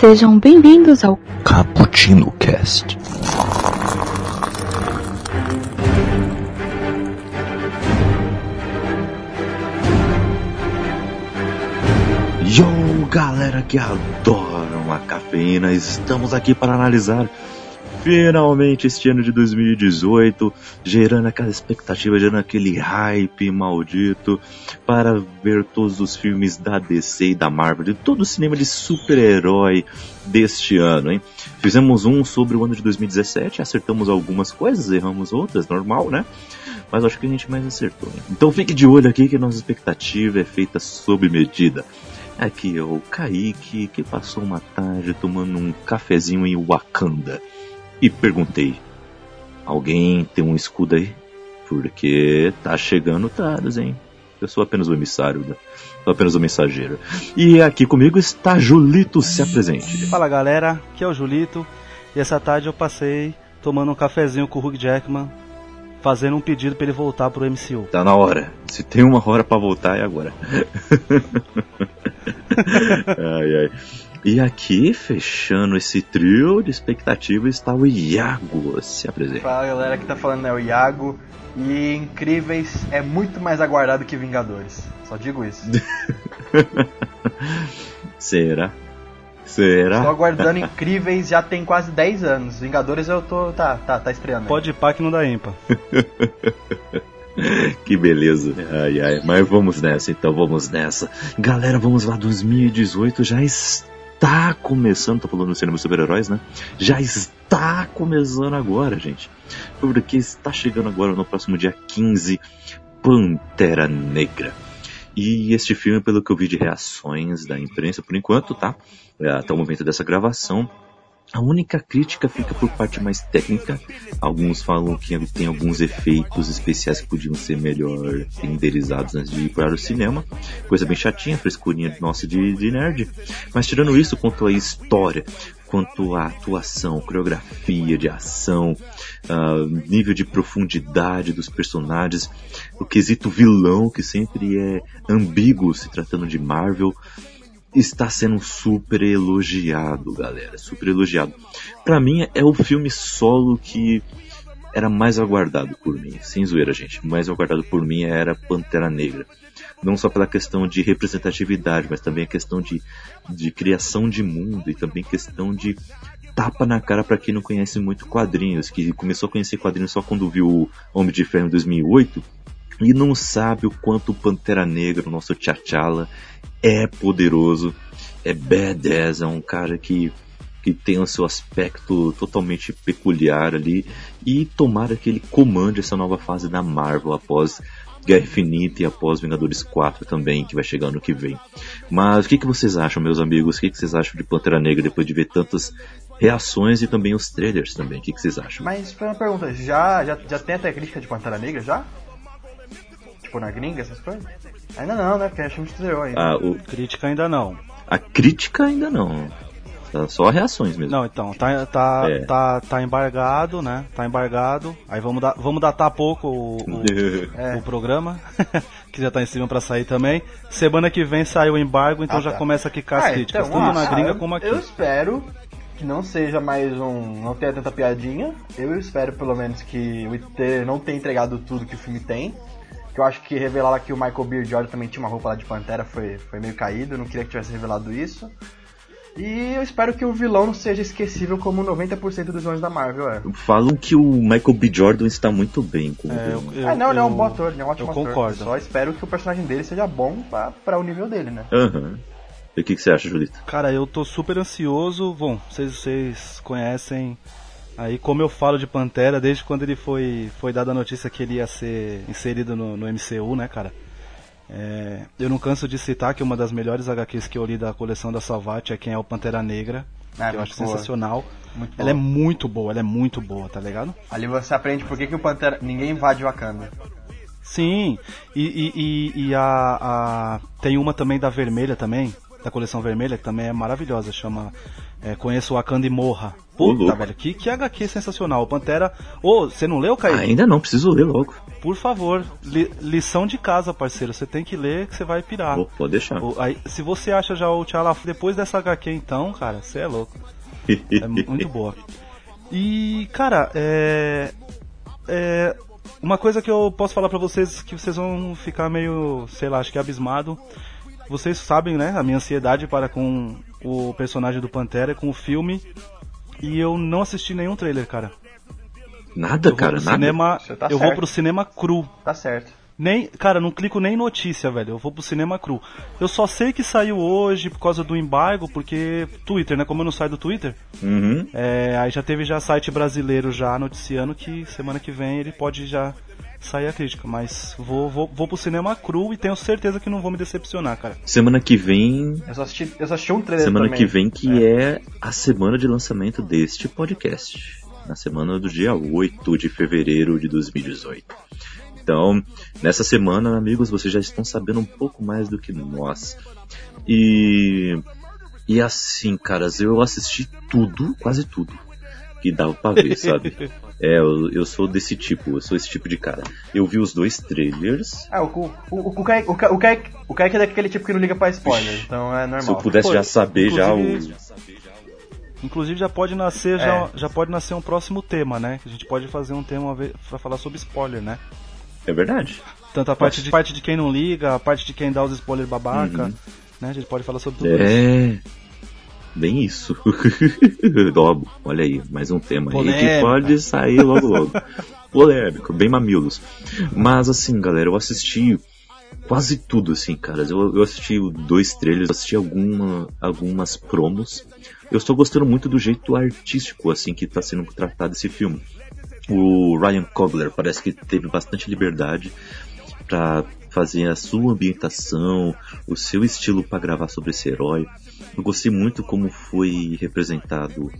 Sejam bem-vindos ao Cappuccino Cast. Yo, galera que adoram a cafeína, estamos aqui para analisar finalmente este ano de 2018, gerando aquela expectativa, gerando aquele hype maldito para ver todos os filmes da DC e da Marvel, de todo o cinema de super-herói deste ano, hein? Fizemos um sobre o ano de 2017, acertamos algumas coisas, erramos outras, normal, né? Mas acho que a gente mais acertou. Hein? Então fique de olho aqui que a nossa expectativa é feita sob medida. Aqui é o Kaique, que passou uma tarde tomando um cafezinho em Wakanda e perguntei: Alguém tem um escudo aí? Porque tá chegando Taros, hein? Eu sou apenas o emissário, né? sou apenas o mensageiro. E aqui comigo está Julito, se apresente. Fala galera, aqui é o Julito. E essa tarde eu passei tomando um cafezinho com o Hugh Jackman, fazendo um pedido para ele voltar pro MCU. Tá na hora. Se tem uma hora para voltar é agora. ai ai. E aqui, fechando esse trio de expectativa, está o Iago. Se apresenta. Fala galera, que tá falando é o Iago. E Incríveis é muito mais aguardado que Vingadores. Só digo isso. Será? Será? Estou aguardando Incríveis já tem quase 10 anos. Vingadores eu tô. tá, tá, tá estreando. aí. Pode ir pá que não dá ímpar. que beleza. Ai, ai. Mas vamos nessa, então, vamos nessa. Galera, vamos lá, 2018 já está começando. Tô falando no cinema super-heróis, né? Já está começando agora, gente. Porque está chegando agora no próximo dia 15, Pantera Negra. E este filme, pelo que eu vi de reações da imprensa, por enquanto, tá? É, Até o momento dessa gravação, a única crítica fica por parte mais técnica. Alguns falam que tem alguns efeitos especiais que podiam ser melhor renderizados antes de ir para o cinema. Coisa bem chatinha, frescurinha nossa de, de nerd. Mas tirando isso, quanto à história, quanto à atuação, coreografia de ação, ah, nível de profundidade dos personagens, o quesito vilão, que sempre é ambíguo se tratando de Marvel, está sendo super elogiado, galera. Super elogiado. Pra mim é o filme solo que era mais aguardado por mim. Sem zoeira, gente. Mais aguardado por mim era Pantera Negra. Não só pela questão de representatividade, mas também a questão de, de criação de mundo e também questão de tapa na cara para quem não conhece muito quadrinhos, que começou a conhecer quadrinhos só quando viu Homem de Ferro em 2008 e não sabe o quanto Pantera Negra, o nosso T'Challa, é poderoso, é badass, é um cara que, que tem o seu aspecto totalmente peculiar ali e tomara que ele comande essa nova fase da Marvel após Guerra Infinita e após Vingadores 4 também, que vai chegar ano que vem. Mas o que, que vocês acham, meus amigos? O que, que vocês acham de Pantera Negra depois de ver tantas reações e também os trailers também? O que, que vocês acham? Mas uma pergunta, já, já, já tem até crítica de Pantera Negra já? Tipo na gringa, essas coisas? Ainda não, né? Porque a gente estreou ainda. Ah, o- Crítica ainda não. a crítica ainda não. Tá Só reações mesmo. Não, então, tá, tá, É. tá, tá embargado, né? Tá embargado. Aí vamos, dar, vamos datar pouco o, o, É. o programa, que já tá em cima pra sair também. Semana que vem sai o embargo, então Ah, já tá. começa a quicar as Ah, críticas, então, tanto ah, na gringa eu- como aqui. Eu espero que não seja mais um. não tenha tanta piadinha. Eu espero pelo menos que o IT não tenha entregado tudo que o filme tem. Que eu acho que revelar lá que o Michael B. Jordan também tinha uma roupa lá de Pantera foi, foi meio caído. Eu não queria que tivesse revelado isso. E eu espero que o vilão não seja esquecível como 90% dos vilões da Marvel é. Falam que o Michael B. Jordan está muito bem com É, eu- eu- ah, não, ele é um bom ator, ele é um ótimo eu ator. concordo. Só espero que o personagem dele seja bom pra, pra o nível dele, né? Aham. E o que, que você acha, Julito? Cara, eu tô super ansioso. Bom, vocês, vocês conhecem aí como eu falo de Pantera desde quando ele foi, foi dada a notícia que ele ia ser inserido no, no MCU, né, cara? É, eu não canso de citar que uma das melhores HQs que eu li da coleção da Salvat é quem é o Pantera Negra. É, que eu acho boa. sensacional. Muito Ela é boa. muito boa, ela é muito boa, tá ligado? Ali você aprende por que, que o Pantera. ninguém invade Wakanda. Sim, e, e, e, e a, a- tem uma também da vermelha também, da coleção vermelha, que também é maravilhosa, chama é, Conheço o Wakanda e Morra. Puta, velho, que, que HQ sensacional. Pantera. Ô, você não leu, Caio? Ainda não, preciso ler logo. Por favor, li- lição de casa, parceiro. Você tem que ler que você vai pirar. Pô, pode deixar. O- aí, se você acha já o T'Challa depois dessa HQ, então, cara, você é louco. É mu- muito boa. E, cara, é. É. Uma coisa que eu posso falar pra vocês que vocês vão ficar meio, sei lá, acho que abismado. Vocês sabem, né, a minha ansiedade para com o personagem do Pantera, com o filme. E eu não assisti nenhum trailer, cara. Nada, Eu vou cara, nada. cinema, tá eu vou certo. pro cinema cru. Tá certo. Nem, cara, não clico nem em notícia, velho. Eu vou pro cinema cru. Eu só sei que saiu hoje por causa do embargo, porque Twitter, né? Como eu não saio do Twitter, Uhum. é, aí já teve já site brasileiro já noticiando que semana que vem ele pode já sair a crítica. Mas vou, vou, vou pro cinema cru e tenho certeza que não vou me decepcionar, cara. Semana que vem. Eu só assisti, eu só assisti um trailer Semana também. que vem que é. a semana de lançamento deste podcast. Na semana do dia 8 de fevereiro de 2018. Então, nessa semana, amigos, vocês já estão sabendo um pouco mais do que nós. E. E assim, caras, eu assisti tudo, quase tudo, que dava pra ver, sabe? É, eu, eu sou desse tipo, eu sou esse tipo de cara. Eu vi os dois trailers. Ah, o, o, o, o, Kaique, o, o, Kaique, o Kaique é daquele tipo que não liga pra spoiler, então é normal. Se eu pudesse Pô, já saber já o. inclusive- já pode nascer já, É. já pode nascer um próximo tema, né? A gente pode fazer um tema pra falar sobre spoiler, né? É verdade. Tanto a parte de, parte de quem não liga, a parte de quem dá os spoilers babaca, Uhum. né? A gente pode falar sobre tudo isso. Bem isso. Logo, olha aí, mais um tema aí que Polêmica. pode sair logo logo. Polêmico, bem mamilos. Mas assim, galera, eu assisti quase tudo, assim, cara. Eu, eu assisti dois trailers, assisti alguma, algumas promos. Eu estou gostando muito do jeito artístico, assim, que está sendo tratado esse filme. O Ryan Coogler parece que teve bastante liberdade para fazer a sua ambientação, o seu estilo para gravar sobre esse herói. Eu gostei muito como foi representado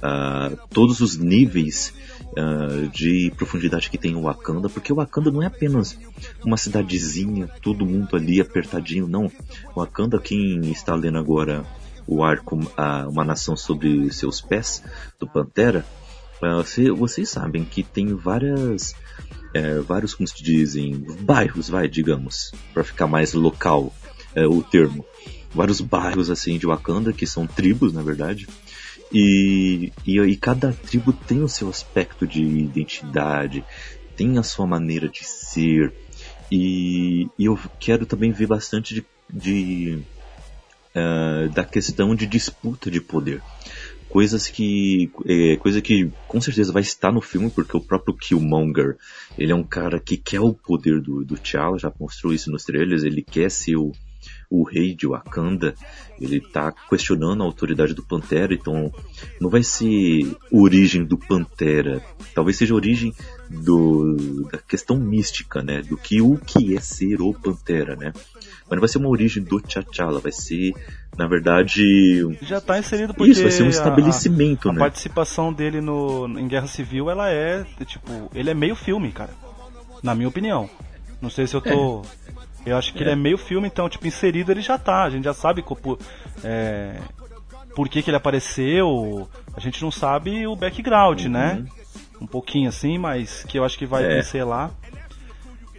ah, todos os níveis ah, de profundidade que tem o Wakanda, porque o Wakanda não é apenas uma cidadezinha, todo mundo ali apertadinho, não. O Wakanda, quem está lendo agora o arco ah, Uma Nação sobre Seus Pés, do Pantera, ah, você- vocês sabem que tem várias é, vários, como se dizem, bairros, vai, digamos, para ficar mais local é, o termo. Vários bairros assim de Wakanda que são tribos, na verdade. E, e, e cada tribo tem o seu aspecto de identidade, tem a sua maneira de ser. E, e eu quero também ver bastante de, de ah, da questão de disputa de poder coisas que é, coisa que com certeza vai estar no filme porque o próprio Killmonger ele é um cara que quer o poder do, do T'Challa já mostrou isso nos trailers ele quer ser o, o rei de Wakanda ele tá questionando a autoridade do Pantera então não vai ser origem do Pantera talvez seja a origem do, da questão mística né do que o que é ser o Pantera né mas não vai ser uma origem do T'Challa vai ser na verdade Já tá inserido porque isso, vai ser um a- estabelecimento, a, a né? participação dele no, em Guerra Civil, ela é, tipo, ele é meio filme, cara. Na minha opinião. Não sei se eu tô... Eu acho que ele é meio filme, então, tipo, inserido ele já tá. A gente já sabe co- é, por que que ele apareceu. A gente não sabe o background, né? Um pouquinho assim, mas que eu acho que vai Uhum. É. vencer lá.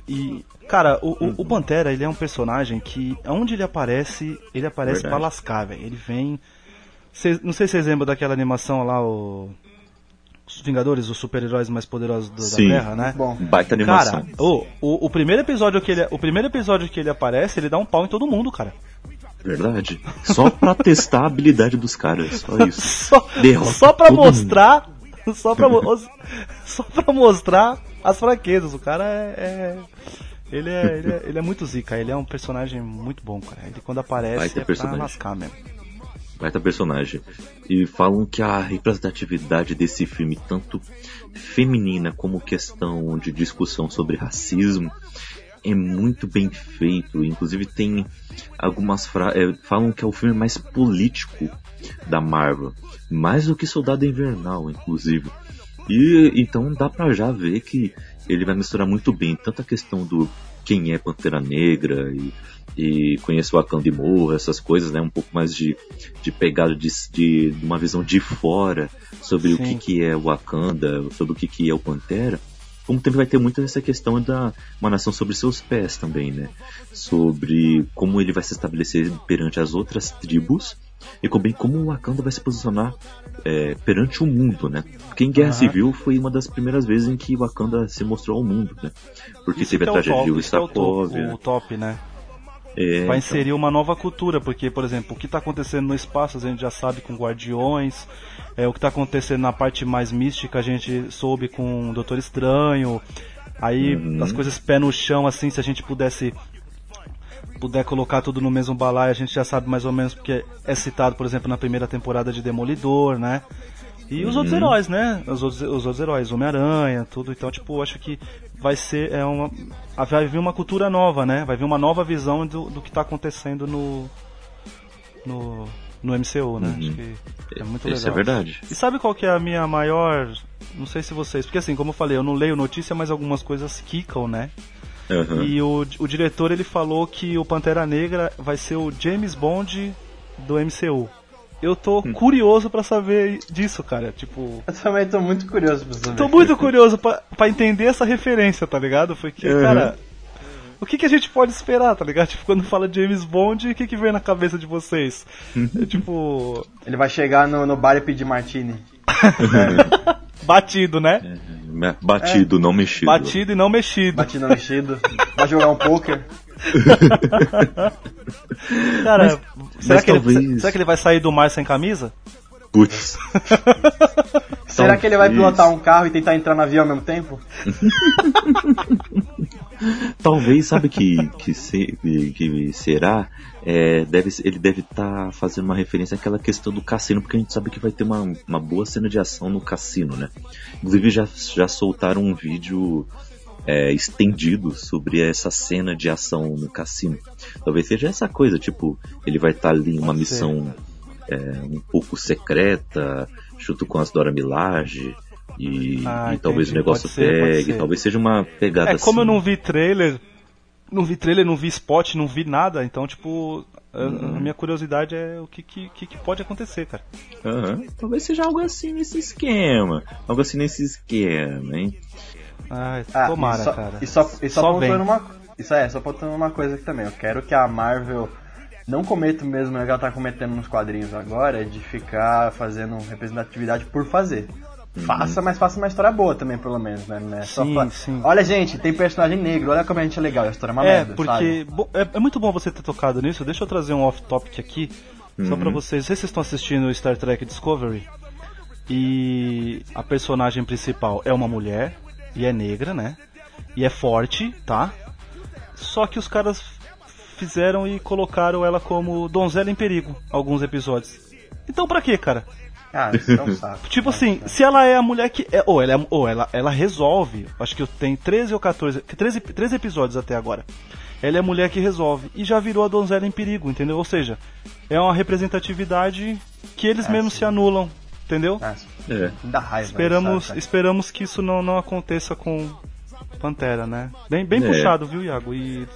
E, cara, o, o, o Pantera, ele é um personagem que, onde ele aparece, ele aparece Verdade. pra lascar, velho. Ele vem. Cês- não sei se vocês lembram daquela animação lá, o. Os Vingadores, os super-heróis mais poderosos do- da Sim. Terra, né? Bom, Baita animação. Cara, o, o, o primeiro episódio que ele, o primeiro episódio que ele aparece, ele dá um pau em todo mundo, cara. Verdade. Só pra testar a habilidade dos caras. Só isso. Só, Derrota só pra todo mundo. mostrar, só pra, só pra mostrar as fraquezas. O cara é, é- ele, é, ele, é, ele é muito zica, ele é um personagem muito bom, cara. Ele quando aparece Baita é pra mesmo. Baita personagem. E falam que a representatividade desse filme, tanto feminina como questão de discussão sobre racismo, é muito bem feito. Inclusive tem algumas frases. falam que é o filme mais político da Marvel. Mais do que Soldado Invernal, inclusive. E então dá pra já ver que ele vai misturar muito bem tanto a questão do quem é Pantera Negra e e conheça o Wakanda e morra, essas coisas, né? Um pouco mais de, de pegada de, de, de uma visão de fora sobre Sim. o que, que é o Wakanda, sobre o que, que é o Pantera. Como também vai ter muito essa questão da uma nação sobre seus pés também, né? Sobre como ele vai se estabelecer perante as outras tribos e também como o Wakanda vai se posicionar é, perante o mundo, né? Porque em Guerra uhum. Civil foi uma das primeiras vezes em que o Wakanda se mostrou ao mundo, né? Porque isso teve a é tragédia de Wilsakov. É o top, né? É, vai inserir então... uma nova cultura, porque, por exemplo, o que está acontecendo no espaço a gente já sabe com Guardiões, é, o que está acontecendo na parte mais mística a gente soube com Doutor Estranho, aí uhum. as coisas pé no chão, assim, se a gente pudesse puder colocar tudo no mesmo balaio, a gente já sabe mais ou menos porque é citado, por exemplo, na primeira temporada de Demolidor, né? E os outros uhum. heróis, né? Os outros, os outros heróis, Homem-Aranha, tudo. Então, tipo, acho que vai ser é uma vai vir uma cultura nova, né? Vai vir uma nova visão do, do que está acontecendo no no no MCU, né? Uhum. Acho que é muito legal. Isso é verdade. E sabe qual que é a minha maior, não sei se vocês, porque assim, como eu falei, eu não leio notícia, mas algumas coisas quicam, né? Uhum. E o, o diretor ele falou que o Pantera Negra vai ser o James Bond do MCU. Eu tô hum. curioso para saber disso, cara. Tipo. Eu também tô muito curioso pra saber. Tô muito curioso pra, entender essa referência, tá ligado? Porque, uhum. cara. O que, que a gente pode esperar, tá ligado? Tipo, quando fala James Bond, o que, que vem na cabeça de vocês? É, tipo. Ele vai chegar no, no bar e pedir Martini. Batido, né? É, batido, é. não mexido. Batido e não mexido. Batido e não mexido. Vai jogar um poker. Cara, mas, será, mas que talvez... ele, será que ele vai sair do mar sem camisa? Putz. será que ele vai pilotar um carro e tentar entrar no avião ao mesmo tempo? Talvez, sabe que, que, se, que será? É, deve, ele deve estar tá fazendo uma referência àquela questão do cassino, porque a gente sabe que vai ter uma, uma boa cena de ação no cassino, né? Inclusive já, já soltaram um vídeo é, estendido sobre essa cena de ação no cassino. Talvez seja essa coisa, tipo, ele vai estar tá ali em uma missão é, um pouco secreta, junto com as Dora Milaje. E, ah, e talvez o negócio ser, pegue, talvez seja uma pegada é, assim. como eu não vi trailer, não vi trailer, não vi spot, não vi nada, então, tipo, a, uhum. a minha curiosidade é o que, que, que pode acontecer, cara. Uhum. Talvez seja algo assim nesse esquema. Algo assim nesse esquema, hein? Ah, tomara, e só, cara. E só, e só, só apontando uma. Isso é, só apontando uma coisa aqui também. Eu quero que a Marvel não cometa o mesmo que ela tá cometendo nos quadrinhos agora, de ficar fazendo representatividade por fazer. Uhum. Faça, mas faça uma história boa também, pelo menos, né? É sim, sim. Olha, gente, tem personagem negro, olha como a gente é legal, a história é uma é, merda. Porque é, é, muito bom você ter tocado nisso. Deixa eu trazer um off-topic aqui, uhum. só pra vocês. Não sei se vocês estão assistindo Star Trek Discovery. E a personagem principal é uma mulher, e é negra, né? E é forte, tá? Só que os caras fizeram e colocaram ela como donzela em perigo alguns episódios. Então pra quê, cara? Ah, isso é um saco. tipo assim, se ela é a mulher que. É, ou ela, é, ou ela, ela resolve. Acho que eu tenho 13 ou 14. 13, 13 episódios até agora. Ela é a mulher que resolve. E já virou a donzela em perigo, entendeu? Ou seja, é uma representatividade que eles é, mesmos sim. se anulam, entendeu? É. é. Dá raiva. Esperamos, sabe, esperamos que isso não, não aconteça com Pantera, né? Bem, bem é. puxado, viu, Iago? E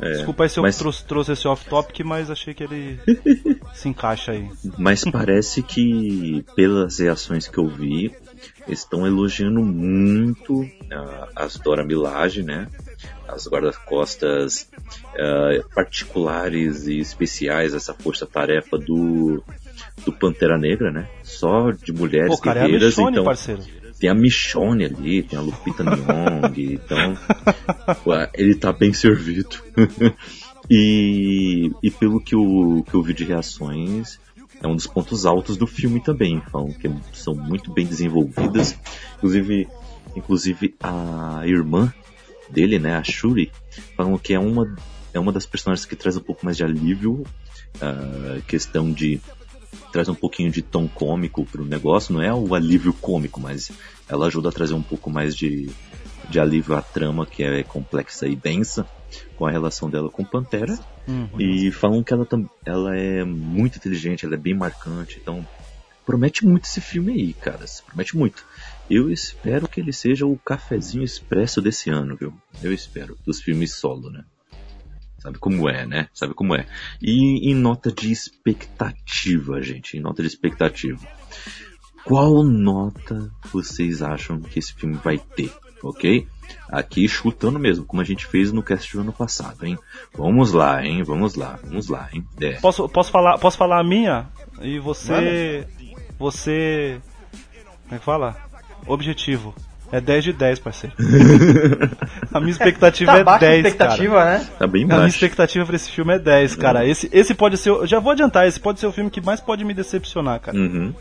é, Desculpa aí se eu trouxe, trouxe esse off-topic, mas achei que ele se encaixa aí. Mas parece que, pelas reações que eu vi, estão elogiando muito uh, as Dora Milaje, né? As guarda-costas uh, particulares e especiais, essa força-tarefa do, do Pantera Negra, né? Só de mulheres Pô, cara, guerreiras, é a Michonne, então... parceiro tem a Michonne ali, tem a Lupita Nyong'o, então ele tá bem servido. e, e pelo que eu, que eu vi de reações, é um dos pontos altos do filme também. Falam que são muito bem desenvolvidas. Inclusive, inclusive a irmã dele, né, a Shuri, falam que é uma, é uma das personagens que traz um pouco mais de alívio. A questão de traz um pouquinho de tom cômico pro negócio, não é o alívio cômico, mas ela ajuda a trazer um pouco mais de, de alívio à trama, que é complexa e densa, com a relação dela com Pantera. Uhum. E falam que ela, ela é muito inteligente, ela é bem marcante, então promete muito esse filme aí, cara. Promete muito. Eu espero que ele seja o cafezinho expresso desse ano, viu? Eu espero, dos filmes solo, né? Sabe como é, né? Sabe como é. E em nota de expectativa, gente, em nota de expectativa. Qual nota vocês acham que esse filme vai ter? Ok? Aqui chutando mesmo, como a gente fez no cast do ano passado, hein? Vamos lá, hein? Vamos lá, vamos lá, hein? É. Posso, posso, falar, posso falar a minha? E você. Você. Como é que fala? Objetivo. É 10 de 10, parceiro. a minha expectativa tá é 10, expectativa, cara. né? Tá bem baixo. A minha expectativa pra esse filme é 10, cara. Esse, esse pode ser. Já vou adiantar, esse pode ser o filme que mais pode me decepcionar, cara. Uhum.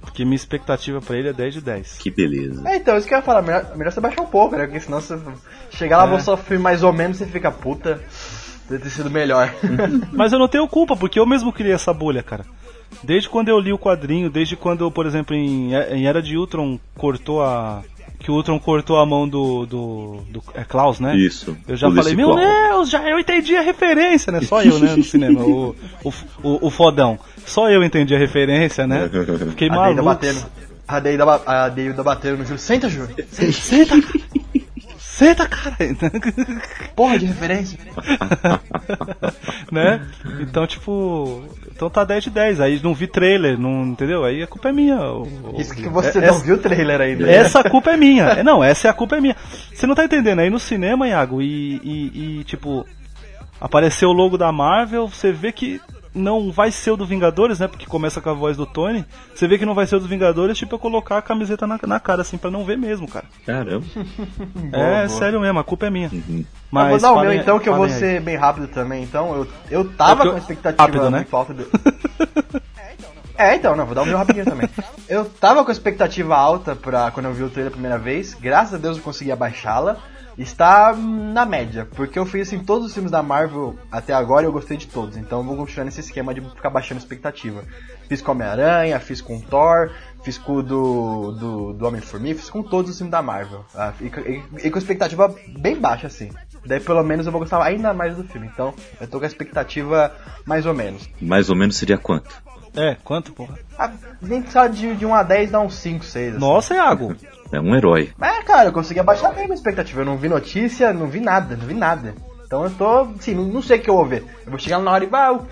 Porque minha expectativa pra ele é 10 de 10. Que beleza. É, então, isso que eu ia falar. Melhor, melhor você baixar um pouco, né? Porque senão você chegar lá, é. vou sofrer mais ou menos, você fica puta. Deve ter sido melhor. Mas eu não tenho culpa, porque eu mesmo criei essa bolha, cara. Desde quando eu li o quadrinho, desde quando, por exemplo, em, em Era de Ultron cortou a. Que o Ultron cortou a mão do. do, do é Klaus, né? Isso. Eu já falei, meu Deus, já eu entendi a referência, né? Só eu, né, no cinema, o, o, o, o fodão. Só eu entendi a referência, né? Fiquei maluco. A Deida, a Deida batendo no Júlio. Senta, Júlio. Senta, senta. Cara! Porra de referência! né? Então, tipo. Então tá 10 de 10. Aí não vi trailer, não, entendeu? Aí a culpa é minha. Isso que você é, não essa, viu o trailer ainda. Essa culpa é minha. Não, essa é a culpa é minha. Você não tá entendendo? Aí no cinema, Iago, e, e, e tipo. Apareceu o logo da Marvel, você vê que não vai ser o do Vingadores, né? Porque começa com a voz do Tony. Você vê que não vai ser o do Vingadores, tipo, eu colocar a camiseta na, na cara, assim, pra não ver mesmo, cara. Caramba. é, boa, sério mesmo, a culpa é minha. Uhum. Mas, eu vou dar o meu então, que eu vou ser bem rápido também. Então, eu, eu tava é com expectativa rápido, né? falta de. É, então, não, vou dar o meu rapidinho também. Eu tava com expectativa alta pra quando eu vi o trailer a primeira vez, graças a Deus eu consegui abaixá-la está na média, porque eu fiz assim todos os filmes da Marvel até agora e eu gostei de todos, então eu vou continuar nesse esquema de ficar baixando expectativa. Fiz com Homem-Aranha, fiz com Thor, fiz com o do, do, do Homem-Formiga, fiz com todos os filmes da Marvel. Ah, e, e, e, com expectativa bem baixa, assim. Daí pelo menos eu vou gostar ainda mais do filme. Então eu tô com a expectativa mais ou menos. Mais ou menos seria quanto? É, quanto, porra? Ah, nem só de, de 1 a 10 dá uns 5, 6. Assim. Nossa, Iago! É um herói. É, cara, eu consegui abaixar bem a expectativa. Eu não vi notícia, não vi nada, não vi nada. Então eu tô, assim, não, não sei o que eu vou ver. Eu vou chegar na hora e vai, o,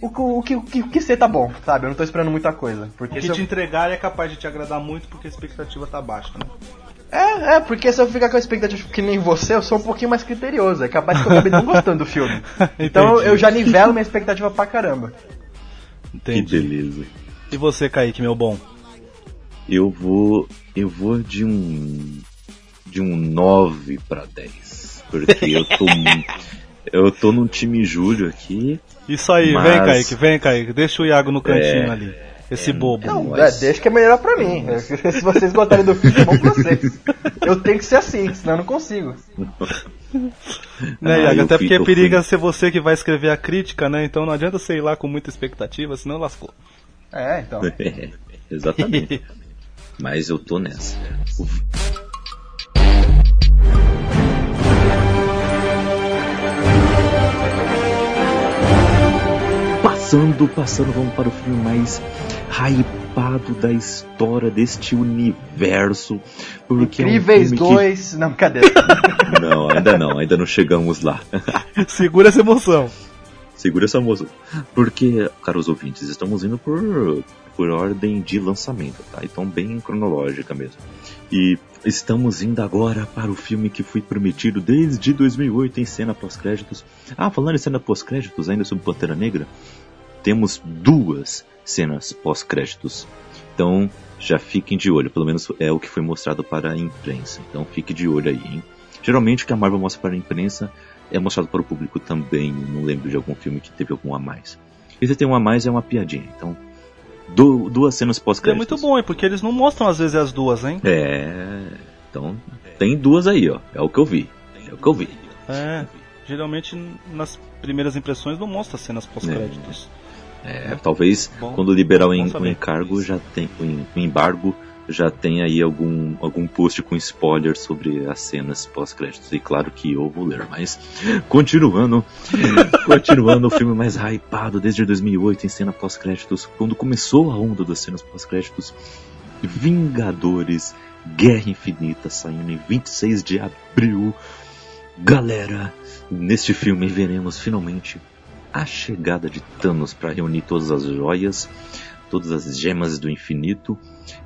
o, o, que, o, que, o que ser tá bom, sabe? Eu não tô esperando muita coisa. Porque o que te eu... entregar é capaz de te agradar muito porque a expectativa tá baixa, né? É, é, porque se eu ficar com a expectativa que nem você, eu sou um pouquinho mais criterioso. É capaz que eu acabe não gostando do filme. Então eu já nivelo minha expectativa pra caramba. Entendi. Que beleza. E você, Kaique, meu bom? Eu vou. Eu vou de um. De um 9 para 10. Porque eu tô. eu tô num time Júlio aqui. Isso aí, mas... vem Kaique, vem Kaique. Deixa o Iago no cantinho é... ali. Esse é, bobo. Não, mas... é, deixa que é melhor pra mim. Se vocês gostarem do filme, é bom pra vocês. Eu tenho que ser assim, senão eu não consigo. né, ah, Iago, até porque periga ser você que vai escrever a crítica, né? Então não adianta você ir lá com muita expectativa, senão lascou. É, então. É, exatamente. Mas eu tô nessa. Passando, passando, vamos para o filme mais hypado da história deste universo. Porque Incríveis 2. Que... Não, cadê? não, ainda não, ainda não chegamos lá. Segura essa emoção. Segura essa emoção. Porque, caros ouvintes, estamos indo por por ordem de lançamento, tá? Então bem cronológica mesmo. E estamos indo agora para o filme que foi prometido desde 2008 em cena pós-créditos. Ah, falando em cena pós-créditos ainda sobre Pantera Negra, temos duas cenas pós-créditos. Então já fiquem de olho, pelo menos é o que foi mostrado para a imprensa. Então fique de olho aí, hein? Geralmente o que a Marvel mostra para a imprensa é mostrado para o público também. Não lembro de algum filme que teve algum a mais. E se tem um a mais é uma piadinha. Então du duas cenas pós-créditos. É muito bom, hein? Porque eles não mostram às vezes as duas, hein? É. Então, tem duas aí, ó. É o que eu vi. É o que eu vi. É. Geralmente nas primeiras impressões não mostra cenas pós-créditos. É. é, talvez bom, quando liberar o, o encargo já tem o embargo já tem aí algum, algum post com spoiler sobre as cenas pós-créditos. E claro que eu vou ler, mas continuando, continuando o filme mais hypado desde 2008 em cena pós-créditos, quando começou a onda das cenas pós-créditos, Vingadores Guerra Infinita saindo em 26 de abril Galera, neste filme veremos finalmente a chegada de Thanos para reunir todas as joias, todas as gemas do infinito.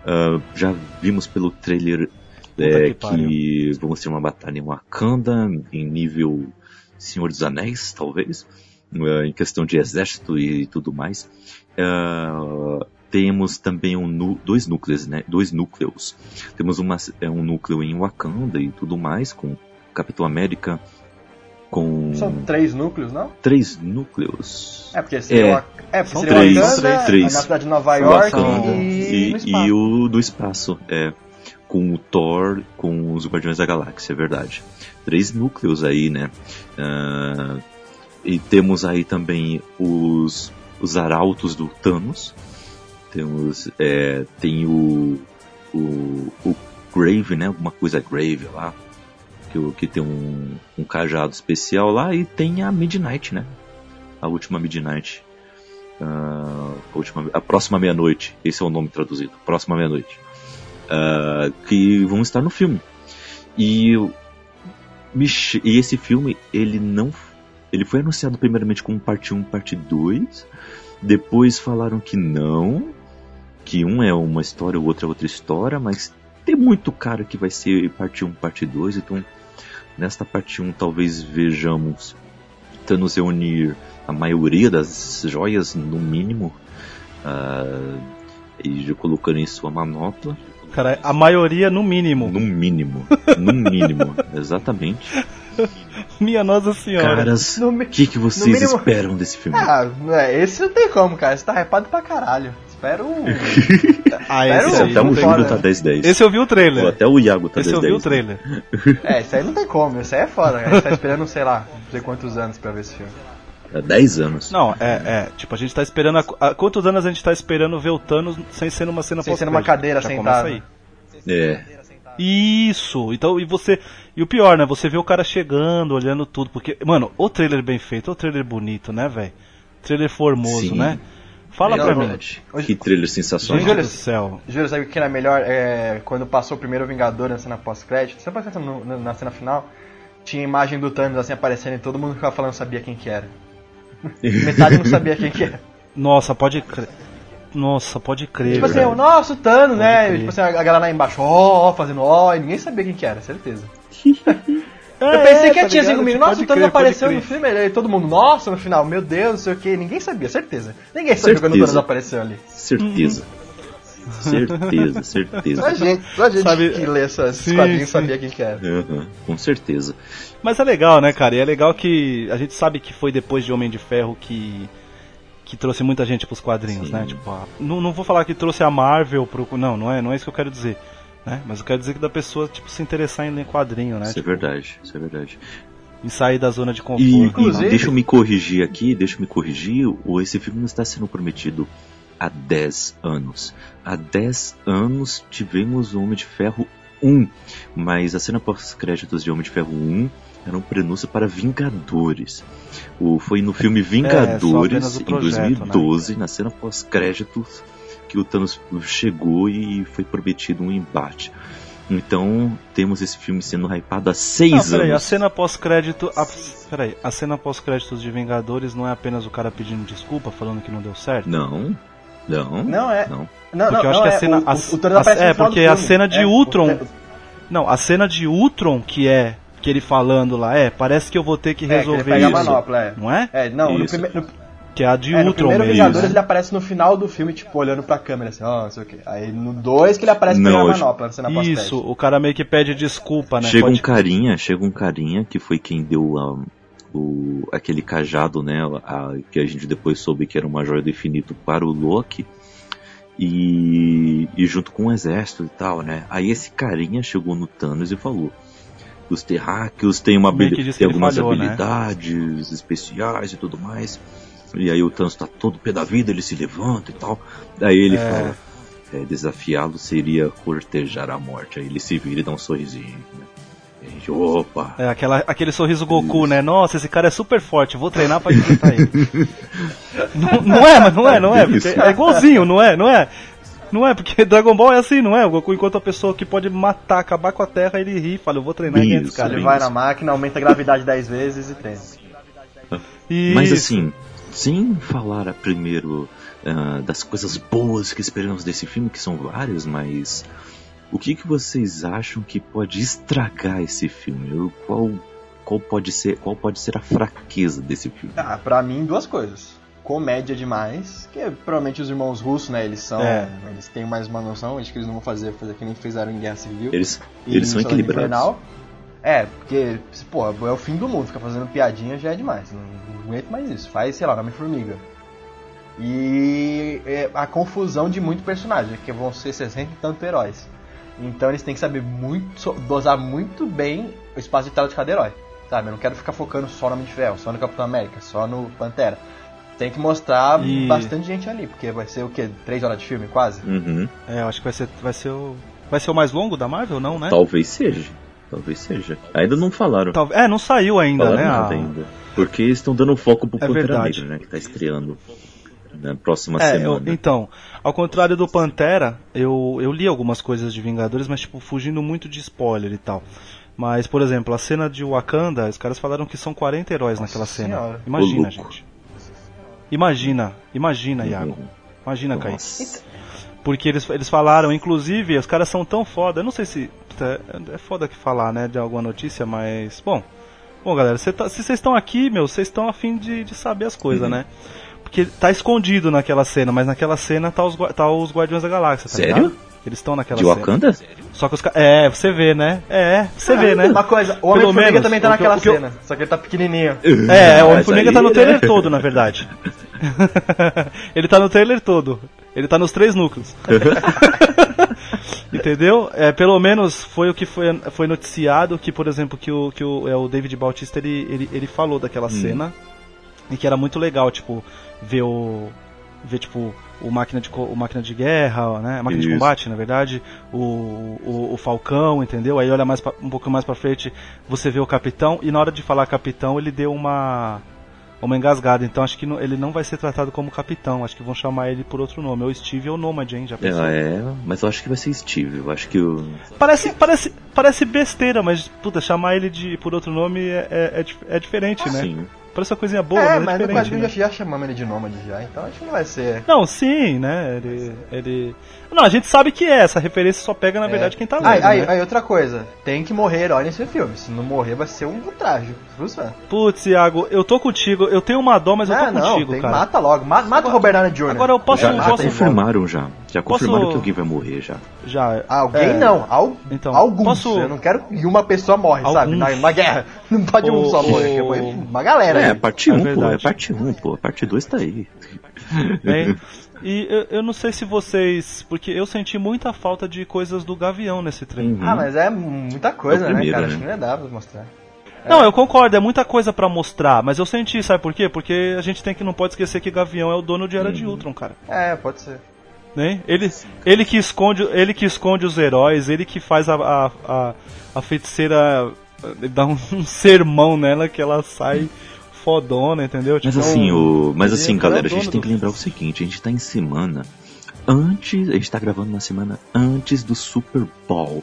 Uh, já vimos pelo trailer é, que, que vamos ter uma batalha em Wakanda, em nível Senhor dos Anéis, talvez, uh, em questão de exército e tudo mais. Uh, temos também um, dois núcleos, né? Dois núcleos. Temos uma, é, um núcleo em Wakanda e tudo mais, com Capitão América, com... São três núcleos, não? Três núcleos. É, porque seria, é, é, porque seria três, Wakanda, três. na cidade de Nova York e, e, e, o do espaço, é. Com o Thor, com os Guardiões da Galáxia, é verdade. Três núcleos aí, né? Uh, e temos aí também os, os arautos do Thanos. Temos, é, tem o, o, o Grave, né? Alguma coisa Grave lá que, que tem um, um cajado especial lá, e tem a Midnight, né? A última Midnight. Uh, a, última, a próxima meia-noite, esse é o nome traduzido, próxima meia-noite. Uh, que vão estar no filme. E, e esse filme, ele não. Ele foi anunciado primeiramente como parte 1, parte 2. Depois falaram que não. Que um é uma história, o outro é outra história, mas tem muito cara que vai ser parte 1, parte 2, então Nesta parte 1, talvez vejamos Thanos reunir a maioria das joias, no mínimo, uh, e colocando em sua manopla. Cara, a maioria no mínimo. No mínimo. No mínimo, exatamente. Minha Nossa Senhora. Caras, o que, que vocês mínimo... esperam desse filme? Ah, é, esse não tem como, cara. Esse tá hypado pra caralho. Espero. ah, esse Espero até o Júlio tá 10-10. Esse eu vi o trailer. Ou até o Iago tá 10-10. Esse eu vi o trailer. é, esse aí não tem como. Esse aí é foda. A gente tá esperando, sei lá, não sei quantos anos pra ver esse filme. É 10 anos. Não, é, é. Tipo, a gente tá esperando. A, a, quantos anos a gente tá esperando ver o Thanos sem ser numa cena Sem ser numa cadeira Já sentada. Aí. É. Isso. Então, e você. E o pior, né? Você vê o cara chegando, olhando tudo. Porque, mano, o trailer bem feito, o trailer bonito, né, velho? Trailer formoso, Sim. né? Fala melhor pra mim. Hoje... Que trailer sensacional. Gente do céu. Júlio, sabe o que era melhor? É, quando passou o primeiro Vingador na cena pós-crédito, você passa na cena final, tinha a imagem do Thanos assim aparecendo e todo mundo ficava falando sabia quem que era. Metade não sabia quem que era. Nossa, pode crer. Nossa, pode crer. Tipo assim, o nosso Thanos, né? Crer. Tipo assim, a galera lá embaixo, ó, oh, fazendo ó, oh, e ninguém sabia quem que era, certeza. É, eu pensei que é, tá tinha assim comigo, nossa, o Thanos apareceu no filme, e todo mundo, nossa, no final, meu Deus, não sei o que, ninguém sabia, certeza. Ninguém sabia certeza. quando o Thanos apareceu ali. Certeza. certeza, certeza. Só a gente, só a gente Sabe, que lê esses sim, quadrinhos sim. sabia quem que era. Uhum, com certeza. Mas é legal, né, cara? E é legal que a gente sabe que foi depois de Homem de Ferro que que trouxe muita gente pros quadrinhos, né? sim. né? Tipo, não, não vou falar que trouxe a Marvel pro. Não, não é, não é isso que eu quero dizer. Né? Mas eu quero dizer que da pessoa tipo, se interessar em ler quadrinho, né? Isso é tipo, é verdade, isso é verdade. E sair da zona de conforto. E, e deixa eu me corrigir aqui, deixa eu me corrigir, esse filme não está sendo prometido há 10 anos. Há 10 anos tivemos o Homem de Ferro 1, mas a cena pós-créditos de Homem de Ferro 1 era um prenúncio para Vingadores. O, foi no filme é, Vingadores, é, projeto, em 2012, né? na cena pós-créditos, que o Thanos chegou e foi prometido um embate. Então, temos esse filme sendo hypado há seis não, peraí, anos. A cena pós-crédito. A, peraí, a cena pós-créditos de Vingadores não é apenas o cara pedindo desculpa, falando que não deu certo? Não. Não. Não é. Não. Não, porque não, eu acho que é, a cena. O, a, o, a, é, porque a cena de é, Ultron. O, não, a cena de Ultron que é que ele falando lá, é, parece que eu vou ter que resolver é, que isso. Manopla, é. Não é? É, não, no, prime, no, que é a de é, Ultron no primeiro mesmo. Vingadores ele aparece no final do filme, tipo, olhando pra câmera, assim, ó, oh, não sei o quê. Aí no 2 que ele aparece não, pegando a manopla, cena Isso, o cara meio que pede desculpa, né? Chega Pode... um carinha, chega um carinha que foi quem deu a, o, aquele cajado, né, a, que a gente depois soube que era uma joia do infinito para o Loki. E, e junto com o exército e tal, né? Aí esse carinha chegou no Thanos e falou: os terráqueos têm, uma têm algumas falhou, né? habilidades né? especiais e tudo mais. E aí o Thanos tá todo pé da vida, ele se levanta e tal. Daí ele é... fala: é, desafiá-lo seria cortejar a morte. Aí ele se vira e dá um sorrisinho. Né? E gente, opa! É aquela, aquele sorriso Goku, Isso. né? Nossa, esse cara é super forte, vou treinar pra enfrentar ele. não, não, é, mas não é, não é. é igualzinho, não é, não é? Não é, porque Dragon Ball é assim, não é? O Goku, enquanto a pessoa que pode matar, acabar com a Terra, ele ri, fala, eu vou treinar Isso, esse cara. Ele Isso. vai na máquina, aumenta a gravidade 10 vezes e treina. Mas assim, sem falar primeiro ah, das coisas boas que esperamos desse filme, que são várias, mas o que, que vocês acham que pode estragar esse filme? Qual, qual, pode ser, qual pode ser a fraqueza desse filme? Ah, pra mim, duas coisas. Comédia demais, que provavelmente os irmãos russos, né, eles são. É. Eles têm mais uma noção, acho que eles não vão fazer, fazer que nem fizeram em Guerra Civil. Eles, eles são equilibrados. Invernal. É, porque, pô, é o fim do mundo, ficar fazendo piadinha já é demais. Não, não aguento mais isso. Faz, sei lá, Homem-Formiga. E é, a confusão de muito personagem, que vão ser 60 e tanto heróis. Então eles têm que saber muito, dosar muito bem o espaço de tela de cada herói. Sabe? Eu não quero ficar focando só no Homem de Ferro, só no Capitão América, só no Pantera. Tem que mostrar E- bastante gente ali, porque vai ser o quê? Três horas de filme, quase? Uhum. É, eu acho que vai ser, vai ser o. Vai ser o mais longo da Marvel, não, né? Talvez seja. Talvez seja. Ainda não falaram. Talvez. É, não saiu ainda, falaram né? nada a- ainda. Porque estão dando foco pro É Pantera verdade. Negra, né? Que tá estreando na próxima É, eu- semana. então, ao contrário do Pantera, eu, eu li algumas coisas de Vingadores, mas tipo, fugindo muito de spoiler e tal. Mas, por exemplo, a cena de Wakanda, os caras falaram que são 40 heróis naquela cena. Senhora. Imagina, gente. Imagina, imagina, Iago. Uhum. Imagina, Kaique. Nossa. Porque eles, eles falaram, inclusive, os caras são tão foda. Eu não sei se. Puta, É foda que falar, né, de alguma notícia, mas. Bom. Bom, galera, cê tá- se vocês estão aqui, meu, vocês estão afim de, de saber as coisas, Uhum. né? Porque tá escondido naquela cena, mas naquela cena tá os, tá os Guardiões da Galáxia, tá Sério? ligado? Eles estão naquela De cena. Wakanda? Só que os caras. É, você vê, né? É, você vê, né? Uma coisa, o Homem-Formiga também tá naquela eu- cena, só que ele tá pequenininho. É, o Homem-Formiga tá no né? trailer todo, na verdade. ele tá no trailer todo. Ele tá nos três núcleos. Entendeu? É, pelo menos foi o que foi, foi noticiado que, por exemplo, que o, que o, é, o David Bautista ele, ele, ele falou daquela cena e que era muito legal, tipo, ver o. ver tipo o máquina de, o máquina de guerra, né? A máquina de Isso. combate, na verdade, o, o, o Falcão, entendeu? Aí olha mais pra- um pouco mais pra frente, você vê o capitão, e na hora de falar capitão, ele deu uma uma engasgada, então acho que não- ele não vai ser tratado como capitão, acho que vão chamar ele por outro nome, ou Steve ou Nomad, hein, já pensou? É, é, mas eu acho que vai ser Steve. Eu acho que o. Parece, parece, parece besteira, mas, puta, chamar ele de por outro nome é, é, é é diferente, né? Sim. Parece uma coisinha boa, é, mas é mas no diferente. quadrinho né? já, já chamamos ele de Nômade já, então acho que não vai ser. Não, sim, né? Ele, ele. Não, a gente sabe que é, essa referência só pega, na verdade, quem tá lendo. Aí, aí, né? aí, outra coisa, tem que morrer herói nesse filme. Se não morrer, vai ser um trágico. Putz, Iago, eu tô contigo, eu tenho uma dó, mas eu tô Ah, não, contigo, tem, cara. mata logo. Mata, mata o Robert Downey Jr. Agora eu posso- Já, já posso- confirmaram já. Já Posso- confirmaram que alguém vai morrer já. Já. Alguém é, não, al, Então, alguns. posso- Eu não quero que uma pessoa morre, sabe? Alguns. Na, na guerra. Não pode um O- só morrer, uma galera. É, aí. parte É 1, pô. É parte 1, pô. Parte 2 tá aí. Bem, e eu, eu não sei se vocês. Porque eu senti muita falta de coisas do Gavião nesse trailer. Uhum. Ah, mas é muita coisa, É o primeiro, né, cara? né? Acho que não ia dar pra mostrar. Não, eu concordo, é muita coisa pra mostrar, mas eu senti, sabe por quê? Porque a gente tem que não pode esquecer que Gavião é o dono de Era de Ultron, cara. É, pode ser. Né? Ele, ele que esconde, ele que esconde os heróis, ele que faz a a, a, a feiticeira ele dá um, um sermão nela que ela sai fodona, entendeu? Mas Tipo, assim, o... Mas assim, é galera, a gente tem que lembrar o seguinte, a gente tá em semana antes, a gente tá gravando na semana antes do Super Bowl.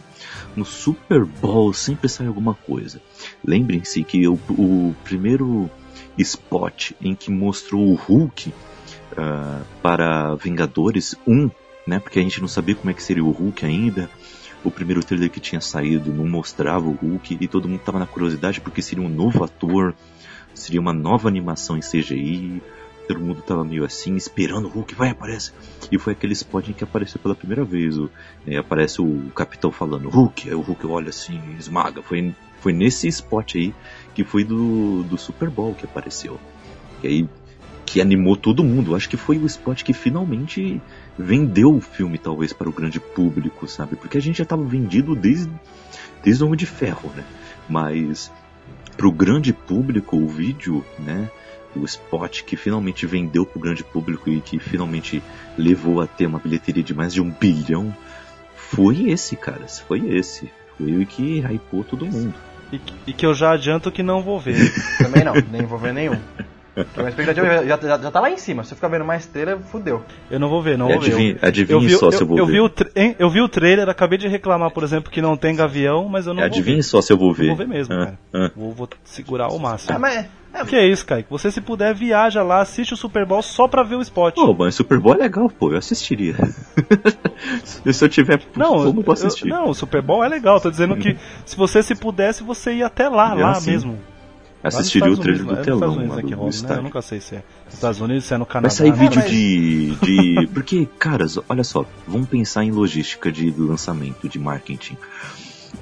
No Super Bowl sempre sai alguma coisa. Lembrem-se que o, o primeiro spot em que mostrou o Hulk ah, para Vingadores 1, né? Porque a gente não sabia como é que seria o Hulk ainda. O primeiro trailer que tinha saído não mostrava o Hulk e todo mundo tava na curiosidade porque seria um novo ator, seria uma nova animação em CGI. Todo mundo tava meio assim, esperando o Hulk, vai, aparece. E foi aquele spot em que apareceu pela primeira vez. O, é, aparece o capitão falando Hulk, aí o Hulk olha assim, esmaga. Foi, foi nesse spot aí que foi do, do Super Bowl que apareceu. E aí que animou todo mundo. Acho que foi o spot que finalmente vendeu o filme, talvez, para o grande público, sabe? Porque a gente já estava vendido desde, desde o Homem de Ferro, né? Mas para o grande público, o vídeo, né? O spot que finalmente vendeu para o grande público e que finalmente levou a ter uma bilheteria de mais de um bilhão, foi esse, cara. Foi esse. Foi o que hypou todo mundo. e, que- e que eu já adianto que não vou ver. Também não, nem vou ver nenhum. A expectativa já, já, já, já tá lá em cima. Se você ficar vendo mais trailer, fudeu. Eu não vou ver, não vou ver. adivinha, Eu- adivinha eu vi, só eu, se eu vou eu ver. vi o eu vi o trailer, acabei de reclamar, por exemplo, que não tem gavião, mas eu não adivinha só se eu vou vou ver. ver. Eu vou ver mesmo, Ah, cara. ah. Vou, vou segurar ao máximo. Ah, mas. É, Que é isso, Kaique? Você se puder, viaja lá, assiste o Super Bowl só pra ver o spot. Pô, mas Super Bowl é legal, pô, eu assistiria. se eu tiver Não, como eu eu- vou assistir. não, o Super Bowl é legal. Tô dizendo que se você se pudesse, você ia até lá, Ia lá sim. mesmo. Assistiria o trailer Unidos, do telão, Unidos do rola, né? Eu nunca sei se é nos Estados Unidos, se é no Canadá. Vai sair né? vídeo mas- de, de. Porque, caras, olha só, vamos pensar em logística de lançamento, de marketing.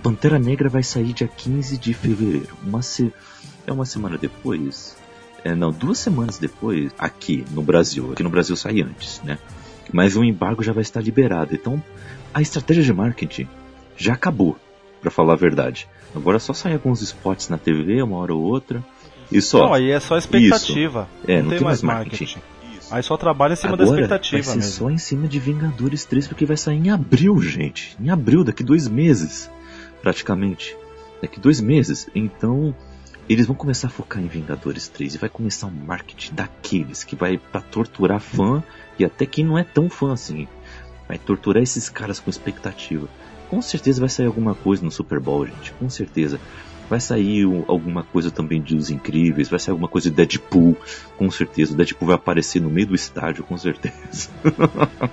Pantera Negra vai sair dia 15 de fevereiro. Uma se... É uma semana depois? É, não, duas semanas depois, aqui no Brasil. Aqui no Brasil sai antes, né? Mas o embargo já vai estar liberado. Então, a estratégia de marketing já acabou, pra falar a verdade. Agora é só sair alguns spots na TV, uma hora ou outra. E só. Não, aí é só expectativa. É, não, tem, mais marketing. Aí só trabalha em cima da Agora expectativa vai ser mesmo. só em cima de Vingadores 3, porque vai sair em abril, gente. Em abril, daqui dois meses, praticamente. Daqui dois meses. Então, eles vão começar a focar em Vingadores 3 e vai começar um marketing daqueles que vai pra torturar fã e até quem não é tão fã assim. Vai torturar esses caras com expectativa. Com certeza vai sair alguma coisa no Super Bowl, gente. Com certeza. Vai sair um- alguma coisa também de Os Incríveis, vai sair alguma coisa de Deadpool, com certeza. O Deadpool vai aparecer no meio do estádio, com certeza.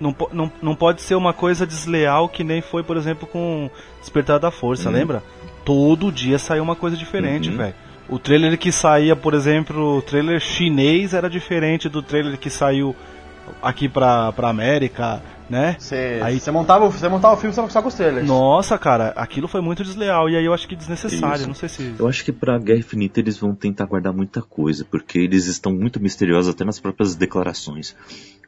Não, não, não pode ser uma coisa desleal que nem foi, por exemplo, com Despertar da Força, Uhum. lembra? Todo dia saiu uma coisa diferente, Uhum. velho. O trailer que saía, por exemplo, o trailer chinês era diferente do trailer que saiu aqui pra, pra América, né? Você, Aí- você, montava, o- você montava o filme só, só com os trailers. Nossa, cara, aquilo foi muito desleal. E aí eu acho que desnecessário. Isso. Não sei se. Eu acho que pra Guerra Infinita eles vão tentar guardar muita coisa, porque eles estão muito misteriosos até nas próprias declarações.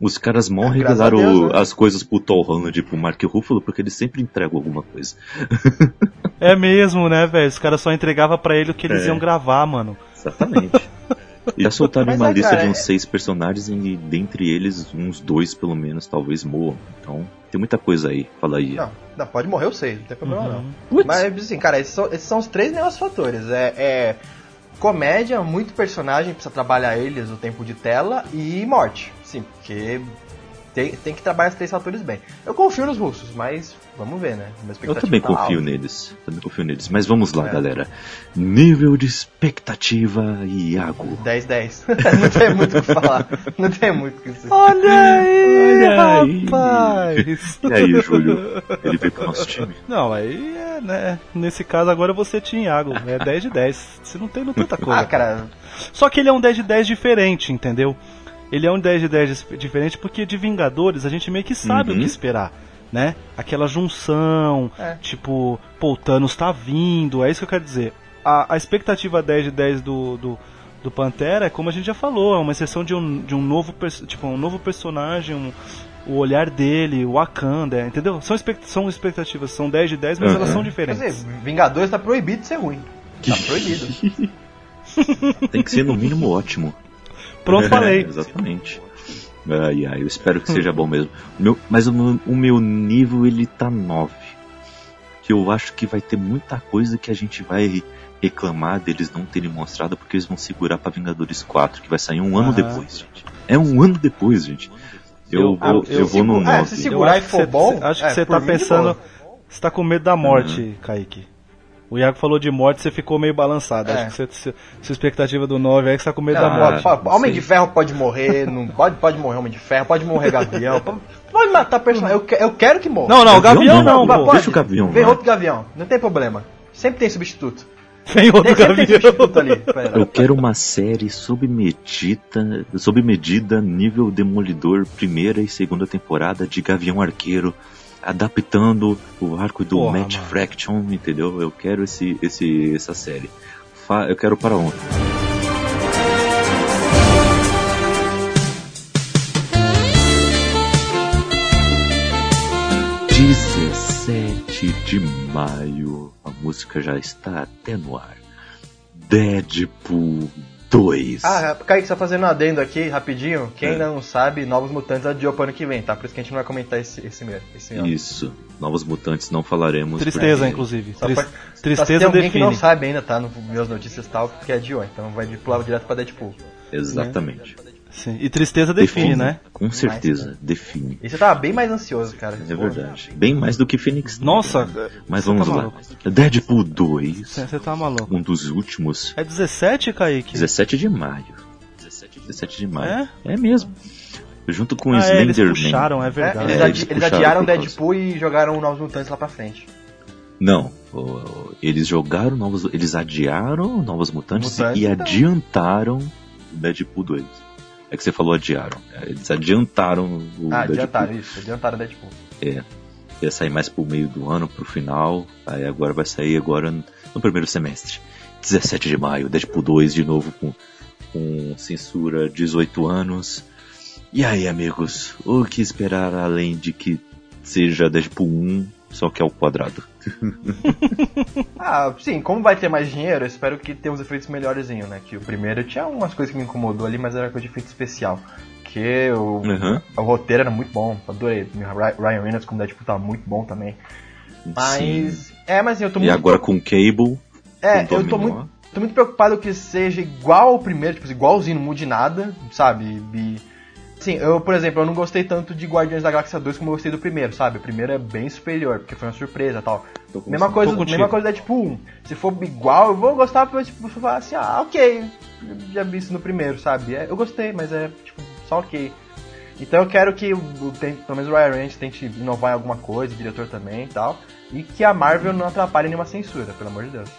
Os caras mal graças revelaram Deus, né? as coisas pro Tom Holland e pro Mark Ruffalo, porque eles sempre entregam alguma coisa. É mesmo, né, velho? Os caras só entregavam pra ele o que eles É. iam gravar, mano. Exatamente. Já soltaram uma é, lista cara, de é- uns seis personagens e dentre eles uns dois pelo menos talvez morram. Então tem muita coisa aí. Fala aí. Não, não, pode morrer os seis, não tem problema Uhum. não. Putz. Mas assim, cara, esses são, esses são os três negócios fatores. É, é comédia, muito personagem, precisa trabalhar eles o tempo de tela e morte. Sim, porque tem, tem que trabalhar esses três fatores bem. Eu confio nos russos, mas vamos ver, né? Eu também tá confio alta. neles. Também confio neles. Mas vamos lá, É. galera. Nível de expectativa, Iago. 10-10. não tem muito o que falar. Não tem muito o que dizer. Olha aí, Olha aí. rapaz! E aí, Júlio? Ele veio pro nosso time? Não, aí é, né? Nesse caso agora você tinha Iago. É 10 de 10. Você não tem tanta coisa. Ah, cara, Só que ele é um 10 de 10 diferente, entendeu? Ele é um 10 de 10 dis- diferente porque de Vingadores a gente meio que sabe Uhum. o que esperar, né? Aquela junção, É. tipo, pô, o Thanos tá vindo, é isso que eu quero dizer. A, a expectativa 10 de 10 do, do, do Pantera é como a gente já falou, é uma exceção de um, de um novo tipo, um novo personagem, um- o olhar dele, o Wakanda, entendeu? São, expect- são expectativas, são 10 de 10, mas Uhum. elas são quer diferentes. dizer, Vingadores tá proibido de ser ruim. Tá proibido. Tem que ser no mínimo ótimo. Pronto, falei. Exatamente. Ai, ai, eu espero que seja bom mesmo. Meu- mas o meu, o meu nível ele tá 9. Que eu acho que vai ter muita coisa que a gente vai reclamar deles não terem mostrado porque eles vão segurar pra Vingadores 4, que vai sair um ano Aham. depois, gente. É um ano depois, gente. Eu, Eu- vou, eu- eu vou no seguro- é, 9. se segurar acho e que for bom, acho que é, você tá pensando. Você tá com medo da morte, Kaique. O Iago falou de morte, você ficou meio balançado. É. Acho que você, se- sua expectativa do 9 é que você tá com medo Não, da morte. pode- pode- Homem de Ferro pode morrer, não pode, pode morrer Homem de Ferro, pode morrer Gavião, pode, pode matar personagem. Eu, que- eu quero que morra. Não, não, o Gavião não, Mas pô. pode. Deixa o Gavião Vem outro Gavião, não tem problema. Sempre tem substituto. Vem outro Tem, tem Gavião. substituto ali. Eu quero uma série sob medida, sob medida nível Demolidor, primeira e segunda temporada de Gavião Arqueiro, adaptando o arco do Porra, Matt mano. Fraction, entendeu? Eu quero esse, esse, essa série. Fa- eu quero para ontem. Dezessete de maio, a música já está até no ar. Deadpool 2. Ah, Kaique, só fazendo um adendo aqui, rapidinho. Quem É. ainda não sabe, Novos Mutantes adiou pro ano que vem, tá? Por isso que a gente não vai comentar esse, esse, mesmo, esse ano. Isso. Novos Mutantes não falaremos. Tristeza, inclusive. Só Tris- pra- Só Tristeza tem alguém que define. não sabe ainda, tá? No meus notícias e tal, porque é Dio, então vai de pular direto pra Deadpool. Exatamente. Sim. E tristeza define, né? Com certeza, define. Esse eu tava bem mais ansioso, cara. É verdade. Bem mais do que Phoenix. Nossa, Mas você vamos tá lá. maluco. Deadpool 2, Você tá maluco. um dos últimos, É 17, Kaique? 17 de maio. 17 de maio. É? É mesmo. Junto com Ah, é, eles Slenderman. puxaram, é É, verdade. eles, É, adi- eles eles puxaram adiaram. Deadpool e jogaram Novos Mutantes lá pra frente. Não, eles jogaram novos. Eles adiaram Novos Mutantes, Mutantes, e então. adiantaram Deadpool 2. É que você falou adiaram. É, Eles adiantaram o Ah, Deadpool. adiantaram isso, adiantaram Deadpool. Ia sair mais pro meio do ano, pro final. Aí agora vai sair agora no primeiro semestre. 17 de maio, Deadpool 2 de novo com, com censura 18 anos. E aí, amigos, o que esperar além de que seja Deadpool 1, só que ao quadrado? Ah, sim, como vai ter mais dinheiro, eu espero que tenha uns efeitos melhorzinhos, né? Que o primeiro tinha umas coisas que me incomodou ali, mas era coisa de efeito especial. Que o, Uhum. o roteiro era muito bom, adorei. Ryan Reynolds como Deadpool tava muito bom também. Sim. Mas. É, mas assim, eu tô E muito. agora com Cable. É, com eu tô muito, tô muito preocupado que seja igual ao primeiro, tipo, igualzinho, não mude nada, sabe? E, sim, eu, por exemplo, eu não gostei tanto de Guardiões da Galáxia 2 como eu gostei do primeiro, sabe? O primeiro é bem superior, porque foi uma surpresa e tal. Mesma coisa, mesma coisa da tipo 1. Se for igual, eu vou gostar, mas tipo, eu falar assim, ah, ok, já vi isso no primeiro, sabe? É, eu gostei, mas é, tipo, só ok. Então eu quero que, pelo menos o Ryan Reynolds tente inovar em alguma coisa, o diretor também e tal. E que a Marvel não atrapalhe nenhuma censura, pelo amor de Deus.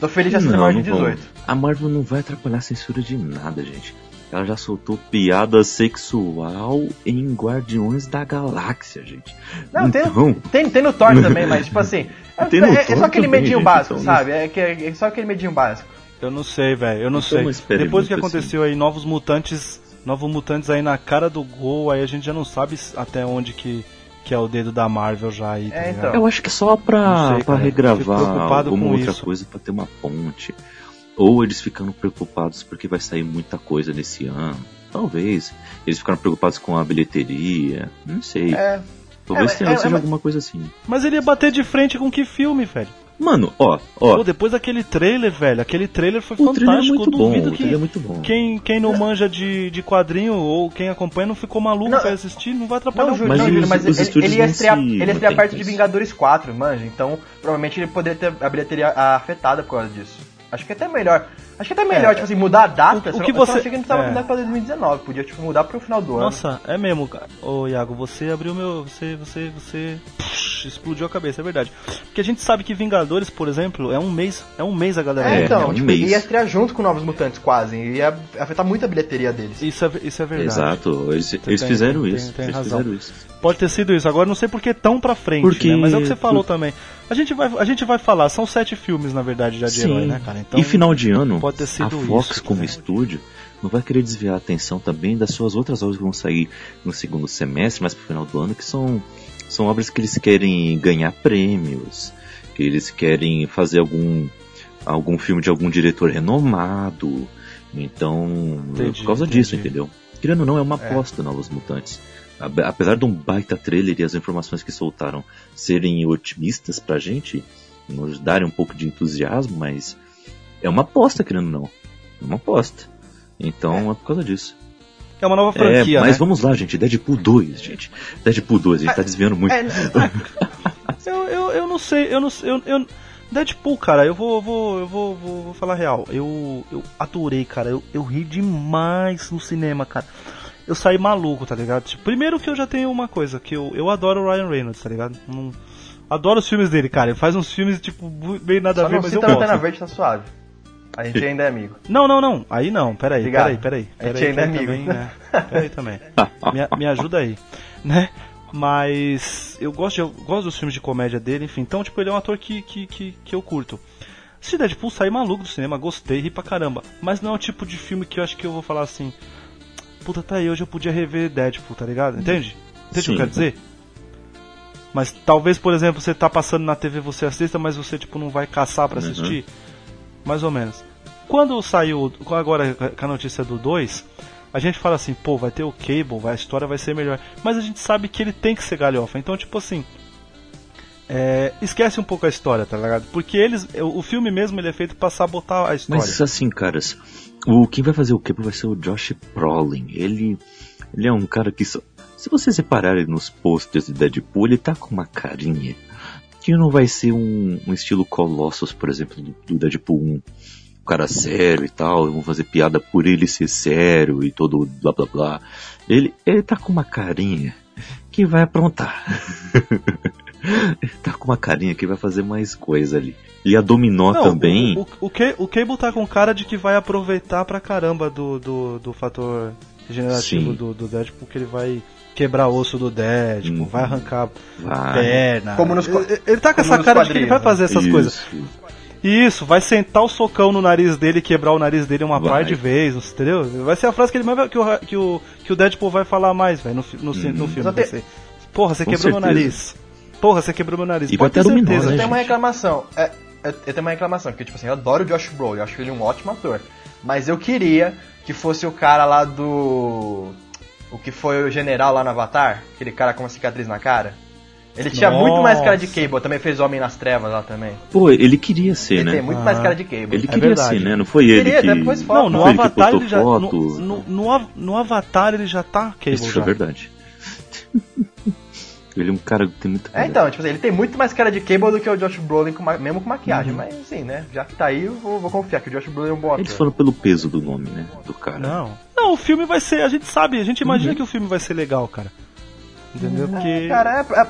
Tô feliz de Não, maior de não vão. 18. A Marvel não vai atrapalhar a censura de nada, gente. Ela já soltou piada sexual em Guardiões da Galáxia, gente. Não, tem- então, Tem, tem no Thor também, mas tipo assim. É, é- é só aquele também, medinho gente, básico, então, sabe? É, que- é só aquele medinho básico. Eu não sei, velho. Eu não Então sei. Depois do que muito aconteceu aí, novos mutantes. Novos mutantes aí na cara do gol, aí a gente já não sabe até onde que, que é o dedo da Marvel já aí, tá É, então. eu acho que é só pra, sei, pra regravar alguma com outra isso. coisa, pra ter uma ponte. Ou eles ficando preocupados porque vai sair muita coisa nesse ano. Talvez. Eles ficaram preocupados com a bilheteria. Não sei. É. Talvez é, tenha, é, seja é, alguma coisa assim. Mas ele ia bater de frente com que filme, velho? Mano, ó, ó. Pô, depois daquele trailer, velho, aquele trailer foi o trailer é fantástico. muito eu bom. duvido O que trailer é muito bom. quem, quem não manja de, de quadrinho ou quem acompanha não ficou maluco Não, pra assistir, não vai atrapalhar Não, o Mas não, Júlio, mas os ele, ele ia estrear, se ele ia estrear com de. Vingadores 4, manja. Então, provavelmente ele poderia ter a bilheteria afetada por causa disso. Acho que até melhor. Acho que até melhor, É, tipo assim, mudar a data. o- o que eu você- achei que a gente tava é. mudando pra 2019. Podia, tipo, mudar pro final do ano. Nossa, é mesmo, cara. Ô, Iago, você abriu meu. Você. Você. Você. Puxa, explodiu a cabeça, é verdade. Porque a gente sabe que Vingadores, por exemplo, é um mês. É um mês a galera. É, É, então, é um tipo, mês. ia estrear junto com Novos Mutantes, quase. Ia afetar muito a bilheteria deles. Isso é, isso é verdade. Exato, eles, eles tem- fizeram tem- isso. tem eles razão. fizeram isso. Pode ter sido isso. Agora não sei por que tão pra frente, Porque- né? Mas é o que você falou também. A gente, vai, a gente vai falar, são sete filmes, na verdade, já de herói, né, cara? Então, e final de ano, pode ter sido a Fox isso como também. estúdio não vai querer desviar a atenção também das suas outras obras que vão sair no segundo semestre, mais pro final do ano, que são, são obras que eles querem ganhar prêmios, que eles querem fazer algum, algum filme de algum diretor renomado. Então, Entendi, por causa disso, entendi. entendeu? Querendo ou não, é uma É. aposta Novos Mutantes. Apesar de um baita trailer e as informações que soltaram serem otimistas pra gente, nos darem um pouco de entusiasmo, mas é uma aposta, querendo ou não. É uma aposta. Então é, por causa disso. É uma nova franquia, é, mas né? vamos lá, gente. Deadpool 2, gente. Deadpool 2, a gente tá desviando muito. É, Eu, eu, eu não sei, eu não. Eu, eu- Deadpool, cara, eu vou, eu vou, eu vou, vou, vou falar real. Eu, eu adorei, cara. Eu, eu ri demais no cinema, cara. Eu saí maluco, tá ligado? Tipo, primeiro que eu já tenho uma coisa, que eu, eu adoro o Ryan Reynolds, tá ligado? Não- adoro os filmes dele, cara. Ele faz uns filmes, tipo, bem nada só a ver, não mas eu cita Lanterna gosto. Verde, tá suave. A gente ainda é amigo. Não, não, não. Aí não, peraí, Obrigado. peraí, peraí. A gente peraí, ainda é amigo. Também, né? Peraí também. Me, me ajuda aí, né? Mas eu gosto, de- eu gosto dos filmes de comédia dele, enfim. Então, tipo, ele é um ator que, que, que, que eu curto. Se Deadpool sair maluco do cinema, gostei, ri pra caramba. Mas não é o tipo de filme que eu acho que eu vou falar assim. Puta, tá aí, hoje eu podia rever Deadpool, tá ligado? Entende? Entende o que eu Sim. quero dizer? Mas talvez, por exemplo, você tá passando na TV, você assista, mas você, tipo, não vai caçar pra Uhum. assistir. Mais ou menos. Quando saiu, agora com a notícia do 2, a gente fala assim, pô, vai ter o Cable, vai, a história vai ser melhor. Mas a gente sabe que ele tem que ser galhofa. Então, tipo assim, é, esquece um pouco a história, tá ligado? Porque eles, o filme mesmo ele é feito pra sabotar a história. Mas assim, caras, o quem vai fazer o que vai ser o Josh Brolin. Ele, ele é um cara que só, se vocês repararem nos posters de Deadpool, ele tá com uma carinha que não vai ser um, um estilo Colossus, por exemplo, do, do Deadpool 1. O cara sério e tal, vão fazer piada por ele ser sério e todo blá blá blá. Ele, ele tá com uma carinha que vai aprontar. tá com uma carinha que vai fazer mais coisa ali. E a Dominó Não, também. O, o, o, Ca- o Cable tá com cara de que vai aproveitar pra caramba do, do, do fator regenerativo Sim. do, do Deadpool, que ele vai quebrar osso do Deadpool, Uhum. vai arrancar vai. perna. Como nos ele, ele tá com como essa cara de que ele vai quadrinhos, fazer essas Isso. coisas. Isso, vai sentar o socão no nariz dele e quebrar o nariz dele uma Vai. par de vezes, entendeu? Vai ser a frase que, ele mais vai- que, o, que, o, que o Deadpool vai falar mais, velho, no, no, fi- no Uhum. filme. Porra, você Com quebrou meu certeza. nariz. Porra, você quebrou meu nariz. E Pode ter certeza. né, Eu tenho uma reclamação. É, eu, eu tenho uma reclamação, porque, tipo assim, eu adoro o Josh Brolin, eu acho ele um ótimo ator. Mas eu queria que fosse o cara lá do. O que foi o general lá no Avatar, aquele cara com uma cicatriz na cara. Ele tinha muito mais cara de Nossa. Cable, também fez Homem nas Trevas lá também. Pô, ele queria ser, Ele né? tem muito Ah. mais cara de Cable. Ele É queria verdade. ser, né? Não foi ele Queria, que... depois foto. Não, no Foi ele que Avatar postou ele já. No, no, no Av- no Avatar ele já tá Cable Isso já. é verdade. ele é um cara que tem muita É, então, tipo assim, ele tem muito mais cara de Cable do que o Josh Brolin, com ma- mesmo com maquiagem. Mas assim, né? Já que tá aí, eu vou, vou confiar que o Josh Brolin é um bom ator. Eles foram pelo peso do nome, né? Do cara. Não. Não, o filme vai ser. A gente sabe, a gente imagina que o filme vai ser legal, cara. Entendeu? Porque É, cara, é, é-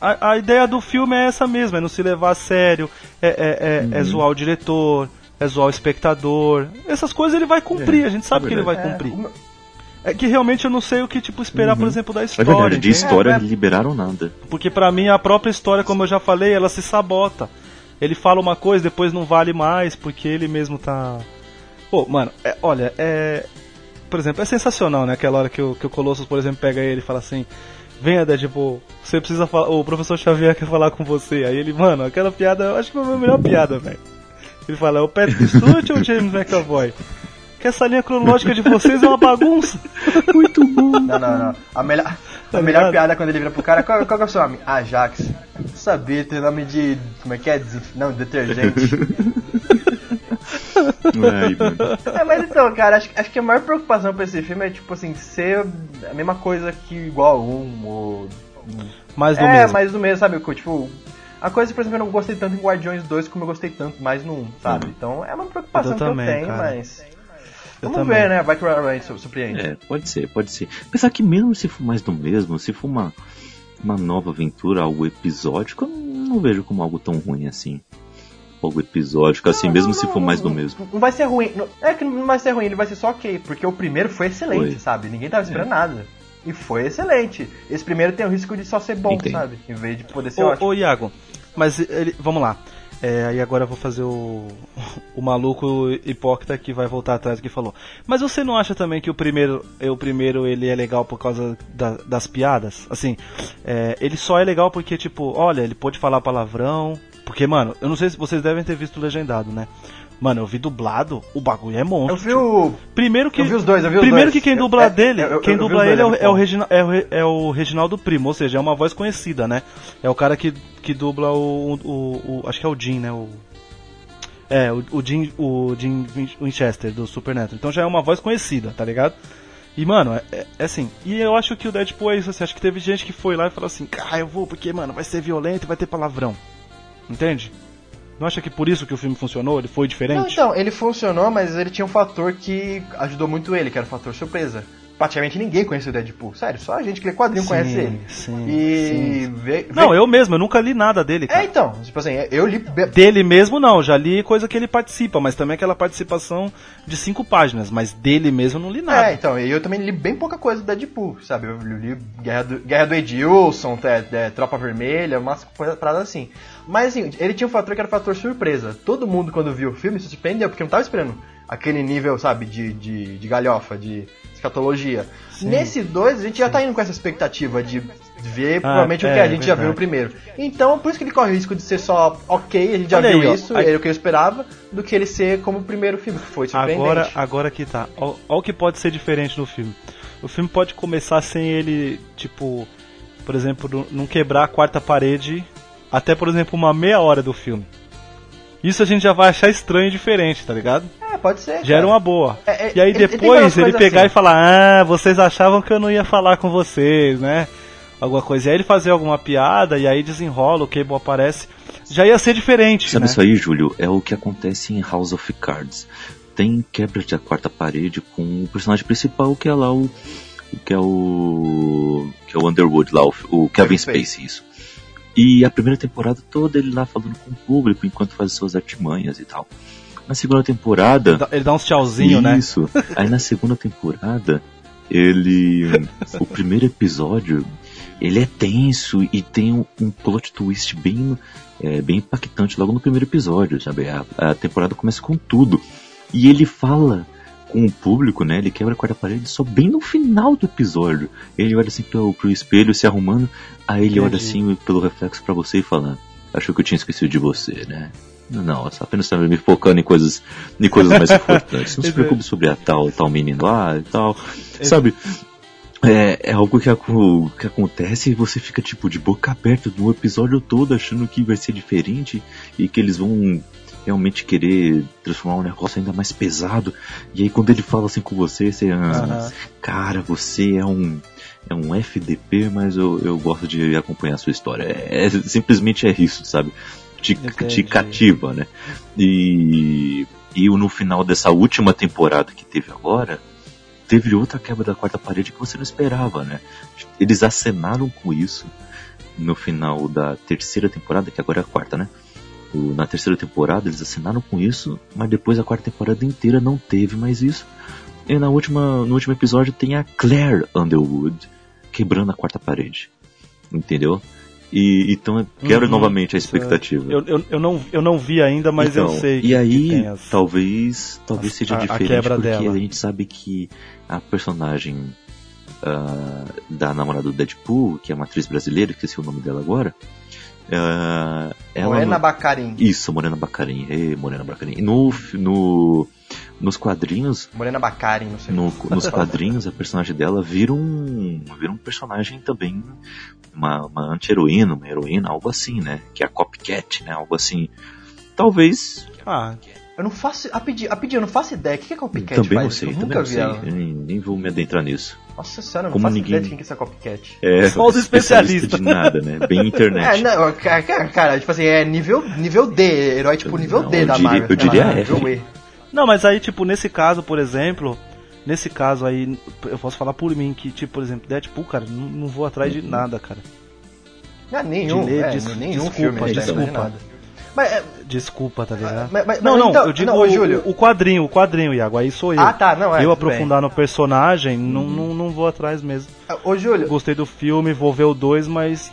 a, a ideia do filme é essa mesmo, é não se levar a sério, é, é, é, é zoar o diretor, é zoar o espectador. Essas coisas ele vai cumprir, É, a gente sabe é que ele vai é, cumprir. É que realmente eu não sei o que tipo esperar, por exemplo, da É história. verdade, de história É, é- liberaram nada. Porque pra mim a própria história, como eu já falei, ela se sabota. Ele fala uma coisa, depois não vale mais, porque ele mesmo tá. Pô, mano, é- olha, é. Por exemplo, é sensacional, né? Aquela hora que o, que o Colossus, por exemplo, pega ele e fala assim. Venha, Deadpool, você precisa falar. O professor Xavier quer falar com você. Aí ele, mano, aquela piada, eu acho que foi a melhor piada, velho. Ele fala, é o Patrick Stewart ou o James McAvoy? Que essa linha cronológica de vocês é uma bagunça. Muito bom. Não, não, não. A melhor, Tá a melhor ligado? piada é quando ele vira pro cara, qual, qual que é o seu nome? Ajax. Sabia, tem nome de. Como é que é? Desinf- Não, detergente. Ai, mano. é, mas então, cara, acho, acho que a maior preocupação pra esse filme é, tipo assim, ser a mesma coisa que igual um ou. Mais do é, mesmo. mais do mesmo, sabe? Tipo. A coisa, por exemplo, eu não gostei tanto em Guardiões 2 como eu gostei tanto mais no 1, sabe? Uhum. Então é uma preocupação Eu que também, eu tenho, cara. mas. Vamos também. ver, né? Vai que o Ryan su- surpreende. É, pode ser, pode ser. Apesar que mesmo se for mais do mesmo, se for uma, uma nova aventura, algo episódico, eu não, vejo como algo tão ruim assim. Algo episódico, assim, Não, mesmo não, se não, for mais não, do mesmo. Não vai ser ruim. não- É que não vai ser ruim, ele vai ser só ok. Porque o primeiro foi excelente, Foi. sabe? Ninguém tava esperando nada. E foi excelente. Esse primeiro tem o risco de só ser bom, Entendo. sabe? Em vez de poder ser Ô, ótimo. ô Iago, mas ele, vamos lá. É, aí agora eu vou fazer o, o maluco hipócrita que vai voltar atrás que falou. Mas você não acha também que o primeiro, o primeiro ele é legal por causa da- das piadas? Assim, é, ele só é legal porque, tipo, olha, ele pode falar palavrão. Porque, mano, eu não sei se vocês devem ter visto legendado, né? Mano, eu vi dublado, o bagulho é monstro. Eu vi o. Primeiro que. Eu vi os dois, eu vi os Primeiro dois. que quem Eu- dubla é, dele, eu- eu- quem dubla dois, ele é o, é é, o. Regina, é, o, Re- é o Reginaldo Primo, ou seja, é uma voz conhecida, né? É o cara que, que dubla o, o, o- Acho que é o Jim, né? O, é, o, o Jim, o Jim Win- Winchester do Supernatural. Então já é uma voz conhecida, tá ligado? E, mano, é, é- é assim. E eu acho que o Deadpool é isso, assim. Acho que teve gente que foi lá e falou assim: Ah, eu vou porque, mano, vai ser violento e vai ter palavrão. Entende? Não acha que por isso que o filme funcionou? Ele foi diferente? Não, então, ele funcionou, mas ele tinha um fator que ajudou muito ele, que era o fator surpresa. Praticamente ninguém conhecia o Deadpool. Sério, só a gente que lê quadrinho Sim, conhece ele. sim, e sim. vê- Não, vê- eu mesmo, eu nunca li nada dele, cara. É, então, tipo assim, eu li. Dele mesmo não, já li coisa que ele participa, mas também aquela participação de cinco páginas, mas dele mesmo eu não li nada. É, então, e eu também li bem pouca coisa do Deadpool, sabe? Eu li Guerra do, Guerra do Edilson, é, é, Tropa Vermelha, umas coisas paradas assim. Mas assim, ele tinha um fator que era o fator surpresa. Todo mundo, quando viu o filme, se surpreendeu, porque não tava esperando aquele nível, sabe, de, de, de galhofa, de escatologia. Nesse dois, a gente já tá indo com essa expectativa de ver provavelmente o que é, a gente já viu no primeiro. Então, por isso que ele corre o risco de ser só ok, a gente já Olha viu aí, ó, isso, aí- era o que eu esperava, do que ele ser como o primeiro filme, que foi surpreendente. Agora, agora que tá. Olha o que pode ser diferente no filme. O filme pode começar sem ele, tipo, por exemplo, não quebrar a quarta parede até, por exemplo, uma meia hora do filme. Isso a gente já vai achar estranho e diferente, tá ligado? É, pode ser. Já era cara. uma boa. É, é, e aí depois ele, pegar assim. e falar, ah, vocês achavam que eu não ia falar com vocês, né? Alguma coisa. E aí ele fazer alguma piada e aí desenrola, o Cable aparece. Já ia ser diferente, Sabe né? isso aí, Júlio? É o que acontece em House of Cards. Tem quebra da quarta parede com o personagem principal, que é lá o. que é o. que é o Underwood lá, o, o Kevin Spacey. isso. E a primeira temporada toda ele lá falando com o público enquanto faz suas artimanhas e tal. Na segunda temporada. Ele dá- uns tchauzinho, né? Isso. Aí na segunda temporada, ele. o primeiro episódio, ele é tenso e tem um, um plot twist bem, é, bem impactante logo no primeiro episódio, sabe? A, a temporada começa com tudo. E ele fala com o público, né? Ele quebra a quarta parede só bem no final do episódio. Ele olha assim pro, pro espelho se arrumando, aí ele olha assim pelo reflexo pra você e fala: Achou que eu tinha esquecido de você, né? Não, apenas estava me focando em coisas, em coisas mais importantes. Não se preocupe sobre a tal, tal menino lá e tal. Sabe? É, é algo que, que acontece e você fica tipo de boca aberta no episódio todo achando que vai ser diferente e que eles vão realmente querer transformar um negócio ainda mais pesado. E aí quando ele fala assim com você, você. ah. Cara, você é um. É um FDP, mas eu, eu gosto de acompanhar a sua história. É, é- simplesmente é isso, sabe? Te, te cativa, né? E, e no final dessa última temporada que teve agora, teve outra quebra da quarta parede que você não esperava, né? Eles acenaram com isso no final da terceira temporada, que agora é a quarta, né? Na terceira temporada eles assinaram com isso, mas depois a quarta temporada inteira não teve mais isso. E na última, no último episódio tem a Claire Underwood quebrando a quarta parede. Entendeu? E então quebra Uhum, novamente a é- expectativa. Eu, eu, eu, não, eu não vi ainda, mas Então, eu sei. E aí, as- talvez, talvez as- seja a- a diferente quebra porque dela. a gente sabe que a personagem ah, da namorada do Deadpool, que é uma atriz brasileira, esqueci o nome dela agora. Ah, ela Morena no- Bacarin. Isso, Morena Bacarin. Ei, Morena Bacarin. No, no, nos quadrinhos, Morena Bacarin, não sei. no- nos quadrinhos, a personagem dela vira um, vira um personagem também, uma, uma anti-heroína, uma heroína, algo assim, né? Que é a copycat, né? Algo assim. Talvez Ah, Eu não faço. A pedir, a pedir, eu não faço ideia. O que a Copycat também faz? não sei, eu também nunca não vi sei. ela. Nem, nem vou me adentrar nisso. Nossa senhora, eu não Como faço ninguém- ideia de quem que é essa Copycat. É, Só os especialista especialistas. de nada, né? Bem internet. É, não, cara, cara, tipo assim, é nível, nível D, herói tipo nível Não, D da diria- Marvel. eu diria Ela- F. nível E. Não, mas aí, tipo, nesse caso, por exemplo, nesse caso aí, eu posso falar por mim que, tipo, por exemplo, Deadpool, cara, não, não vou atrás de nada, cara. Não, nenhum, De ler, é, des- nenhum desculpa, filme, desculpa. de nada. Mas, é, Desculpa, tá ligado? mas- mas- não, não, então- eu digo não, o, Júlio. o quadrinho, o quadrinho, Iago, aí sou eu. ah, tá, não, é. eu aprofundar no personagem, não, Uhum. não, não vou atrás mesmo. bem. Ô, Júlio, Gostei do filme, vou ver o 2, mas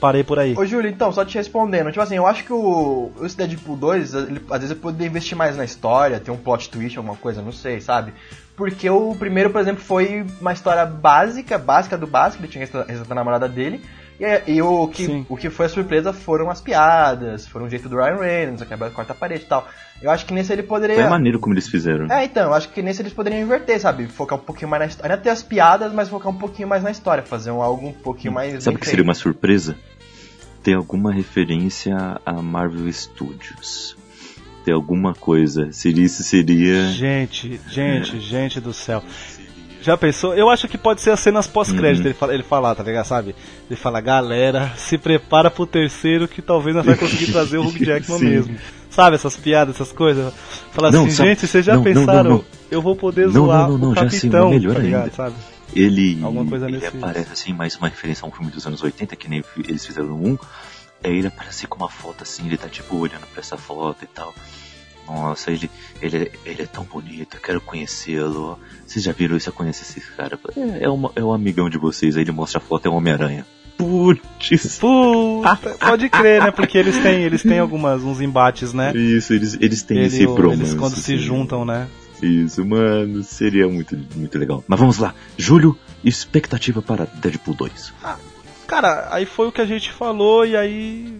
parei por aí. Ô Júlio, então, só te respondendo, tipo assim, eu acho que o esse Deadpool 2, ele, às vezes eu poderia investir mais na história, ter um plot twist, alguma coisa, não sei, sabe? Porque o primeiro, por exemplo, foi uma história básica, básica do básico, ele tinha resgatado a namorada dele, e, e o, que, Sim. o que foi a surpresa foram as piadas, foram o jeito do Ryan Reynolds, a quebra da quarta parede e tal. Eu acho que nesse ele poderia... É maneiro como eles fizeram. É, então, eu acho que nesse eles poderiam inverter, sabe? Focar um pouquinho mais na história. Ainda ter as piadas, mas focar um pouquinho mais na história. Fazer um, algo um pouquinho mais. Sabe o que seria uma surpresa? Ter alguma referência a Marvel Studios. Ter alguma coisa. Seria isso seria. Gente, gente, gente do céu. Já pensou? Eu acho que pode ser as cenas pós-crédito, Uhum. ele, fala, ele falar, tá ligado? Sabe? Ele fala, galera, se prepara pro terceiro que talvez nós vai conseguir trazer o Hugh Jackman mesmo. Sabe essas piadas, essas coisas? Fala Não, assim, sabe- gente, vocês já não, pensaram? não. Eu vou poder zoar o sei, capitão, melhor tá ligado? ainda. Sabe? Ele, ele aparece assim, mais uma referência a um filme dos anos 80, que nem eles fizeram no 1. É ele aparece com uma foto assim, ele tá tipo olhando pra essa foto e tal. Nossa, ele, ele, ele é tão bonito, eu quero conhecê-lo. Vocês já viram isso? Eu conheço esse cara. É, é, uma, é um amigão de vocês, aí ele mostra a foto, é um Homem-Aranha. Putz! Puta, pode crer, né? Porque eles têm, eles têm algumas, uns embates, né? Isso, eles, eles têm Ele esse bromance. eles quando se assim. juntam, né? Isso, mano, seria muito, muito legal. Mas vamos lá. Julho, expectativa para Deadpool 2. Cara, aí foi o que a gente falou e aí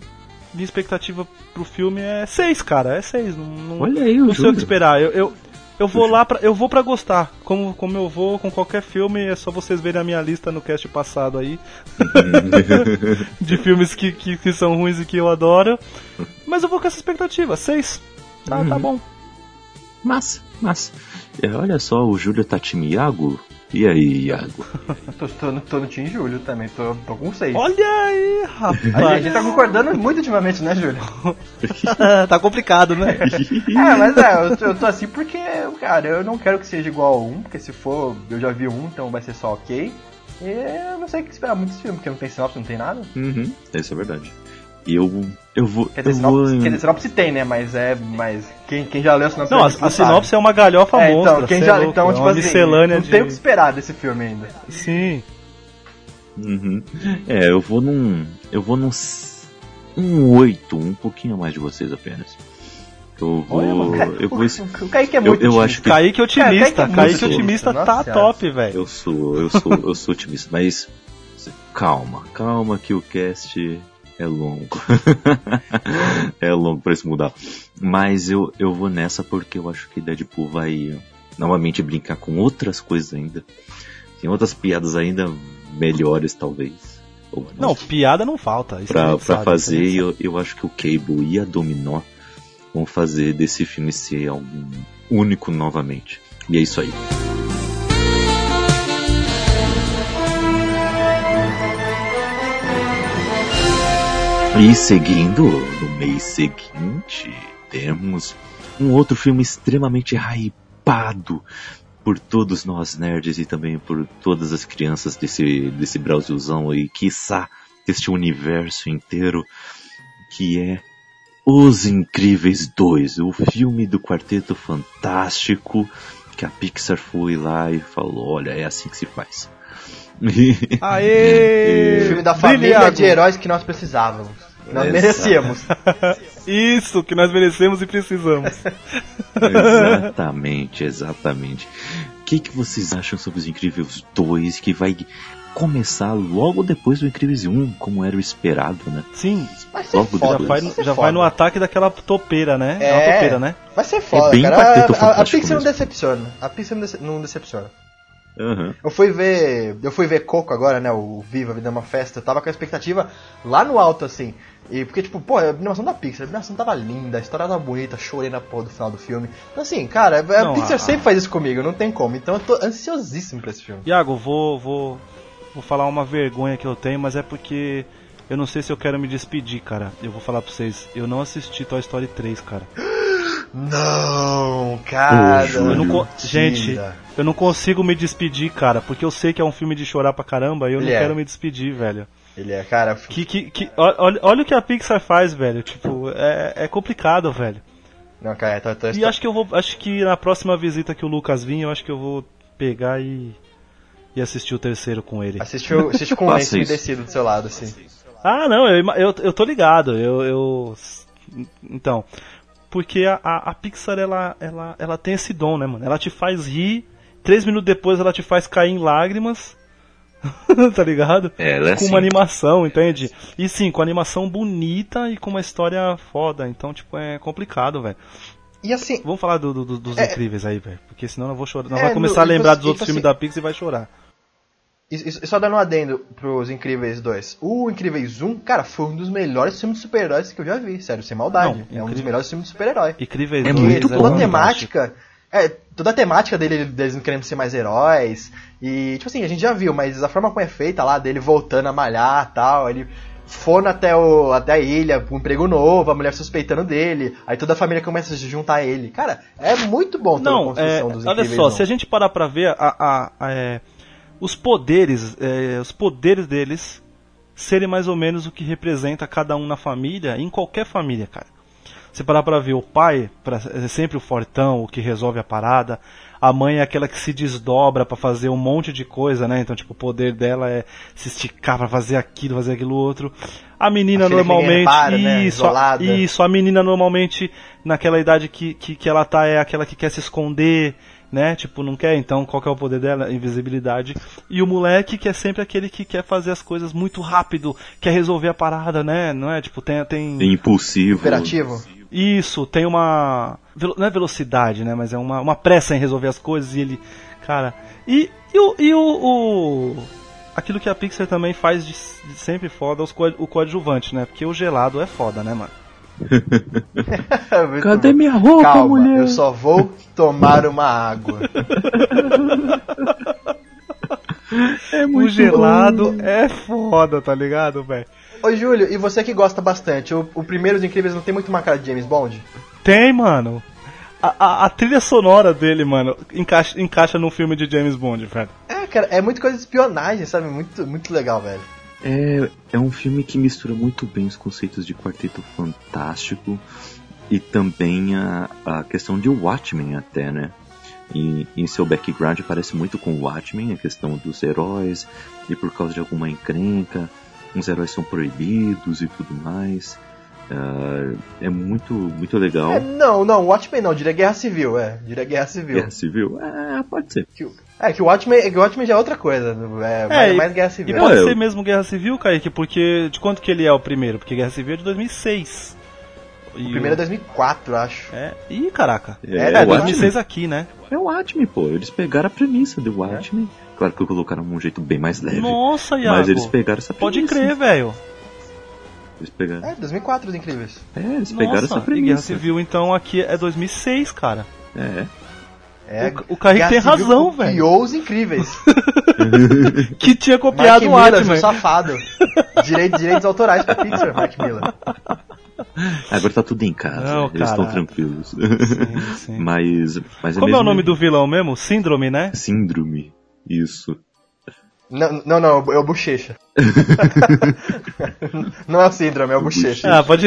minha expectativa pro filme é 6, cara, é 6. Não, não, Olha aí o não sei o que esperar. Eu, eu, Eu vou lá pra, eu vou para gostar. Como, como eu vou com qualquer filme, é só vocês verem a minha lista no cast passado aí. de filmes que, que, que, são ruins e que eu adoro. Mas eu vou com essa expectativa. Seis. Tá, tá uhum. tá bom. Massa, massa. É, olha só, o Júlio tá time Iago. E aí, Iago? tô, tô, tô, no time Júlio também, tô, tô com seis. Olha aí, rapaz. A gente tá concordando muito ultimamente, né, Júlio? tá complicado, né? é, mas é, eu, eu, tô assim porque, cara, eu não quero que seja igual a um, porque se for, eu já vi um, então vai ser só ok. E eu não sei o que esperar muito desse filme, porque não tem sinopse, não tem nada. Uhum, isso é verdade. E eu, eu vou. Quer dizer, eu sinopse, vou... quer dizer, sinopse tem, né? Mas é. Mas quem, quem já leu a sinopse. Não, a, a sinopse é uma galhofa é, monstra. Então, quem já, é então, é tipo assim, miscelânea não de... tem o que esperar desse filme ainda. Sim. Uhum. É, eu vou num. Eu vou num. Um 8, um pouquinho mais de vocês apenas. Eu vou. Olha, eu vou. O Kaique é muito eu, eu acho que... Kaique é otimista. Kaique, é Kaique otimista tá top, velho. Eu sou, eu sou, eu sou otimista, mas calma, calma que o cast é longo. é longo pra isso mudar. Mas eu, eu vou nessa porque eu acho que Deadpool vai novamente brincar com outras coisas ainda. Tem outras piadas ainda melhores, talvez. não, piada não falta. Isso pra, pra fazer, eu, eu acho que o Cable e a Dominó vão fazer desse filme ser algo único novamente. E é isso aí. E seguindo, no mês seguinte, temos um outro filme extremamente hypado por todos nós nerds e também por todas as crianças desse, desse Brasilzão e quiçá deste universo inteiro, que é Os Incríveis 2, o filme do Quarteto Fantástico que a Pixar foi lá e falou, olha, é assim que se faz. Aê! O filme da família Brilhado. de heróis que nós precisávamos. Nós merecíamos. Isso, que nós merecemos e precisamos. exatamente, exatamente. O que, que vocês acham sobre os Incríveis 2 que vai começar logo depois do Incríveis 1, como era o esperado, né? Sim. Vai ser logo foda, já, vai, no, já vai no ataque daquela topeira, né? É, é uma topeira, né? Vai ser foda, é cara. A, a, a Pixar não decepciona. A Pixar não decepciona. Uhum. Eu fui ver. Eu fui ver Coco agora, né? O Viva, Vida é uma Festa. Eu tava com a expectativa lá no alto, assim. E porque, tipo, pô, a animação da Pixar, a animação tava linda, a história tava bonita, chorei na porra do final do filme. Então, assim, cara, a não, Pixar a... sempre faz isso comigo, não tem como. Então eu tô ansiosíssimo pra esse filme. Iago, vou, vou, vou falar uma vergonha que eu tenho, mas é porque eu não sei se eu quero me despedir, cara. Eu vou falar pra vocês, eu não assisti Toy Story 3, cara. Não, cara. Eu não Gente, eu não consigo me despedir, cara, porque eu sei que é um filme de chorar pra caramba e eu não é. quero me despedir, velho. Ele é, cara. Que, que, que, olha, olha o que a Pixar faz, velho. Tipo, é, é complicado, velho. Não, cara, tô, tô, E acho que eu vou. Acho que na próxima visita que o Lucas vir, eu acho que eu vou pegar e. e assistir o terceiro com ele. Assistiu, assiste com o lenço descido do seu lado, assim. Ah, não, eu, eu, eu tô ligado. Eu, eu. Então. Porque a, a, a Pixar, ela, ela, ela tem esse dom, né, mano? Ela te faz rir, três minutos depois ela te faz cair em lágrimas. tá ligado? É, é com assim. uma animação, entende? E sim, com animação bonita e com uma história foda. Então, tipo, é complicado, velho. E assim. Vamos falar do, do, dos é, incríveis aí, velho. Porque senão eu vou chorar. Não é, vai começar no, a lembrar dos outros assim, filmes da Pixar e vai chorar. E, só dando um adendo pros Incríveis 2. O Incríveis 1, cara, foi um dos melhores filmes de super-heróis que eu já vi, sério, sem maldade. Não, é incrível. um dos melhores filmes de super-herói. Incríveis é 2 muito toda a temática. É, toda a temática dele, deles não querendo ser mais heróis. E, tipo assim, a gente já viu, mas a forma como é feita lá, dele voltando a malhar tal, ele fona até, o, até a ilha, um emprego novo, a mulher suspeitando dele, aí toda a família começa a se juntar a ele. Cara, é muito bom toda não, a construção é, dos Olha só, não. se a gente parar pra ver, a, a, a é, os poderes, é, os poderes deles serem mais ou menos o que representa cada um na família, em qualquer família, cara. Você parar pra ver o pai, pra, é sempre o fortão, o que resolve a parada. A mãe é aquela que se desdobra para fazer um monte de coisa, né? Então, tipo, o poder dela é se esticar para fazer aquilo, fazer aquilo outro. A menina a normalmente. Repara, né? isso, a, isso, a menina normalmente, naquela idade que, que, que ela tá, é aquela que quer se esconder, né? Tipo, não quer, então qual que é o poder dela? Invisibilidade. E o moleque que é sempre aquele que quer fazer as coisas muito rápido, quer resolver a parada, né? Não é? Tipo, tem. tem... Impulsivo. Imperativo. Isso, tem uma. Não é velocidade, né? Mas é uma, uma pressa em resolver as coisas e ele. Cara. E, e, o, e o, o- Aquilo que a Pixar também faz de, de sempre foda, os co- o coadjuvante, né? Porque o gelado é foda, né, mano? Muito Cadê bom. minha roupa, Calma, mulher? eu só vou tomar uma água. É o gelado é foda, tá ligado, velho? Ô Júlio, e você que gosta bastante, o, o primeiro dos Incríveis não tem muito uma cara de James Bond? Tem, mano. A, a, a trilha sonora dele, mano, encaixa, encaixa num filme de James Bond, velho. É, cara, é muito coisa de espionagem, sabe? Muito, muito legal, velho. É, é um filme que mistura muito bem os conceitos de Quarteto Fantástico e também a, a questão de Watchmen até, né? E em seu background parece muito com Watchmen, a questão dos heróis, e por causa de alguma encrenca, os heróis são proibidos e tudo mais. Ah, é muito, muito legal. É, não, não, Watchmen não, diria Guerra Civil, é. Diria Guerra Civil. Guerra Civil? É, pode ser. Que É, que o Watchmen, é que o Watchmen já é outra coisa. É, mais, e- mais Guerra E Civil. pode É, ser mesmo Guerra Civil, Kaique, porque de quanto que ele é o primeiro? Porque Guerra Civil é de 2006. E O primeiro é 2004, acho. É, ih, caraca. É, É, é o 2006 aqui, né? É o Watchmen, pô. Eles pegaram a premissa do Watchmen. Claro que colocaram um jeito bem mais leve. Nossa, Iago. mas eles pegaram essa premissa. Pode crer, velho. Eles pegaram. É, 2004, Os Incríveis. É, eles pegaram Nossa, essa e Guerra premissa. Civil, então, aqui é 2006, cara. É. É, O- o Kaique Guerra tem Civil razão, copiou Os Incríveis. Que tinha Mark copiado o Miller, seu safado. Direitos, direitos autorais pra Pixar, Mark Miller. Agora tá tudo em casa. Não, eles estão tranquilos. Sim, sim. mas, mas Como é o nome do vilão mesmo? Síndrome, né? Síndrome. Isso. Não, não, não, é o Bochecha. não é o Síndrome, é o Bochecha. Ah, pode.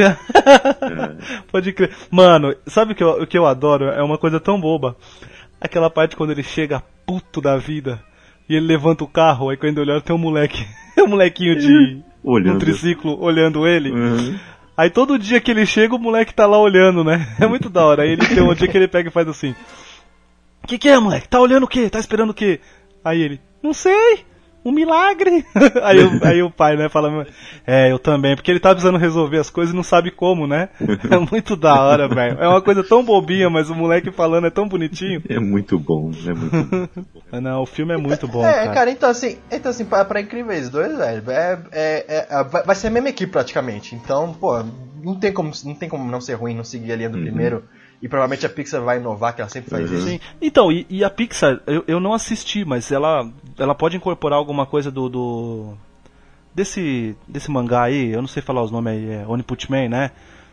pode crer. Mano, sabe o que, eu, o que eu adoro? É uma coisa tão boba. Aquela parte quando ele chega puto da vida e ele levanta o carro, aí quando ele olha tem um moleque. um molequinho de. Olhando. Um triciclo olhando ele. Uhum. Aí todo dia que ele chega, o moleque tá lá olhando, né? É muito da hora. Aí ele tem um dia que ele pega e faz assim: Que que é, moleque? Tá olhando o quê? Tá esperando o quê? Aí ele: Não sei. Um milagre. aí, o, aí o pai, né, fala: É, eu também. Porque ele tá precisando resolver as coisas e não sabe como, né? É muito da hora, velho. É uma coisa tão bobinha, mas o moleque falando é tão bonitinho. É muito bom. É muito bom. Não, o filme é muito bom, É, cara. cara, então assim, então assim, pra, pra Incríveis 2, velho, é, é, é- vai vai ser a mesma equipe praticamente. Então, pô, não tem como não, tem como não ser ruim, não seguir a linha do Uhum. primeiro. E provavelmente a Pixar vai inovar, que ela sempre faz Uhum. isso. Sim. Então, e, e a Pixar, eu, eu não assisti, mas ela, ela pode incorporar alguma coisa do, do. desse. desse mangá aí, eu não sei falar os nomes aí, é Oni Put Man, né?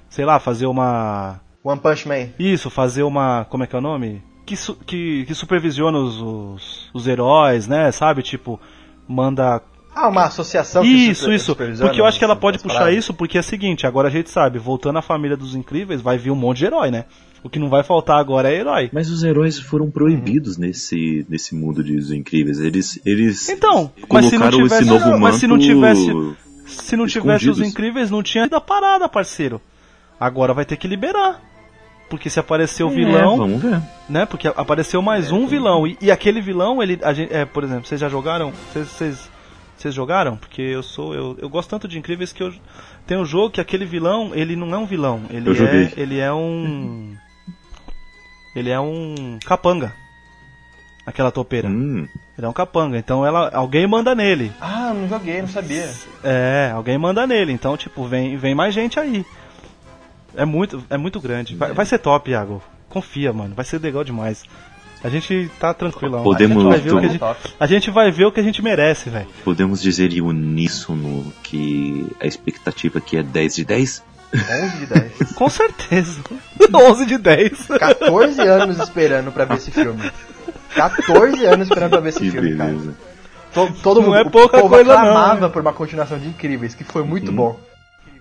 Sei lá, fazer uma. One Punch Man. Isso, fazer uma. como é que é o nome? Que, su- que, que supervisiona os, os, os heróis, né? Sabe? Tipo, manda Ah, uma associação que isso, isso. Porque eu acho que ela pode puxar paradas. isso, porque é o seguinte, agora a gente sabe, voltando à família dos incríveis, vai vir um monte de herói, né? O que não vai faltar agora é herói. Mas os heróis foram proibidos nesse, nesse mundo de Os Incríveis. Eles, eles Então, mas se não colocaram tivesse- esse novo manto... mas se não tivesse- Se não tivesse os incríveis, não tinha da parada, parceiro. Agora vai ter que liberar. Porque se aparecer o É, vilão, vamos ver. né? Porque apareceu mais um vilão. E, e aquele vilão, ele. A gente, é, por exemplo, vocês já jogaram? Vocês, vocês, vocês jogaram? Porque eu sou. Eu, eu gosto tanto de incríveis que eu. Tem um jogo que aquele vilão, ele não é um vilão. Ele Eu é. joguei. Ele é um. Ele é um capanga. Aquela topeira. Hum, Ele é um capanga. Então ela, alguém manda nele. Ah, não joguei, não sabia. É, alguém manda nele. Então, tipo, vem, vem mais gente aí. É muito, é muito grande. Vai, vai ser top, Iago. Confia, mano. Vai ser legal demais. A gente tá tranquilão. Podemos- a, gente vai ver o que a, gente, a gente vai ver o que a gente merece, velho. podemos dizer em uníssono que a expectativa aqui é 10 de 10? 11 de 10. Com certeza. 11 de 10. 14 anos esperando pra ver esse filme. 14 anos esperando pra ver esse Que filme, cara. beleza. To- Todo Não mundo é o pouca povo coisa, aclamava né? por uma continuação de Incríveis, que foi muito Uhum. bom.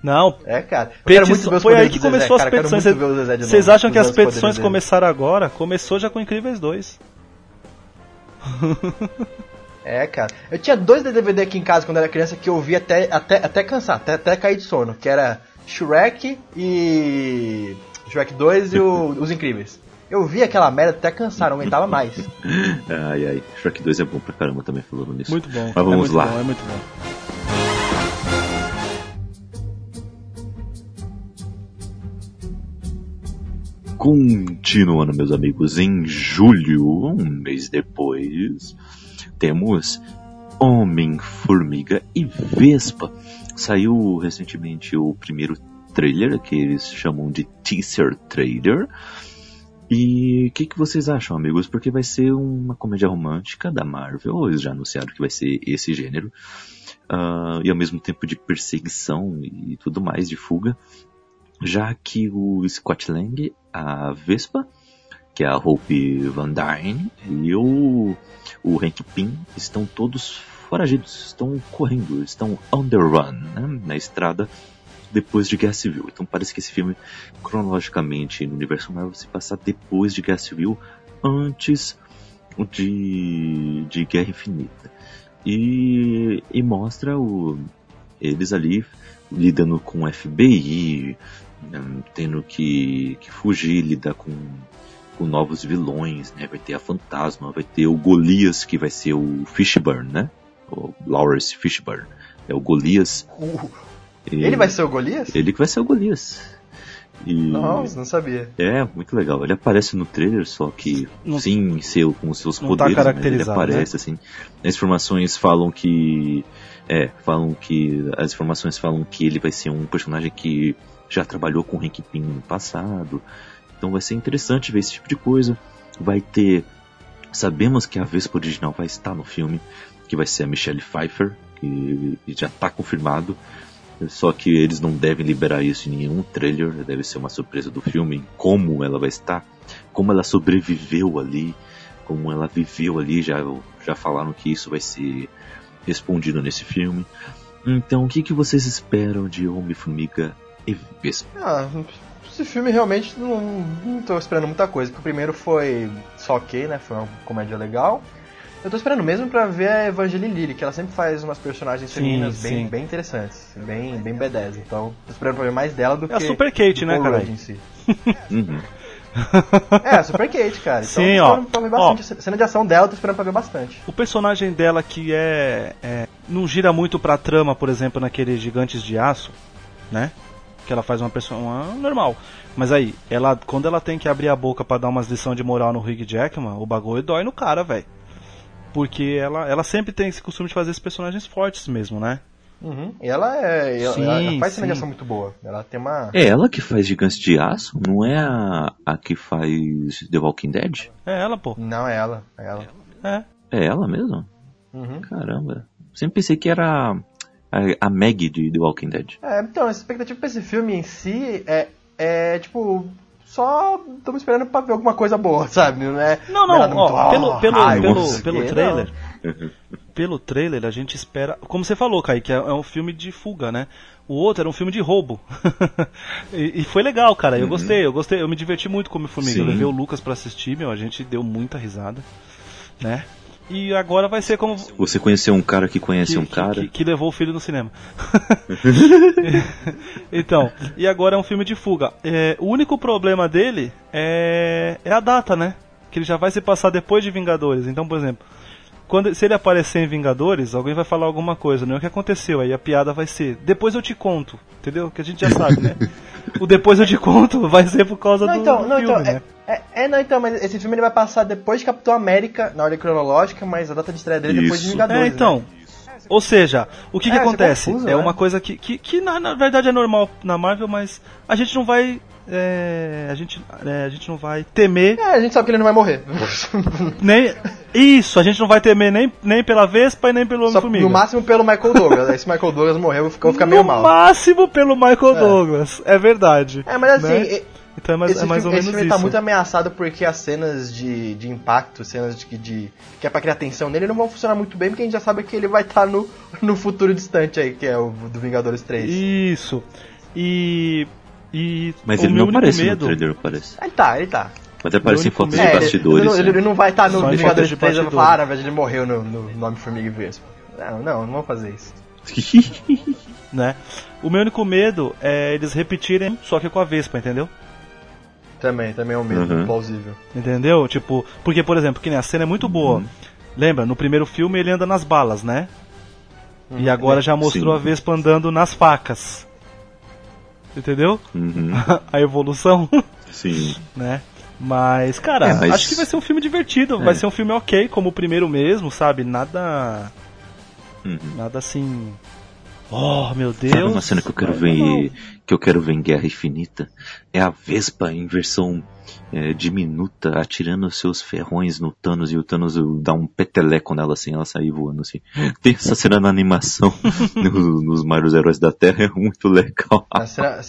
Não, É, cara. Eu quero muito petição- ver os foi aí que do Zezé, começou as cara. Petições. muito ver o Zezé de Vocês acham que as petições começaram agora? Começou já com Incríveis 2. É, cara. Eu tinha dois DVD aqui em casa quando era criança que eu via até, até, até cansar, até, até cair de sono, que era Shrek e. Shrek 2 e o- Os Incríveis. Eu vi aquela merda até cansar, não aguentava mais. Ai, ai. Shrek 2 é bom pra caramba também, falando nisso. Muito bom. Mas é vamos muito lá. bom, é muito bom. Continuando, meus amigos, em julho, um mês depois, temos Homem-Formiga e Vespa. Saiu recentemente o primeiro trailer, que eles chamam de teaser trailer. E o que, que vocês acham, amigos? Porque vai ser uma comédia romântica da Marvel, eles já anunciaram que vai ser esse gênero, uh, e ao mesmo tempo de perseguição e tudo mais, de fuga, já que o Scott Lang, a Vespa, que é a Hope Van Dyne, e o, o Hank Pym estão todos foragidos, estão correndo, estão on the run, né, na estrada depois de Guerra Civil. Então parece que esse filme, cronologicamente, no universo Marvel, se passar depois de Guerra Civil, antes de, de Guerra Infinita. E, e mostra o, eles ali lidando com o FBI, né, tendo que, que fugir, lidar com, com novos vilões, né? Vai ter a Fantasma, vai ter o Golias, que vai ser o Fishburne, né? O Lawrence Fishburne. É o Golias. Uh, ele vai ser o Golias? Ele que vai ser o Golias. E... Nossa, não sabia. É, muito legal. Ele aparece no trailer, só que não, sim, seu, com os seus poderes, tá ele aparece né? assim. As informações falam que. É, falam que. As informações falam que ele vai ser um personagem que já trabalhou com o Hank Pym no passado. Então vai ser interessante ver esse tipo de coisa. Vai ter. Sabemos que a Vespa original vai estar no filme, que vai ser a Michelle Pfeiffer, que já está confirmado. Só que eles não devem liberar isso em nenhum trailer, deve ser uma surpresa do filme, como ela vai estar, como ela sobreviveu ali, como ela viveu ali, já, já falaram que isso vai ser respondido nesse filme. Então, o que, que vocês esperam de Homem-Formiga e Vespa? Ah, esse filme realmente não, tô esperando muita coisa, porque o primeiro foi só ok, né, foi uma comédia legal. Eu tô esperando mesmo pra ver a Evangeline Lilly, que ela sempre faz umas personagens sim, femininas bem, bem interessantes, bem, bem B10. Então, tô esperando pra ver mais dela do é que. É a Super Kate, né, cara? em si. uhum. é, a Super Kate, cara. Então, Sim, ó. Pra ver bastante. Ó, a cena de ação dela, tô esperando pra ver bastante. O personagem dela que é, é. não gira muito pra trama, por exemplo, naqueles Gigantes de Aço, né? Que ela faz uma pessoa normal. Mas aí, ela quando ela tem que abrir a boca para dar umas lições de moral no Hugh Jackman, o bagulho dói no cara, velho. Porque ela, ela sempre tem esse costume de fazer esses personagens fortes mesmo, né? Uhum. E ela é. Ela, sim, ela faz sim. muito boa. Ela tem uma. É ela que faz Gigantes de Aço? Não é a, a que faz The Walking Dead? É ela, pô. Não, é ela. É ela. É. É ela mesmo? Uhum. Caramba. Sempre pensei que era a, a Maggie de The Walking Dead. É, então, a expectativa pra esse filme em si é, é tipo, só estamos esperando pra ver alguma coisa boa, sabe? Não, é, não, não, não ó, pelo, pelo, ai, pelo, pelo trailer. pelo trailer, a gente espera. Como você falou, Kaique, é, é um filme de fuga, né? O outro era um filme de roubo. e, e, foi legal, cara. Eu uhum. gostei, eu gostei, eu me diverti muito com o Formiga. Eu levei o Lucas para assistir, meu, a gente deu muita risada, né? E agora vai ser como. Você conheceu um cara que conhece que, um cara. Que, que, levou o filho no cinema. então, e agora é um filme de fuga. É, o único problema dele é, é a data, né? Que ele já vai se passar depois de Vingadores. Então, por exemplo, quando, se ele aparecer em Vingadores, alguém vai falar alguma coisa, não é o que aconteceu. Aí a piada vai ser: depois eu te conto, entendeu? Que a gente já sabe, né? o depois eu te conto vai ser por causa não, do, então, do não, filme, então, né? É, é, é, não, então, mas esse filme ele vai passar depois de Capitão América, na ordem cronológica, mas a data de estreia dele é depois de Vingadores. É, então. Né? Ou seja, o que, é, que acontece? Confuso, é né? uma coisa que, que, que na, na, verdade é normal na Marvel, mas a gente não vai. É, a, gente, é, a gente não vai temer. É, a gente sabe que ele não vai morrer. nem, isso, a gente não vai temer nem, nem pela Vespa e nem pelo Homem-Formiga. No máximo pelo Michael Douglas. Aí se Michael Douglas morrer, eu vou ficar, vou ficar meio mal. No máximo pelo Michael é. Douglas, é verdade. É, mas assim. Né? Então é mais, esse é mais filme, ou menos esse filme isso. tá muito ameaçado porque as cenas de, de impacto, cenas de, de que é pra criar tensão nele, não vão funcionar muito bem, porque a gente já sabe que ele vai estar tá no, no futuro distante aí, que é o do Vingadores 3. Isso. E. e Mas ele não aparece medo... no trailer, parece. Ele tá, ele tá. Mas aparece em fotos de bastidores. Ele, ele, não vai estar tá no Vingadores 3 e falar, ah, na verdade ele morreu no, no Nome Formiga e Vespa. Não, não, não vão fazer isso. né? O meu único medo é eles repetirem, só que com a Vespa, entendeu? Também, também é um medo uhum. plausível. Entendeu? Tipo, porque, por exemplo, que nem a cena é muito boa. Uhum. Lembra, no primeiro filme ele anda nas balas, né? Uhum. E agora já mostrou Sim. a Vespa andando nas facas. Entendeu? Uhum. a evolução. Sim. Né? Mas, cara, É, mas- acho que vai ser um filme divertido, É. vai ser um filme ok, como o primeiro mesmo, sabe? Nada. Uhum. Nada assim. Oh, meu Sabe Deus. uma cena que eu quero ver que eu quero ver em Guerra Infinita? É a Vespa em versão é, diminuta atirando seus ferrões no Thanos e o Thanos dá um peteleco nela assim, ela sair voando assim. Tem essa cena na animação no- nos Marios Heróis da Terra, é muito legal. A cena-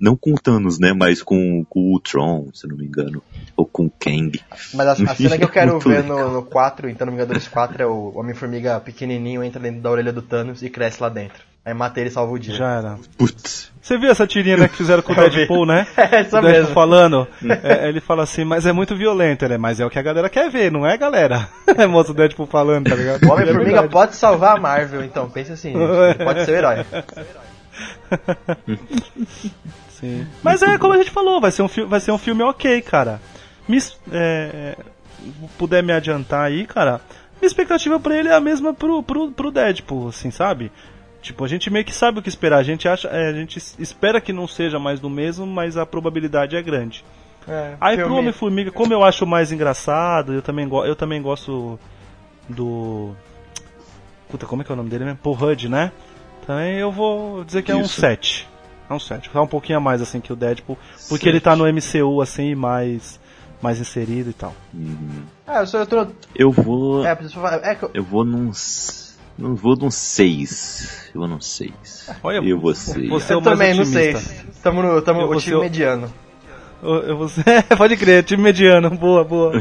Não com o Thanos, né? Mas com, com o Tron, se não me engano. Ou com o Kang. Mas a, a cena que eu quero Muito ver no, no 4, então no Vingadores 4, é o Homem-Formiga pequenininho entra dentro da orelha do Thanos e cresce lá dentro. Aí mata ele e salva o dia. Já era. Putz. Você viu essa tirinha né, que fizeram com o. Deadpool, né? É essa o Deadpool mesmo. falando, é, ele fala assim, mas é muito violento, né? Mas é o que a galera quer ver, não é, galera? É moço o Deadpool falando, tá ligado? O Homem-Formiga É pode salvar a Marvel, então, pensa assim, pode ser o herói. Sim. Mas é como a gente falou, vai ser um, fi- vai ser um filme ok, cara. Me, é, é, puder me adiantar aí, cara, minha expectativa pra ele é a mesma pro, pro, pro Deadpool, assim, sabe? Tipo, a gente meio que sabe o que esperar. A gente acha, é, a gente es- espera que não seja mais do mesmo, mas a probabilidade é grande. É, Aí pro Homem-Formiga, como eu acho mais engraçado, eu também, go eu também gosto do. Puta, como é que é o nome dele mesmo? Paul Rudd, né? Também eu vou dizer que é um Isso. 7. É um 7. Tá um pouquinho a mais assim que o Deadpool. Porque ele tá no MCU assim, mais, mais inserido e tal. Uhum. Ah, eu sou eu tô. Eu vou. É, preciso falar- é que eu- Eu vou num. Não vou num 6. Eu vou num 6. Olha, eu vou você- eu o mais também, não sei. otimista. Tamo no tamo Eu o time ser o- mediano. Eu, eu vou ser- Pode crer, time mediano. Boa, boa.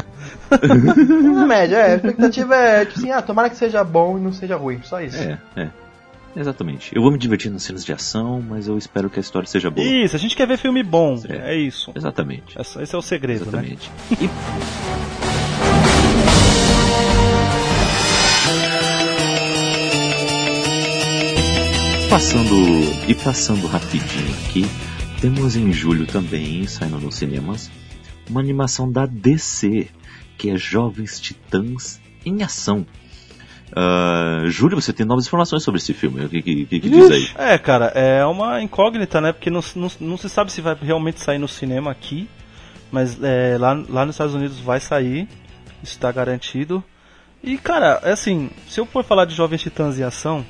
Na média, é. A expectativa é, tipo assim, ah, tomara que seja bom e não seja ruim. Só isso. É, é. Exatamente. Eu vou me divertir nas cenas de ação, mas eu espero que a história seja boa. Isso, a gente quer ver filme bom. É. É isso. Exatamente. Esse é o segredo, né? Exatamente. E Passando e passando rapidinho aqui, temos em julho também, saindo nos cinemas, uma animação da DC, que é Jovens Titãs em Ação. Ah, Júlio, você tem novas informações sobre esse filme? O que, que, que- diz aí? É, cara, é uma incógnita, né? Porque não, não, não se sabe se vai realmente sair no cinema aqui, mas é, lá, lá nos Estados Unidos vai sair, isso tá garantido. E, cara, é assim, se eu for falar de Jovens Titãs em Ação,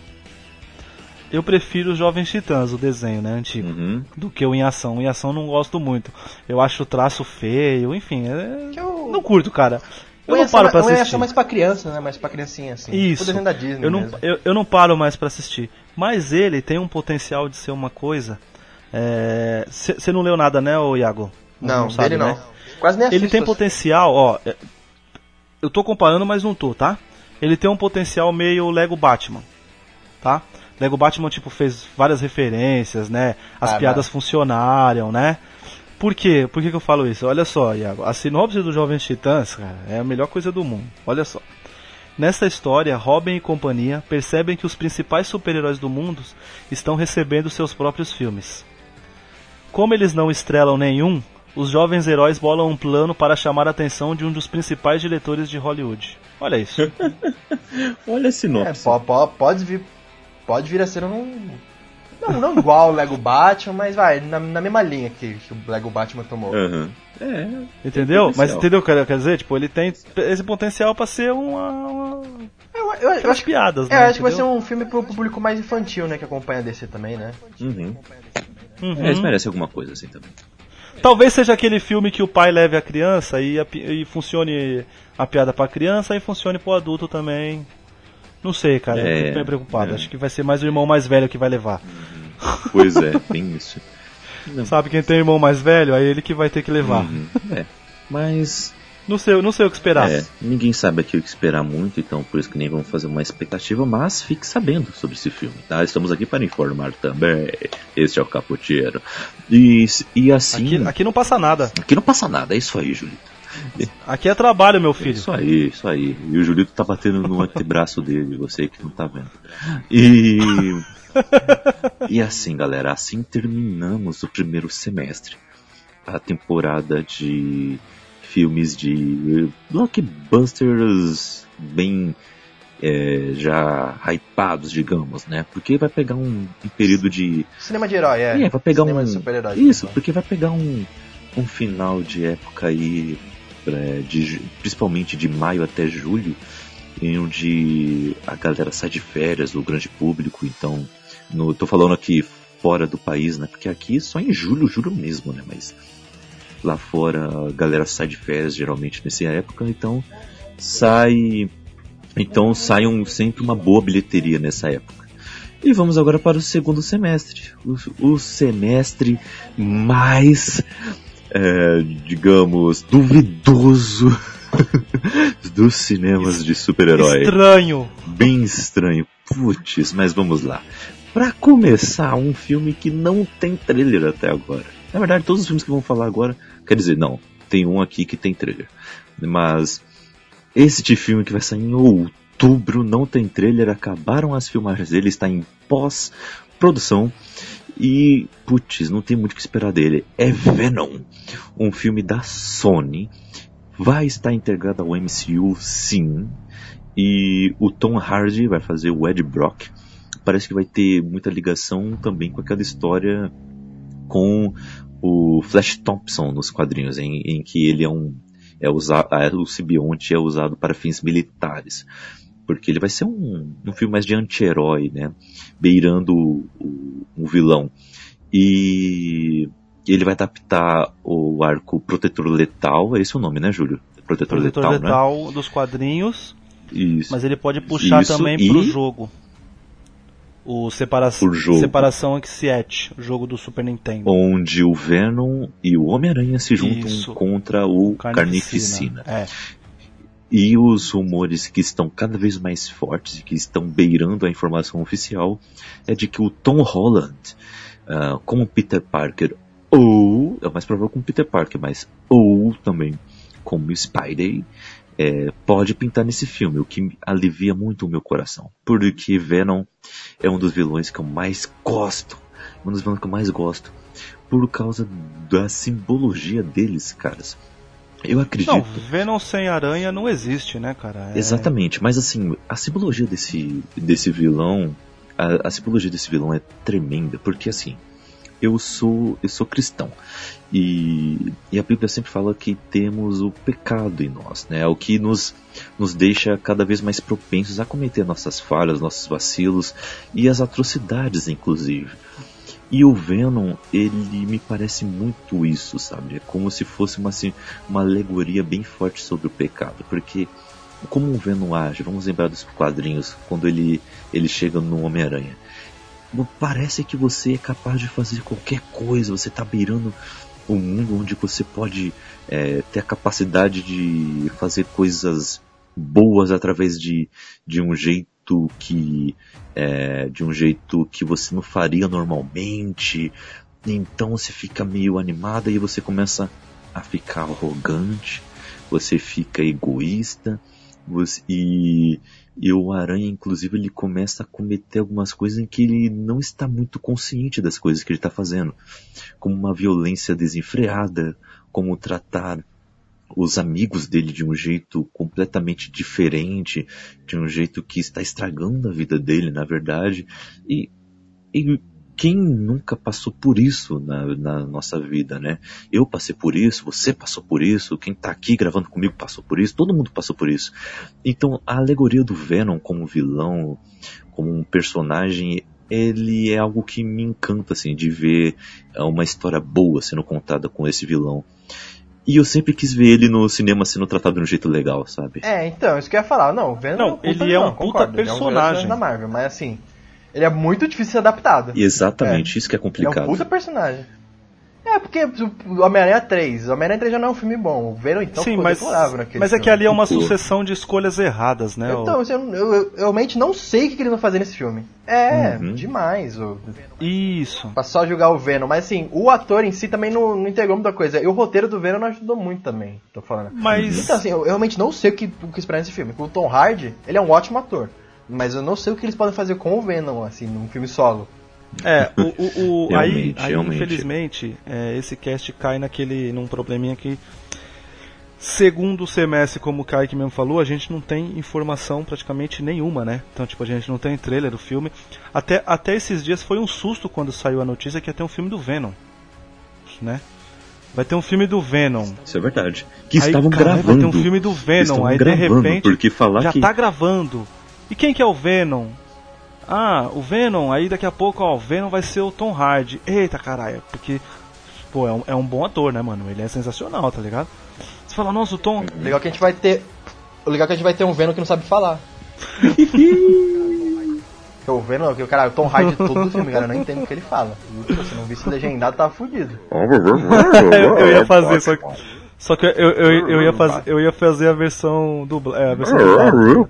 eu prefiro os Jovens Titãs, o desenho, né, antigo, Uhum. do que o em Ação. O em Ação eu não gosto muito. Eu acho o traço feio, enfim, é... Eu- não curto, cara. Eu não paro ma- pra ia assistir. ser mais pra criança, né? Mais pra criancinha, assim. Isso. O da Disney eu não, eu, eu não paro mais pra assistir. Mas ele tem um potencial de ser uma coisa. Você não leu nada, né, ô Iago? Não, sabe, dele não. né? Quase nem Ele assisto. tem potencial, ó. é, Eu tô comparando, mas não tô, tá? Ele tem um potencial meio Lego Batman, tá? Lego Batman, tipo, fez várias referências, né? As Ah, piadas mas- funcionaram, né? Por quê? Por que, que eu falo isso? Olha só, Iago, a sinopse do Jovens Titãs, cara, é a melhor coisa do mundo. Olha só. Nessa história, Robin e companhia percebem que os principais super-heróis do mundo estão recebendo seus próprios filmes. Como eles não estrelam nenhum, os jovens heróis bolam um plano para chamar a atenção de um dos principais diretores de Hollywood. Olha isso. Olha a É, sinopse. po- po- pode vir. Pode vir a ser um. Não, não igual o Lego Batman, mas vai, na, na mesma linha que, que o Lego Batman tomou. Aham. É, Entendeu? Mas entendeu o que eu quero dizer? Tipo, ele tem esse potencial para ser uma, uma... Eu, eu- eu acho, piadas, é, né? eu acho que vai ser um filme pro público mais infantil, né? Que acompanha a DC também, né? Uhum. Uhum. É, eles merecem alguma coisa assim também. Talvez seja aquele filme que o pai leve a criança e, a e funcione a piada pra criança e funcione pro adulto também. Não sei, cara. Eu É, fico bem preocupado. é. Acho que vai ser mais o irmão mais velho que vai levar. Pois é, tem isso. Não. Sabe quem tem irmão mais velho? Aí ele que vai ter que levar. Uhum. É. Mas Não sei, não sei o que esperar. é, ninguém sabe aqui o que esperar muito, então por isso que nem vamos fazer uma expectativa, mas fique sabendo sobre esse filme, tá? Estamos aqui para informar também. Este é o Capoteiro. E, e assim. Aqui, aqui não passa nada. aqui não passa nada, é isso aí, Julito. Aqui é trabalho, meu É filho. Isso aí, isso aí. E o Julito tá batendo no antebraço dele, você que não tá vendo. E. E assim, galera, assim terminamos o primeiro semestre. A temporada de filmes de blockbusters bem é, já hypados, digamos, né? Porque vai pegar um, um período de Cinema de herói, é. é, vai pegar Cinema um. Isso, porque vai pegar um, um final de época aí, de, principalmente de maio até julho, em onde a galera sai de férias, o grande público, então, no, tô falando aqui fora do país, né? Porque aqui só em julho, julho mesmo, né? Mas lá fora a galera sai de férias geralmente nessa época, então sai então sai um, sempre uma boa bilheteria nessa época. E vamos agora para o segundo semestre. O, o semestre mais, é, digamos, duvidoso dos cinemas de super-herói. Estranho. Bem estranho. Putz, mas vamos lá. Para começar, um filme que não tem trailer até agora. Na verdade, todos os filmes que vamos falar agora, quer dizer, não, tem um aqui que tem trailer. Mas este filme que vai sair em outubro não tem trailer, acabaram as filmagens dele, está em pós-produção. E, putz, não tem muito o que esperar dele. É Venom, um filme da Sony. Vai estar integrado ao MCU, sim. E o Tom Hardy vai fazer o Ed Brock. Parece que vai ter muita ligação também com aquela história com o Flash Thompson nos quadrinhos, em, em que ele é um é usado, o simbionte é usado para fins militares. Porque ele vai ser um, um filme mais de anti-herói, né? Beirando o, o, o vilão. E ele vai adaptar o arco Protetor Letal, é esse o nome, né, Júlio? Protetor, Protetor Letal, Letal né? dos quadrinhos. Isso. Mas ele pode puxar Isso, também e... pro jogo. O Separação, Separação Anxiety, o jogo do Super Nintendo. Onde o Venom e o Homem-Aranha se juntam Isso. contra o Carnificina. Carnificina. É. E os rumores que estão cada vez mais fortes e que estão beirando a informação oficial é de que o Tom Holland, uh, como Peter Parker, ou, é mais provável como Peter Parker, mas ou também como Spidey, é, pode pintar nesse filme, o que alivia muito o meu coração. Porque Venom é um dos vilões que eu mais gosto. Um dos vilões que eu mais gosto. Por causa da simbologia deles, caras. Eu acredito. Não, Venom sem aranha não existe, né, cara? É... Exatamente, mas assim, a simbologia desse, desse vilão. A, a simbologia desse vilão é tremenda, porque assim, eu sou eu sou cristão e, e, a Bíblia sempre fala que temos o pecado em nós, né? É o que nos nos deixa cada vez mais propensos a cometer nossas falhas, nossos vacilos e as atrocidades, inclusive. E o Venom, ele me parece muito isso, sabe? É como se fosse uma, assim, uma alegoria bem forte sobre o pecado, porque como o Venom age, vamos lembrar dos quadrinhos, quando ele, ele chega no Homem-Aranha parece que você é capaz de fazer qualquer coisa, você está beirando o mundo onde você pode é, ter a capacidade de fazer coisas boas através de, de um jeito que é, de um jeito que você não faria normalmente então você fica meio animada e você começa a ficar arrogante você fica egoísta você, e e o Aranha, inclusive, ele começa a cometer algumas coisas em que ele não está muito consciente das coisas que ele está fazendo. Como uma violência desenfreada, como tratar os amigos dele de um jeito completamente diferente, de um jeito que está estragando a vida dele, na verdade. E, e quem nunca passou por isso na, na, nossa vida, né? Eu passei por isso, você passou por isso, quem tá aqui gravando comigo passou por isso, todo mundo passou por isso. Então a alegoria do Venom como vilão, como um personagem, ele é algo que me encanta, assim, de ver uma história boa sendo contada com esse vilão. E eu sempre quis ver ele no cinema sendo tratado de um jeito legal, sabe? É, então, isso que eu ia falar. Não, Venom não, é ele é um puta concordo, personagem. Ele é um da Marvel, mas assim, ele é muito difícil de ser adaptado. Exatamente, é. isso que é complicado. É um puta personagem. É, porque o Homem-Aranha 3, o Homem-Aranha 3 já não é um filme bom. O Venom então Sim, mas, Mas é que ali é uma sucessão de escolhas erradas, né? Então, eu, eu, eu, realmente não sei o que eles vão fazer nesse filme. É, uhum. demais. O... Isso. Pra só jogar o Venom. Mas assim, o ator em si também não, não integrou muita coisa. E o roteiro do Venom não ajudou muito também, tô falando. Mas... Então assim, eu, eu realmente não sei o que, o que esperar nesse filme. O Tom Hardy, ele é um ótimo ator. Mas eu não sei o que eles podem fazer com o Venom, assim, num filme solo. É, o, o, o aí, aí infelizmente, é, esse cast cai naquele, num probleminha que, segundo semestre, como o Kaique mesmo falou, a gente não tem informação praticamente nenhuma, né? Então, tipo, a gente não tem trailer do filme. Até, até esses dias foi um susto quando saiu a notícia que ia ter um filme do Venom, né? Vai ter um filme do Venom. Isso é verdade. Que Aí, estavam caralho, gravando. Vai ter um filme do Venom, aí de repente porque falar já que tá gravando. E quem que é o Venom? Ah, o Venom, aí daqui a pouco, ó, o Venom vai ser o Tom Hardy. Eita caralho, porque, pô, é um, é um bom ator, né, mano? Ele é sensacional, tá ligado? Você fala, nossa, o Tom. Legal que a gente vai ter. O legal é que a gente vai ter um Venom que não sabe falar. o Venom, que o cara, o Tom Hardy todo o filme, cara, eu não entendo o que ele fala. Se não visse legendado, tava fudido. eu, eu ia fazer, só que. Só que eu, eu, eu, ia fazer, eu ia fazer a versão dubla, é, a versão dublada.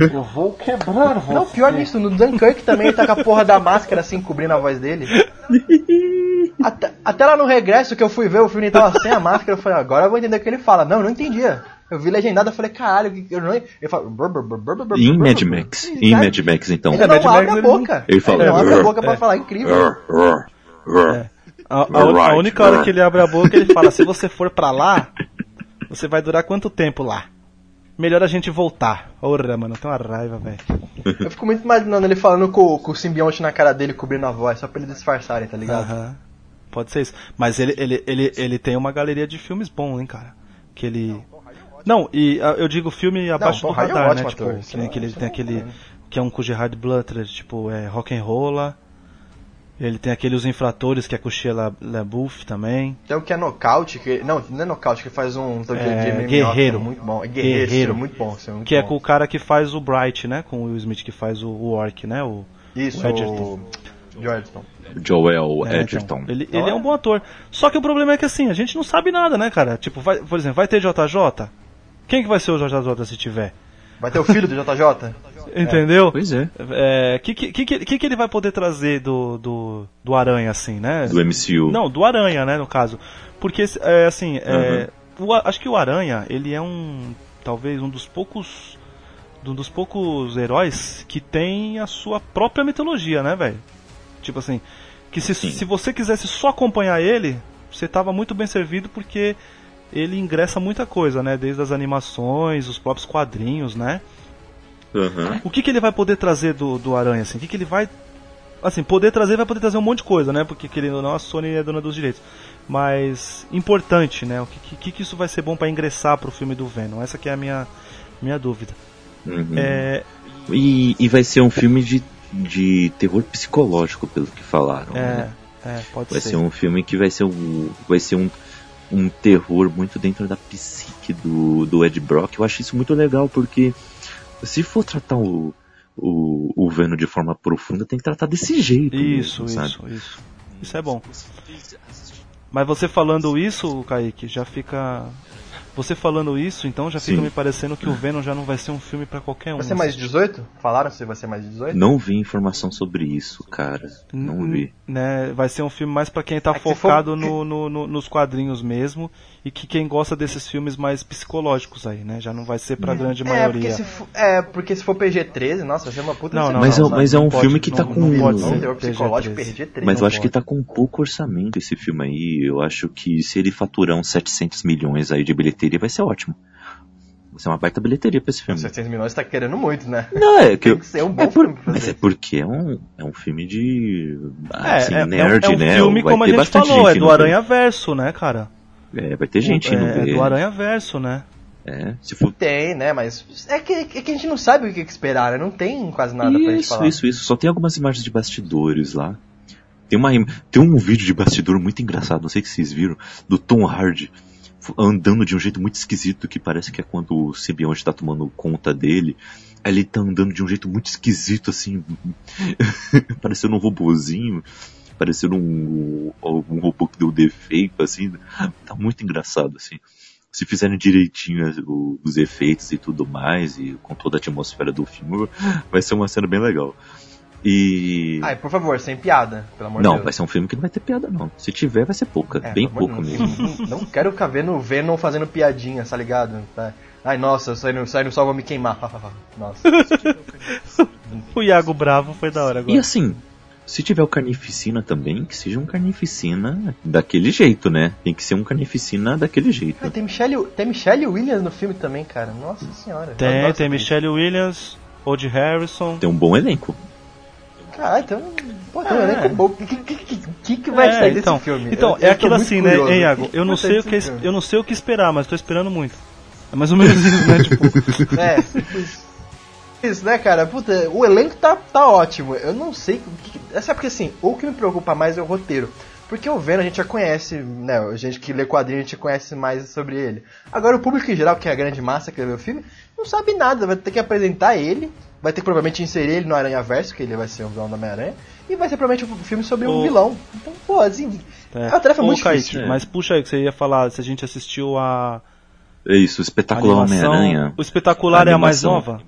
Eu vou quebrar você. Não, pior disso, no Dunkirk também ele tá com a porra da máscara assim, cobrindo a voz dele. Até, até lá no regresso que eu fui ver, o filme tava sem a máscara, eu falei, agora eu vou entender o que ele fala. Não, eu não entendia. Eu vi legendado, eu falei, caralho, eu não. Ele fala. brr, brr, brr, brr, brr, E em Mad Max. em Mad Max, então. Ele É, não Mad abre Max, a ele boca. Ele fala, não abre a boca pra falar, incrível. A, a- a única hora que ele abre a boca, ele fala: se você for pra lá, você vai durar quanto tempo lá? Melhor a gente voltar. Ora, mano, eu tenho uma raiva, velho. Eu fico muito imaginando ele falando com, com o simbionte na cara dele, cobrindo a voz, só pra eles disfarçarem, tá ligado? Aham. Pode ser isso. Mas ele, ele, ele, ele tem uma galeria de filmes bons, hein, cara. Que ele. Não, e ah, eu digo filme abaixo Tom do é radar, né? ótimo Tipo, ator, que não- aquele, isso tem não- aquele. Que é um com Gerard Butler, tipo, é rock and roll. Ele tem aquele Os Infratores, que é com Sheila LaBeouf também. Tem o que é nocaute, que. Não, não é nocaute, que faz um. É, de MMA, Guerreiro. que é Muito bom. É guerreiro, Guerreiro. Muito bom. é muito Que é bom. com o cara que faz o Bright, né? Com o Will Smith, que faz o, o Orc, né? O, Isso, o Edgerton. o. Edgerton. Joel É, Edgerton. então, ele, ele é um bom ator. Só que o problema é que assim, a gente não sabe nada, né, cara? Tipo, vai, por exemplo, vai ter JJ? Quem que vai ser o JJ se tiver? Vai ter o filho do JJ? Entendeu? Pois é. É, que, que, que, que que ele vai poder trazer do, do, do Aranha, assim, né? Do MCU. Não, do Aranha, né, no caso. Porque, é, assim, é, o acho que o Aranha, ele é um, talvez, um dos poucos, um dos poucos heróis que tem a sua própria mitologia, né, velho? Tipo assim, que se, Sim. se você quisesse só acompanhar ele, você tava muito bem servido porque ele ingressa muita coisa, né? Desde as animações, os próprios quadrinhos, né? Aham. O que, que ele vai poder trazer do, do Aranha, assim? O que, que ele vai. Assim, poder trazer, vai poder trazer um monte de coisa, né? Porque, querendo ou não, a Sony é dona dos direitos. Mas, importante, né? O que, que, que isso vai ser bom para ingressar pro filme do Venom? Essa que é a minha, minha dúvida. Uhum. É, E, e vai ser um filme de, de terror psicológico, pelo que falaram. é, né? é, pode Vai ser. ser um filme que vai ser um, vai ser um, um terror muito dentro da psique do, do Ed Brock. Eu acho isso muito legal, porque se for tratar o, o, o Venom de forma profunda, tem que tratar desse jeito. Isso, mesmo, sabe? isso, isso. Isso é bom. Mas você falando isso, Kaique, já fica. Você falando isso, então já fica Sim. me parecendo que o Venom já não vai ser um filme pra qualquer um. Vai ser mais de 18? Falaram se vai ser mais de 18? Não vi informação sobre isso, cara. Não vi. né, vai ser um filme mais pra quem tá É que focado for- no, no- no- nos quadrinhos mesmo e que quem gosta desses filmes mais psicológicos aí, né? Já não vai ser pra grande É porque, maioria. se for, é, porque se for PG-13, nossa, vai ser uma puta Não, não, Mas não, é- mas não é um pode- filme que tá não- com- não pode Não, ser terror psicológico PG-13. PG-13. Mas eu acho que pode. tá com pouco orçamento esse filme aí. Eu acho que se ele faturar uns 700 milhões aí de bilheteria, vai ser ótimo. Vai ser uma baita bilheteria pra esse filme. 700 milhões tá querendo muito, né? Não, é que Tem que ser um bom é por- filme pra mas fazer. é porque é um, é um filme de. É, Assim, é, é um- nerd, é um né? filme Vai como a gente falou, é do Aranha Verso, né, cara? É, vai ter gente indo é, ver. do Aranha Verso, né? É, se for. Tem, né? Mas é que, é que a gente não sabe o que esperar, né? Não tem quase nada pra gente Isso, falar. isso, isso. Só tem algumas imagens de bastidores lá. Tem, uma, tem um vídeo de bastidor muito engraçado, não sei se vocês viram, do Tom Hardy andando de um jeito muito esquisito, que parece que é quando o simbionte tá tomando conta dele. Ele tá andando de um jeito muito esquisito, assim, parecendo um robozinho, parecendo um, um robô que deu defeito, assim. Tá muito engraçado, assim. Se fizerem direitinho o- os efeitos e tudo mais, e com toda a atmosfera do filme, vai ser uma cena bem legal. E. Ai, por favor, sem piada, pelo amor de não, Deus. vai ser um filme que não vai ter piada, não. Se tiver, vai ser pouca. É, bem pouca mesmo. Não, não quero ficar vendo o Venom fazendo piadinha, tá ligado? Tá. Ai, nossa, sai no, sai no sol, vou me queimar. nossa. O Iago Bravo foi da hora E agora. assim, se tiver o Carnificina também, que seja um Carnificina daquele jeito, né? Tem que ser um Carnificina daquele jeito. Ah, tem, Michelle, tem Michelle Williams no filme também, cara. Nossa senhora. Tem, tem Michelle Williams, Woody Harrison. Tem um bom elenco. Caralho, então. Pô, tem um É. elenco bom. O que, que, que, que, vai É, sair então, desse filme? Então, Eu- é aquilo assim, né, curioso. hein, O Iago? Eu não sei o que eu não sei o que esperar, mas tô esperando muito. É mais ou menos isso, né? Tipo, É, isso, né, cara? Puta, o elenco tá, tá ótimo. Eu não sei. que- É porque assim, o que me preocupa mais é o roteiro. Porque o Venom a gente já conhece, né? A gente que lê quadrinho a gente conhece mais sobre ele. Agora o público em geral, que é a grande massa que vê o filme, não sabe nada. Vai ter que apresentar ele, vai ter que provavelmente inserir ele no Aranha Verso, que ele vai ser o vilão da Homem-Aranha. E vai ser provavelmente um filme sobre um O- vilão. Então, pô, assim. É, uma tarefa Ô, muito Kaique, difícil. né? mas puxa aí que você ia falar se a gente assistiu a É isso, o espetáculo animação. Homem-Aranha. O espetacular é a mais nova?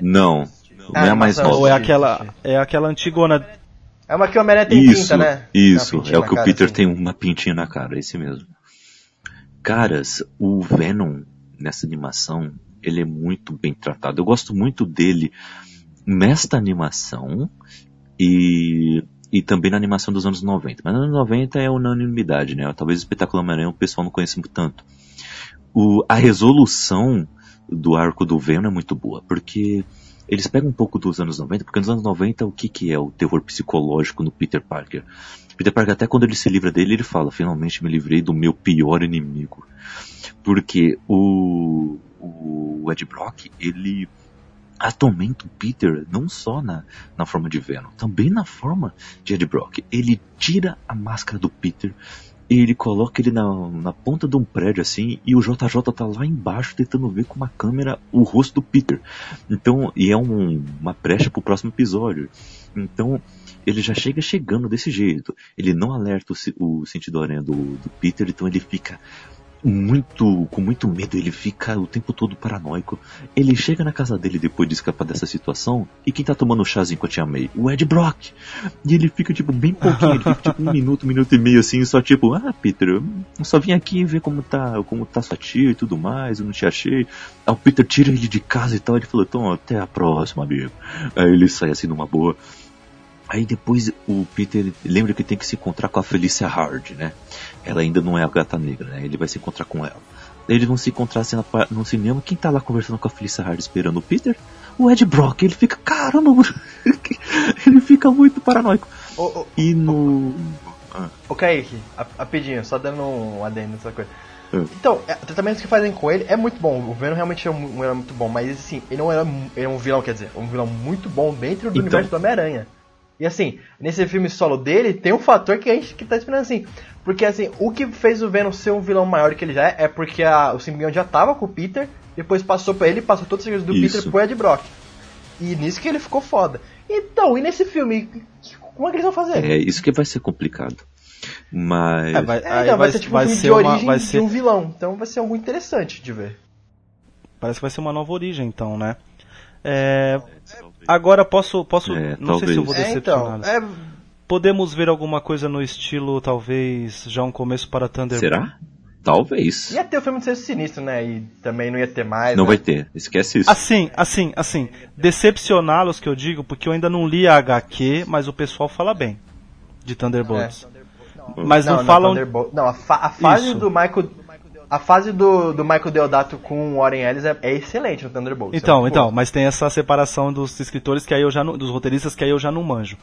Não, não é a mais animação. nova. Ou é aquela, é aquela antigona É uma que o Homem-Aranha tem Isso, pinta, né? isso, é o que o Peter assim. tem uma pintinha na cara, esse mesmo. Caras, o Venom nessa animação, ele é muito bem tratado. Eu gosto muito dele nesta animação e, e também na animação dos anos 90. Mas nos anos 90 é unanimidade, né? Talvez o espetáculo Homem-Aranha o pessoal não conheça tanto. O, a resolução do arco do Venom é muito boa, porque eles pegam um pouco dos anos 90, porque nos anos 90 o que, que é o terror psicológico no Peter Parker? Peter Parker, até quando ele se livra dele, ele fala, finalmente me livrei do meu pior inimigo. Porque o, o Ed Brock, ele atormenta o Peter não só na, na forma de Venom, também na forma de Ed Brock. Ele tira a máscara do Peter, ele coloca ele na, na ponta de um prédio assim, e o JJ tá lá embaixo tentando ver com uma câmera o rosto do Peter. Então, e é um, uma brecha pro próximo episódio. Então, ele já chega chegando desse jeito. Ele não alerta o, o sentido aranha do, do Peter, então ele fica muito com muito medo, ele fica o tempo todo paranoico. Ele chega na casa dele depois de escapar dessa situação, e quem tá tomando chazinho com a tia May? O Ed Brock. E ele fica tipo bem pouquinho, ele fica tipo um minuto, um minuto e meio assim, só tipo, ah, Peter, eu só vim aqui ver como tá, como tá sua tia e tudo mais, eu não te achei. Aí o Peter tira ele de casa e tal, ele falou, então até a próxima, amigo. Aí ele sai assim numa boa. Aí depois o Peter lembra que tem que se encontrar com a Felicia Hard, né? Ela ainda não é a gata negra, né? Ele vai se encontrar com ela. Daí eles vão se encontrar assim, no cinema. Quem tá lá conversando com a Felicia Hard esperando o Peter? O Ed Brock. Ele fica, caramba, ele fica muito paranoico. Ô, ô, E no. ô Kaique, a- rapidinho, só dando um adendo nessa coisa. É. Então, é, o tratamento que fazem com ele é muito bom. O Venom realmente é um, um muito bom, mas assim, ele não era ele é um vilão, quer dizer, um vilão muito bom dentro do Então. universo do Homem-Aranha. E assim, nesse filme solo dele, tem um fator que a gente que tá esperando assim. Porque assim, o que fez o Venom ser um vilão maior que ele já é, é porque a- o simbionte já tava com o Peter, depois passou pra ele, passou todos os segredos do Isso. Peter pro Ed Brock. E nisso que ele ficou foda. Então, e nesse filme, como é que eles vão fazer? É, isso que vai ser complicado. Mas. É, vai, É, então, vai, vai, ser tipo vai um filme ser de uma, origem vai de ser, um vilão. Então vai ser algo interessante de ver. parece que vai ser uma nova origem, então, né? É, agora posso, posso, É, não sei se eu vou talvez. É, então, decepcionar. é, Podemos ver alguma coisa no estilo, talvez, já um começo para Thunderbolt. Será? Talvez. ia ter o filme de Sexto Sinistro, né? E também não ia ter mais. Não né? vai ter. Esquece isso. Assim, assim, assim, decepcioná-los que eu digo, porque eu ainda não li a HQ, mas o pessoal fala bem de Thunderbolts. Mas não, falam. Thunderbolt- Não, a, fa- a fase Isso. do Michael. A fase do, do Michael Deodato com o Warren Ellis é, é excelente no Thunderbolt. Então, é então, muito mas tem essa separação dos escritores que aí eu já não, dos roteiristas que aí eu já não manjo.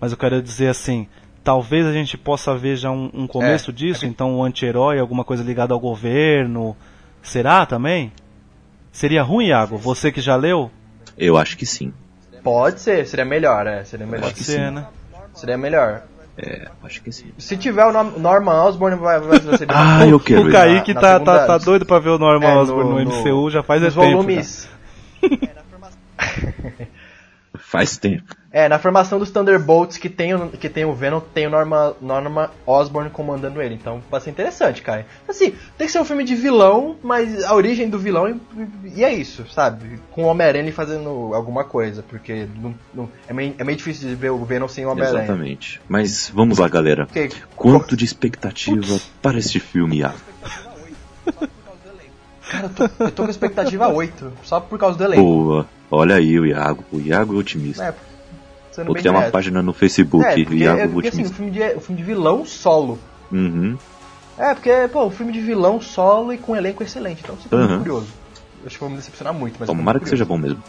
Mas eu quero dizer assim, talvez a gente possa ver já um, um começo É, disso, então um anti-herói, alguma coisa ligada ao governo. Será também? Seria ruim, Iago? Você que já leu? Eu acho que sim. Pode ser, seria melhor, é. Seria melhor. Pode ser, né? Seria melhor. É, acho que sim. Se tiver o Norm- Norman Osborn, vai, vai ser bem Ah, eu quero. O. Kaique Na- tá, na segunda- tá, tá doido pra ver o Norman É, Osborn no, MCU já faz é tempo. volumes. Faz tempo. É, na formação dos Thunderbolts que tem o, que tem o Venom, tem o Norma, Norma Osborn comandando ele. Então vai ser interessante, cara. Assim, tem que ser um filme de vilão, mas a origem do vilão e, e é isso, sabe? Com o Homem-Aranha fazendo alguma coisa, porque não- não- é, meio, é meio difícil de ver o Venom sem o Homem-Aranha. Exatamente. Mas vamos lá, galera. Porque- Quanto de expectativa para este filme há? Cara, eu tô, eu tô com expectativa 8, só por causa do elenco. Boa. Olha aí o Iago. O Iago é otimista. É, sendo Vou bem criar uma página no Facebook. É, porque, Iago é porque assim, o otimista. filme, de, o filme de vilão solo. Uhum. É, porque, pô, um filme de vilão solo e com um elenco excelente. Então você fica muito Aham. curioso. acho que vou me decepcionar muito. Mas Tomara que seja bom mesmo.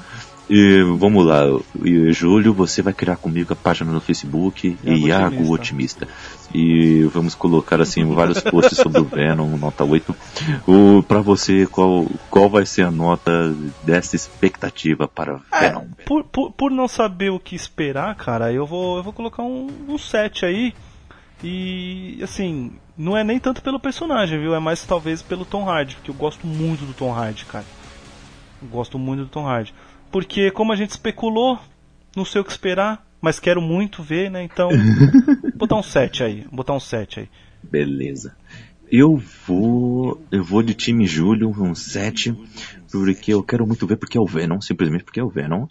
E vamos lá, e, Júlio, você vai criar comigo a página no Facebook, Iago Iago Otimista. E vamos colocar assim vários posts sobre o Venom, nota 8. O, pra você, qual, qual vai ser a nota dessa expectativa para Venom? Por, por, por não saber o que esperar, cara, eu vou, eu vou colocar um, um 7 aí. E assim, não é nem tanto pelo personagem, viu? É mais talvez pelo Tom Hardy, porque eu gosto muito do Tom Hardy, cara. Eu gosto muito do Tom Hardy. Porque como a gente especulou, não sei o que esperar, mas quero muito ver, né? Então, vou botar um 7 aí, vou botar um 7 aí. Beleza. Eu vou. Eu vou de time Júlio, um 7, porque eu quero muito ver porque é o Venom, simplesmente porque é o Venom.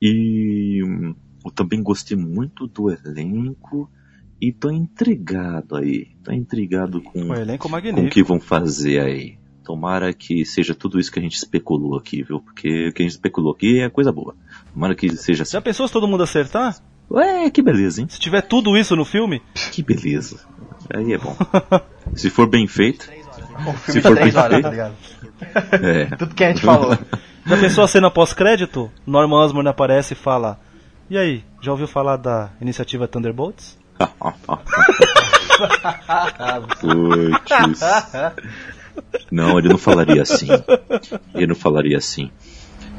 E hum, eu também gostei muito do elenco. E tô intrigado aí. Tô intrigado com, Um elenco com o magnífico. que vão fazer aí. Tomara que seja tudo isso que a gente especulou aqui, viu? Porque o que a gente especulou aqui é coisa boa. Tomara que seja assim. Já pensou se todo mundo acertar? Ué, que beleza, hein? Se tiver tudo isso no filme? Que beleza. Aí é bom. Se for bem feito, O Se for de 3 bem horas, feito. tá ligado? é. Tudo que a gente falou. Já pensou a cena pós-crédito? Norman Osborn aparece e fala: E aí, já ouviu falar da iniciativa Thunderbolts? Puts. Não, ele não falaria assim. Ele não falaria assim.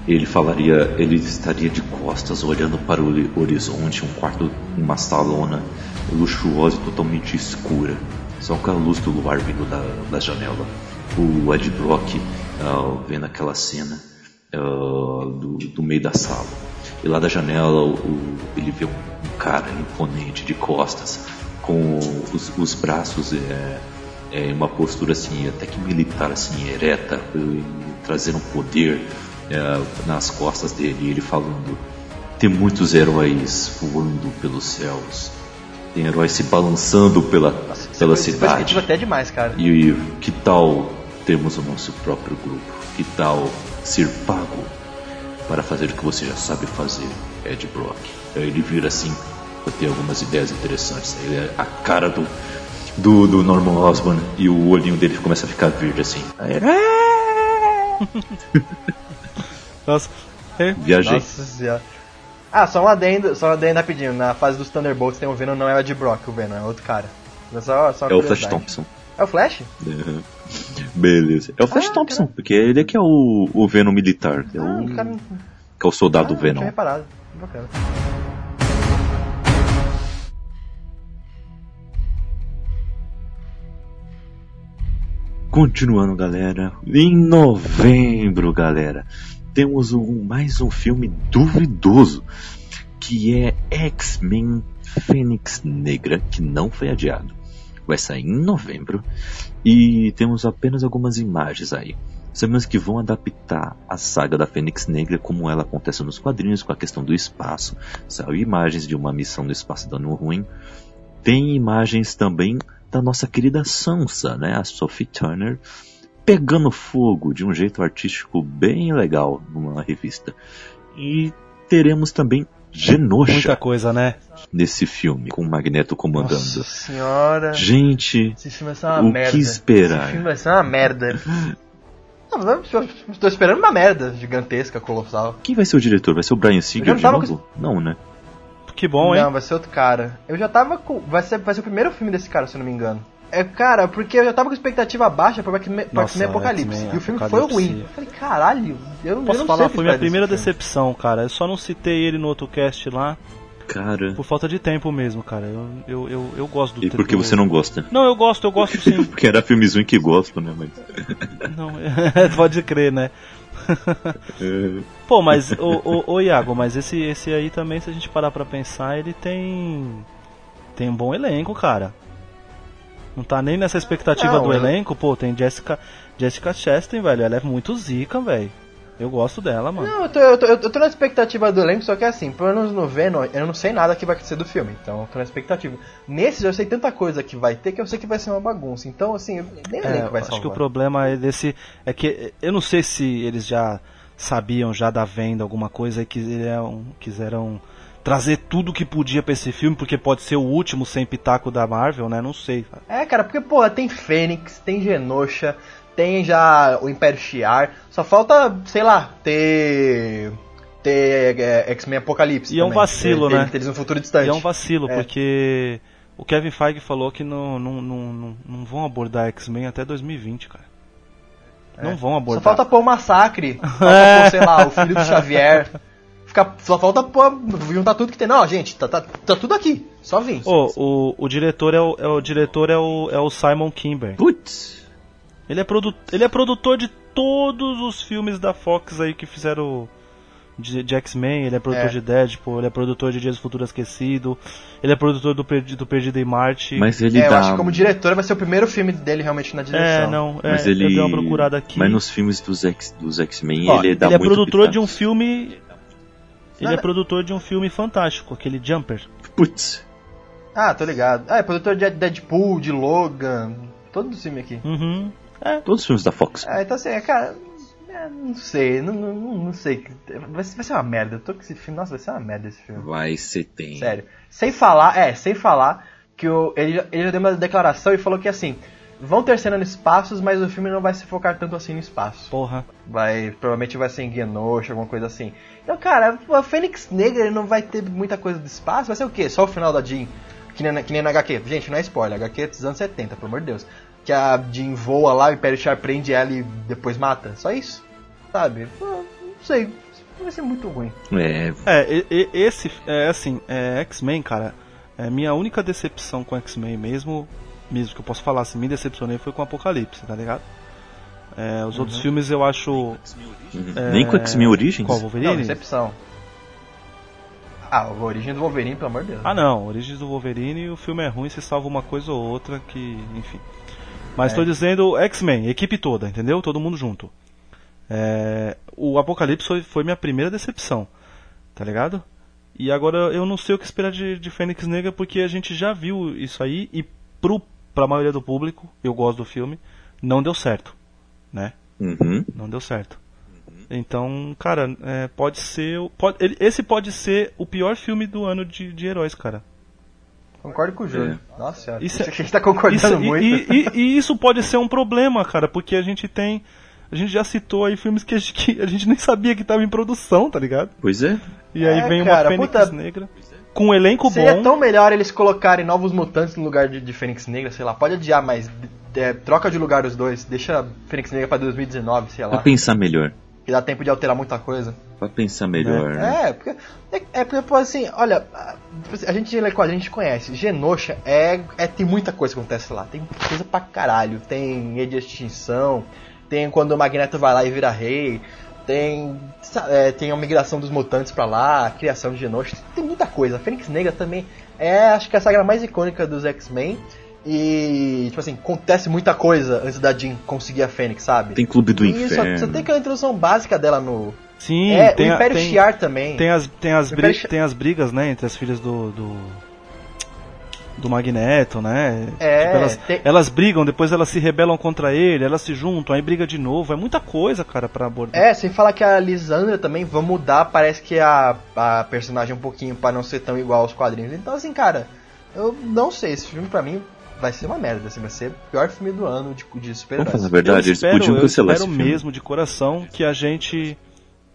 Ele falaria, ele estaria de costas, olhando para o hori- horizonte, um quarto, uma salona luxuosa e totalmente escura. Só com a luz do luar vindo da, da janela. O Ed Brock ah, vendo aquela cena ah, do, do meio da sala. E lá da janela o- o- ele vê um cara imponente de costas, com os, os braços é, é, uma postura assim, até que militar, assim, ereta, trazendo poder é, nas costas dele, e ele falando: tem muitos heróis voando pelos céus, tem heróis se balançando pela, pela Esse foi cidade. até demais, cara. E que tal termos o nosso próprio grupo? Que tal ser pago para fazer o que você já sabe fazer, Ed Brock? Aí ele vira assim, eu tenho algumas ideias interessantes. Ele é a cara do, do, do Norman Osborn e o olhinho dele começa a ficar verde assim. "Ah!" Nossa, Viajei. Nossa senhora. Ah, só um adendo, só um adendo rapidinho. Na fase dos Thunderbolts tem o Venom, não é o Ed Brock, o Venom, é outro cara. É Só, só É o Flash. Thompson. É o Flash? Uhum. Beleza. É o Flash Ah, Thompson, porque ele é que é o, o Venom militar. É Ah, o, cara que é o soldado ah, Venom. tinha reparado. Bacana. Continuando, galera. Em novembro, galera, temos um, mais um filme duvidoso que é X-Men Fênix Negra, que não foi adiado. Vai sair em novembro e temos apenas algumas imagens aí. Sabemos que vão adaptar a saga da Fênix Negra como ela acontece nos quadrinhos com a questão do espaço. Saiu imagens de uma missão no espaço dando ruim. Tem imagens também da nossa querida Sansa, né, a Sophie Turner, pegando fogo de um jeito artístico bem legal numa revista. E teremos também Genosha muita coisa, né? nesse filme, com o Magneto comandando. Nossa senhora. Gente, Esse filme vai ser uma o merda. que esperar? Esse filme vai ser uma merda. Não, mas eu Estou esperando uma merda gigantesca, colossal. quem vai ser o diretor? Vai ser o Brian Singer não de novo? Não, né? Que bom, hein? Não, vai ser outro cara. Eu já tava com. Vai ser, vai ser o primeiro filme desse cara, se eu não me engano. É, cara, porque eu já tava com expectativa baixa pra X-Men Apocalipse. E o filme Apocalipse. foi ruim. Eu falei, caralho, eu, eu Posso não falar, sei foi minha esperar desse primeira filme. decepção, cara. Eu só não citei ele no outro cast lá Cara, por falta de tempo mesmo, cara. Eu, eu, eu, eu gosto do e por que do- você não gosta? Não, eu gosto, eu gosto sim. Porque era filmezinho que gosto, né? Mas. não, pode crer, né? é, Pô, mas, ô, ô, ô Iago, mas esse, esse aí também, se a gente parar pra pensar, ele tem. Tem um bom elenco, cara. Não tá nem nessa expectativa Não, do ela- elenco, pô, tem Jessica, Jessica Chastain, velho. Ela é muito zica, velho. Eu gosto dela, mano. Não, eu tô, eu, tô, eu tô na expectativa do elenco, só que assim, pelo menos no Venom, eu não sei nada que vai acontecer do filme, então eu tô na expectativa. Nesse eu sei tanta coisa que vai ter que eu sei que vai ser uma bagunça, então assim, eu- nem o É, elenco vai acho salvar. que o problema é desse. É que eu não sei se eles já sabiam já da venda alguma coisa e quiseram, quiseram trazer tudo que podia pra esse filme, porque pode ser o último sem pitaco da Marvel, né? Não sei. É, cara, porque, porra, tem Fênix, tem Genosha, tem já o Império Shi'ar. Só falta, sei lá, ter ter é, X-Men Apocalipse. E é um também. vacilo, ter, né? Ter eles no futuro distante. E é um vacilo, É. porque o Kevin Feige falou que não, não, não, não, não vão abordar X-Men até 2020, cara. Não vão Só abordar. falta pôr o Massacre. Falta É. pôr, sei lá, o filho do Xavier. Fica, só falta juntar tudo que tem. Não, gente, tá, tá, tá tudo aqui. Só vim. Ô, o, o diretor é o, é o diretor é o, é o Simon Kimber. Putz. Ele é, produ ele é produtor de todos os filmes da Fox aí que fizeram de, de X-Men, ele é produtor É. de Deadpool, ele é produtor de Dias do Futuro Esquecido, ele é produtor do Perdido, do Perdido em Marte. Mas ele é, eu dá. acho que como diretor vai ser o primeiro filme dele realmente na direção. é, não, é, Mas ele. eu dei uma procurada aqui. Mas nos filmes dos X- dos X-Men Ó, ele dá é muito produtor de um filme. Ele é produtor de um filme fantástico, aquele Jumper. Putz. Ah, tô ligado. Ah, é produtor de Deadpool, de Logan, todo o filme aqui. Uhum. Todos os filmes da Fox. Ah, então assim, é, cara, é, não sei, não, não, não sei. Vai, ser- vai ser uma merda. Eu tô com esse filme, nossa, vai ser uma merda esse filme. Vai ser tem. Sério. Sem falar, é, sem falar que o, ele, ele já deu uma declaração e falou que assim, vão ter cena no espaços, mas o filme não vai se focar tanto assim no espaço. Porra. Vai, provavelmente vai ser em Genosha, alguma coisa assim. Então, cara, a Fênix Negra não vai ter muita coisa do espaço, vai ser o quê? Só o final da Jean, que nem, na- que nem na HQ. Gente, não é spoiler, HQ é dos anos 70, pelo amor de Deus. Que a Jean voa lá, o Império Char prende ela e depois mata. Só isso, sabe? Não sei, vai ser muito ruim. É, É, esse, é assim, é, X-Men, cara, é minha única decepção com X-Men mesmo, mesmo que eu posso falar assim, me decepcionei foi com Apocalipse, tá ligado? É, os outros filmes eu acho. uhum. é, nem com X-Men Origins? Qual, Não, Wolverine? decepção. Ah, a origem do Wolverine, pelo amor de Deus. Ah não, Origens do Wolverine, o filme é ruim, se salva uma coisa ou outra que, enfim. Mas É. tô dizendo X-Men, equipe toda, entendeu? Todo mundo junto. É, o Apocalipse foi, foi minha primeira decepção, tá ligado? E agora eu não sei o que esperar de, de Fênix Negra porque a gente já viu isso aí e pro, pra maioria do público, eu gosto do filme, não deu certo, né? Uhum. Não deu certo. Então, cara, é, pode ser. Pode, ele- esse pode ser o pior filme do ano de, de heróis, cara. Concordo com o Júlio. Nossa senhora, Isso é- a gente tá concordando Isso, e, muito. e- e- e isso pode ser um problema, cara, porque a gente tem. A gente já citou aí filmes que a gente, que a gente nem sabia que estavam em produção, tá ligado? Pois é. E aí É, vem cara, uma Fênix puta- Negra com um elenco Seria bom. tão melhor eles colocarem novos mutantes no lugar de, de Fênix Negra, sei lá, pode adiar, mas é, troca de lugar os dois, deixa Fênix Negra pra 2019, sei Pra lá, pensar melhor. que dá tempo de alterar muita coisa. Pra pensar melhor. né? É, porque, é, é porque, pô, assim, olha, a- gente a gente conhece, Genosha é, é, tem muita coisa que acontece lá, tem coisa pra caralho, tem rede de extinção, tem quando o Magneto vai lá e vira rei, tem, é, tem a migração dos mutantes pra lá, a criação de Genosha, tem coisa. A Fênix Negra também é, acho que a saga mais icônica dos X-Men. E, tipo assim, acontece muita coisa antes da Jean conseguir a Fênix, sabe? Tem Clube do e só, Inferno. você tem aquela introdução básica dela no. Sim, é, tem, o a- Império tem, Shi'ar também. tem as, tem, as Império- tem as brigas, né, entre as filhas do. do, do Magneto, né? É, Tipo, elas, tem- elas brigam, depois elas se rebelam contra ele, elas se juntam, aí briga de novo. É muita coisa, cara, pra abordar. É, sem falar que a Lisandra também vai mudar, parece que a, a personagem um pouquinho pra não ser tão igual aos quadrinhos. Então, assim, cara, eu não sei, esse filme pra mim vai ser uma merda, assim, vai ser o pior filme do ano de, de super-heróis. falar a verdade, eu eles espero, podiam eu espero esse filme. mesmo de coração que a gente.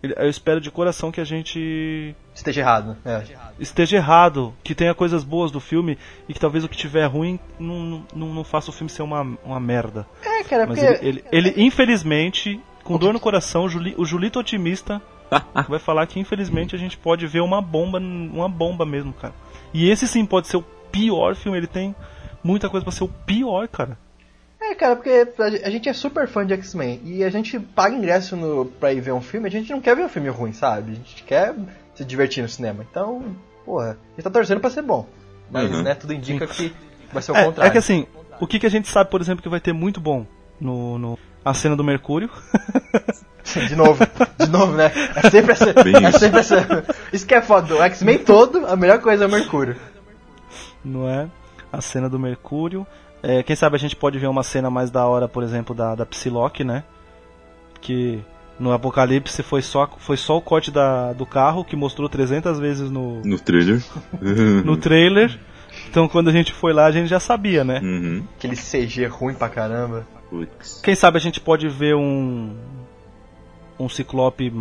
Eu espero de coração que a gente Esteja errado, né? É. esteja errado, que tenha coisas boas do filme e que talvez o que tiver ruim não, não, não faça o filme ser uma, uma merda. É, cara, Mas porque. ele, ele, ele, infelizmente, com dor no coração, o, Juli, o Julito otimista vai falar que infelizmente a gente pode ver uma bomba, uma bomba mesmo, cara. E esse sim pode ser o pior filme, ele tem muita coisa pra ser o pior, cara. É, cara, porque a gente é super fã de X-Men e a gente paga ingresso no, pra ir ver um filme, a gente não quer ver um filme ruim, sabe? A gente quer se divertir no cinema. Então, porra, a gente tá torcendo pra ser bom. Mas, Uhum. né, tudo indica que vai ser o É, contrário. é que assim, o que, que a gente sabe, por exemplo, que vai ter muito bom no, no a cena do Mercúrio. De novo, de novo, né? É sempre essa. Bem é isso. sempre essa. Isso que é foda. O X-Men todo, a melhor coisa é o Mercúrio. não é? A cena do Mercúrio. É, quem sabe a gente pode ver uma cena mais da hora, por exemplo, da, da Psylocke, né? Que no Apocalipse foi só, foi só o corte da, do carro, que mostrou 300 vezes no, No trailer. no trailer. Então quando a gente foi lá, a gente já sabia, né? Uhum. Aquele CG ruim pra caramba. Putz. Quem sabe a gente pode ver um. Um Ciclope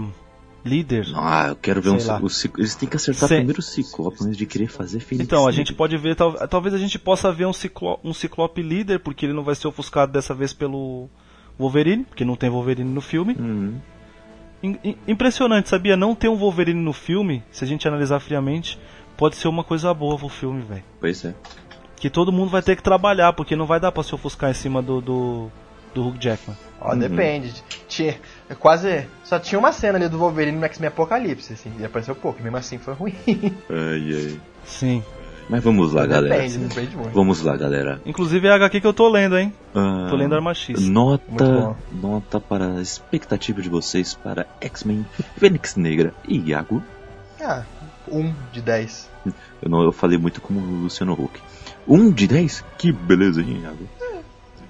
líder. Ah, eu quero ver um. Sei. O, eles têm que acertar Sem- primeiro o Ciclope antes de querer fazer Fênix Então, a gente pode ver, tal- talvez a gente possa ver um, ciclo, um Ciclope líder, porque ele não vai ser ofuscado dessa vez pelo Wolverine, porque não tem Wolverine no filme. Uhum. Im- im- Impressionante, sabia? Não ter um Wolverine no filme, se a gente analisar friamente, pode ser uma coisa boa pro filme, velho. Pois é. Que todo mundo vai ter que trabalhar, porque não vai dar pra se ofuscar em cima do, do, do Hugh Jackman. Ó, Uhum. depende. Tinha, é quase. Só tinha uma cena ali do Wolverine no X-Men Apocalipse, assim, e apareceu pouco, mesmo assim foi ruim. Ai, ai. Sim. Mas vamos lá, galera. depende, depende muito. Vamos lá, galera. Inclusive é a HQ que eu tô lendo, hein? Ah, Tô lendo Arma X. Nota, nota para a expectativa de vocês para X-Men Fênix Negra e Iago. Ah, um de 10. Eu, não, eu falei muito como o Luciano Huck. Um de 10? Que beleza, hein, Iago?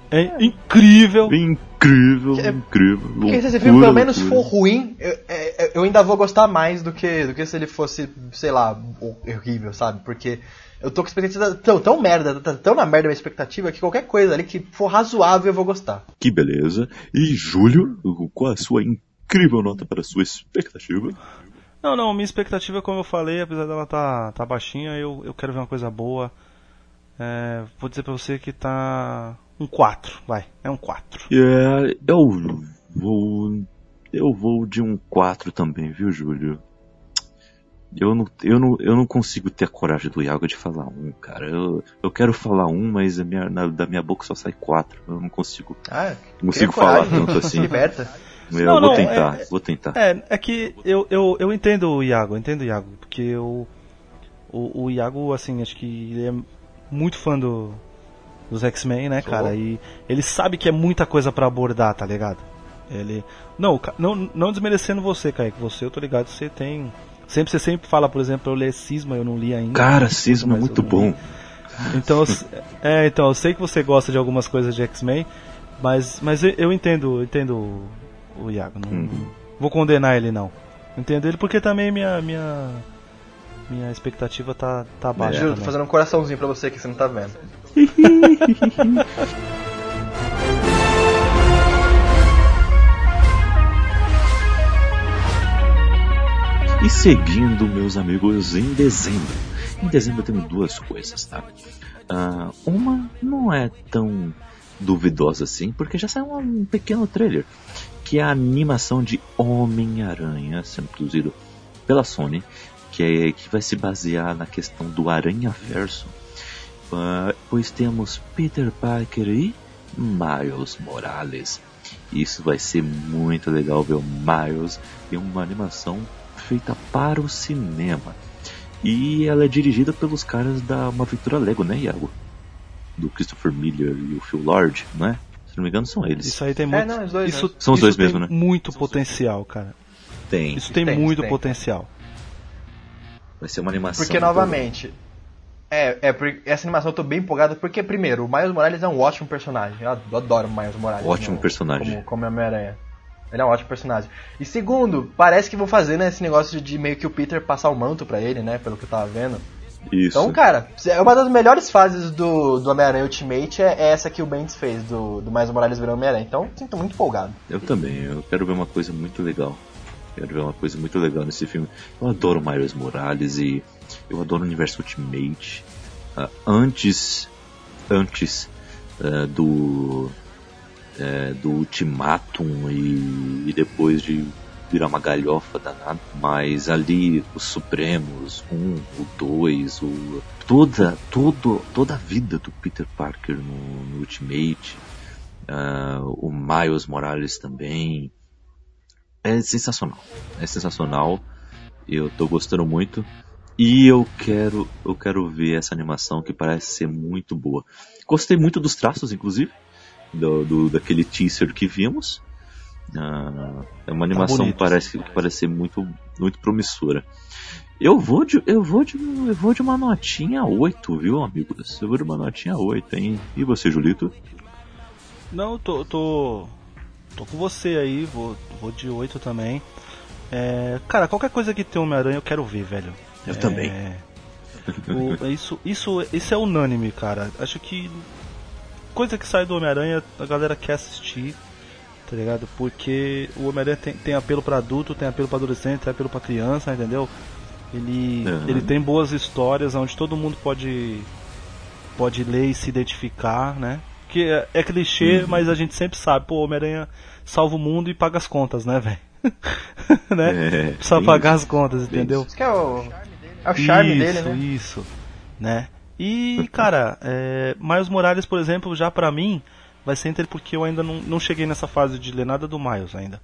É incrível! Incrível, É- incrível. Porque se esse filme pelo menos loucura. for ruim, eu, é- eu ainda vou gostar mais do que, do que se ele fosse, sei lá, horrível, sabe? Porque eu tô com expectativa tão, tão merda, tá tão na merda a minha expectativa, que qualquer coisa ali que for razoável eu vou gostar. Que beleza. E Júlio, qual a sua incrível nota para a sua expectativa? Não, não, minha expectativa, como eu falei, apesar dela tá, tá baixinha, eu, eu quero ver uma coisa boa. É, vou dizer pra você que tá um 4, vai, é um 4. É, eu vou. Eu vou de um 4 também, viu, Júlio? Eu não, eu, não, eu não consigo ter a coragem do Iago de falar um, cara. Eu, eu quero falar um, mas a minha, na- da minha boca só sai quatro. Eu não consigo, Ah, não consigo falar coragem, tanto Se assim. liberta. Eu Não, vou não, tentar, é- vou tentar. É, é que eu, eu, eu entendo o Iago, eu entendo o Iago, porque eu, o, o Iago, assim, acho que ele é muito fã do, dos X-Men, né, Sou. cara? E ele sabe que é muita coisa pra abordar, tá ligado? Ele. Não, não, não desmerecendo você, Kaique, você, eu tô ligado, você tem. Sempre, você sempre fala, por exemplo, eu ler Cisma, eu não li ainda. Cara, Cisma é muito bom. Então, é, então, eu sei que você gosta de algumas coisas de X-Men, mas, mas eu, eu entendo, eu entendo o, Iago. Não, Uhum. vou condenar ele não. Entendo ele porque também minha minha minha expectativa tá tá baixa. Juro, tô fazendo um coraçãozinho pra você que você não tá vendo. E seguindo, meus amigos, em dezembro. Em dezembro temos duas coisas, tá? Ah, uma não é tão duvidosa assim, porque já saiu um pequeno trailer, que é a animação de Homem-Aranha, sendo produzido pela Sony, que, é, que vai se basear na questão do Aranha-Verso. Ah, pois temos Peter Parker e Miles Morales. Isso vai ser muito legal ver o Miles em uma animação feita para o cinema. E ela é dirigida pelos caras da Uma Aventura Lego, né, Iago? Do Christopher Miller e o Phil Lord, né? Se não me engano, são eles. Isso aí tem muito. não, os dois, isso, né? São os isso dois tem mesmo, né? Muito potencial, cara. Tem. Isso tem, Tem, muito tem. potencial. Vai ser uma animação. Porque, novamente, é, é, por- essa animação eu tô bem empolgada porque, primeiro, o Miles Morales é um ótimo personagem. Eu ad- adoro o Miles Morales. Ótimo no- personagem. Como, como Homem-Aranha. Ele é um ótimo personagem. E segundo, parece que vão fazer né, esse negócio de meio que o Peter passar o manto pra ele, né? Pelo que eu tava vendo. Isso. Então, cara, é uma das melhores fases do, do Homem-Aranha Ultimate é, é essa que o Bendis fez, do, do Miles Morales virando Homem-Aranha. Então, sim, tô muito empolgado. Eu também, eu quero ver uma coisa muito legal. Quero ver uma coisa muito legal nesse filme. Eu adoro Miles Morales e eu adoro o universo Ultimate. Ah, antes antes eh, do eh, do Ultimatum e, e depois de virar uma galhofa danada, mas ali os Supremos, um, o dois, o toda todo, toda a vida do Peter Parker no, no Ultimate, ah, o Miles Morales também, é sensacional, é sensacional, eu tô gostando muito. E eu quero, eu quero ver essa animação que parece ser muito boa. Gostei muito dos traços, inclusive, do, do- daquele teaser que vimos. Ah, é uma animação que bonito, parece, que parece ser muito, muito promissora. Eu vou de, eu vou de, eu vou de uma notinha 8, viu, amigos? Eu vou de uma notinha 8, hein? E você, Julito? Não, tô, tô. tô com você aí, vou, vou de 8 também. É, cara, qualquer coisa que tem Homem-Aranha eu quero ver, velho. Eu É, também. o- isso, isso, isso é unânime, cara. Acho que coisa que sai do Homem-Aranha, a galera quer assistir, tá ligado? Porque o Homem-Aranha tem, tem apelo para adulto, tem apelo para adolescente, tem apelo para criança, entendeu? Ele, uhum. ele tem boas histórias onde todo mundo pode pode ler e se identificar, né? Que é, é clichê, uhum. mas a gente sempre sabe, pô, Homem-Aranha salva o mundo e paga as contas, né, velho? né? É, Precisa pagar as contas, entendeu? Isso que é o, é o charme isso, dele, né? Isso, né? E, cara, é, Miles Morales, por exemplo, já pra mim, vai ser entre porque eu ainda não, não cheguei nessa fase de ler nada do Miles ainda.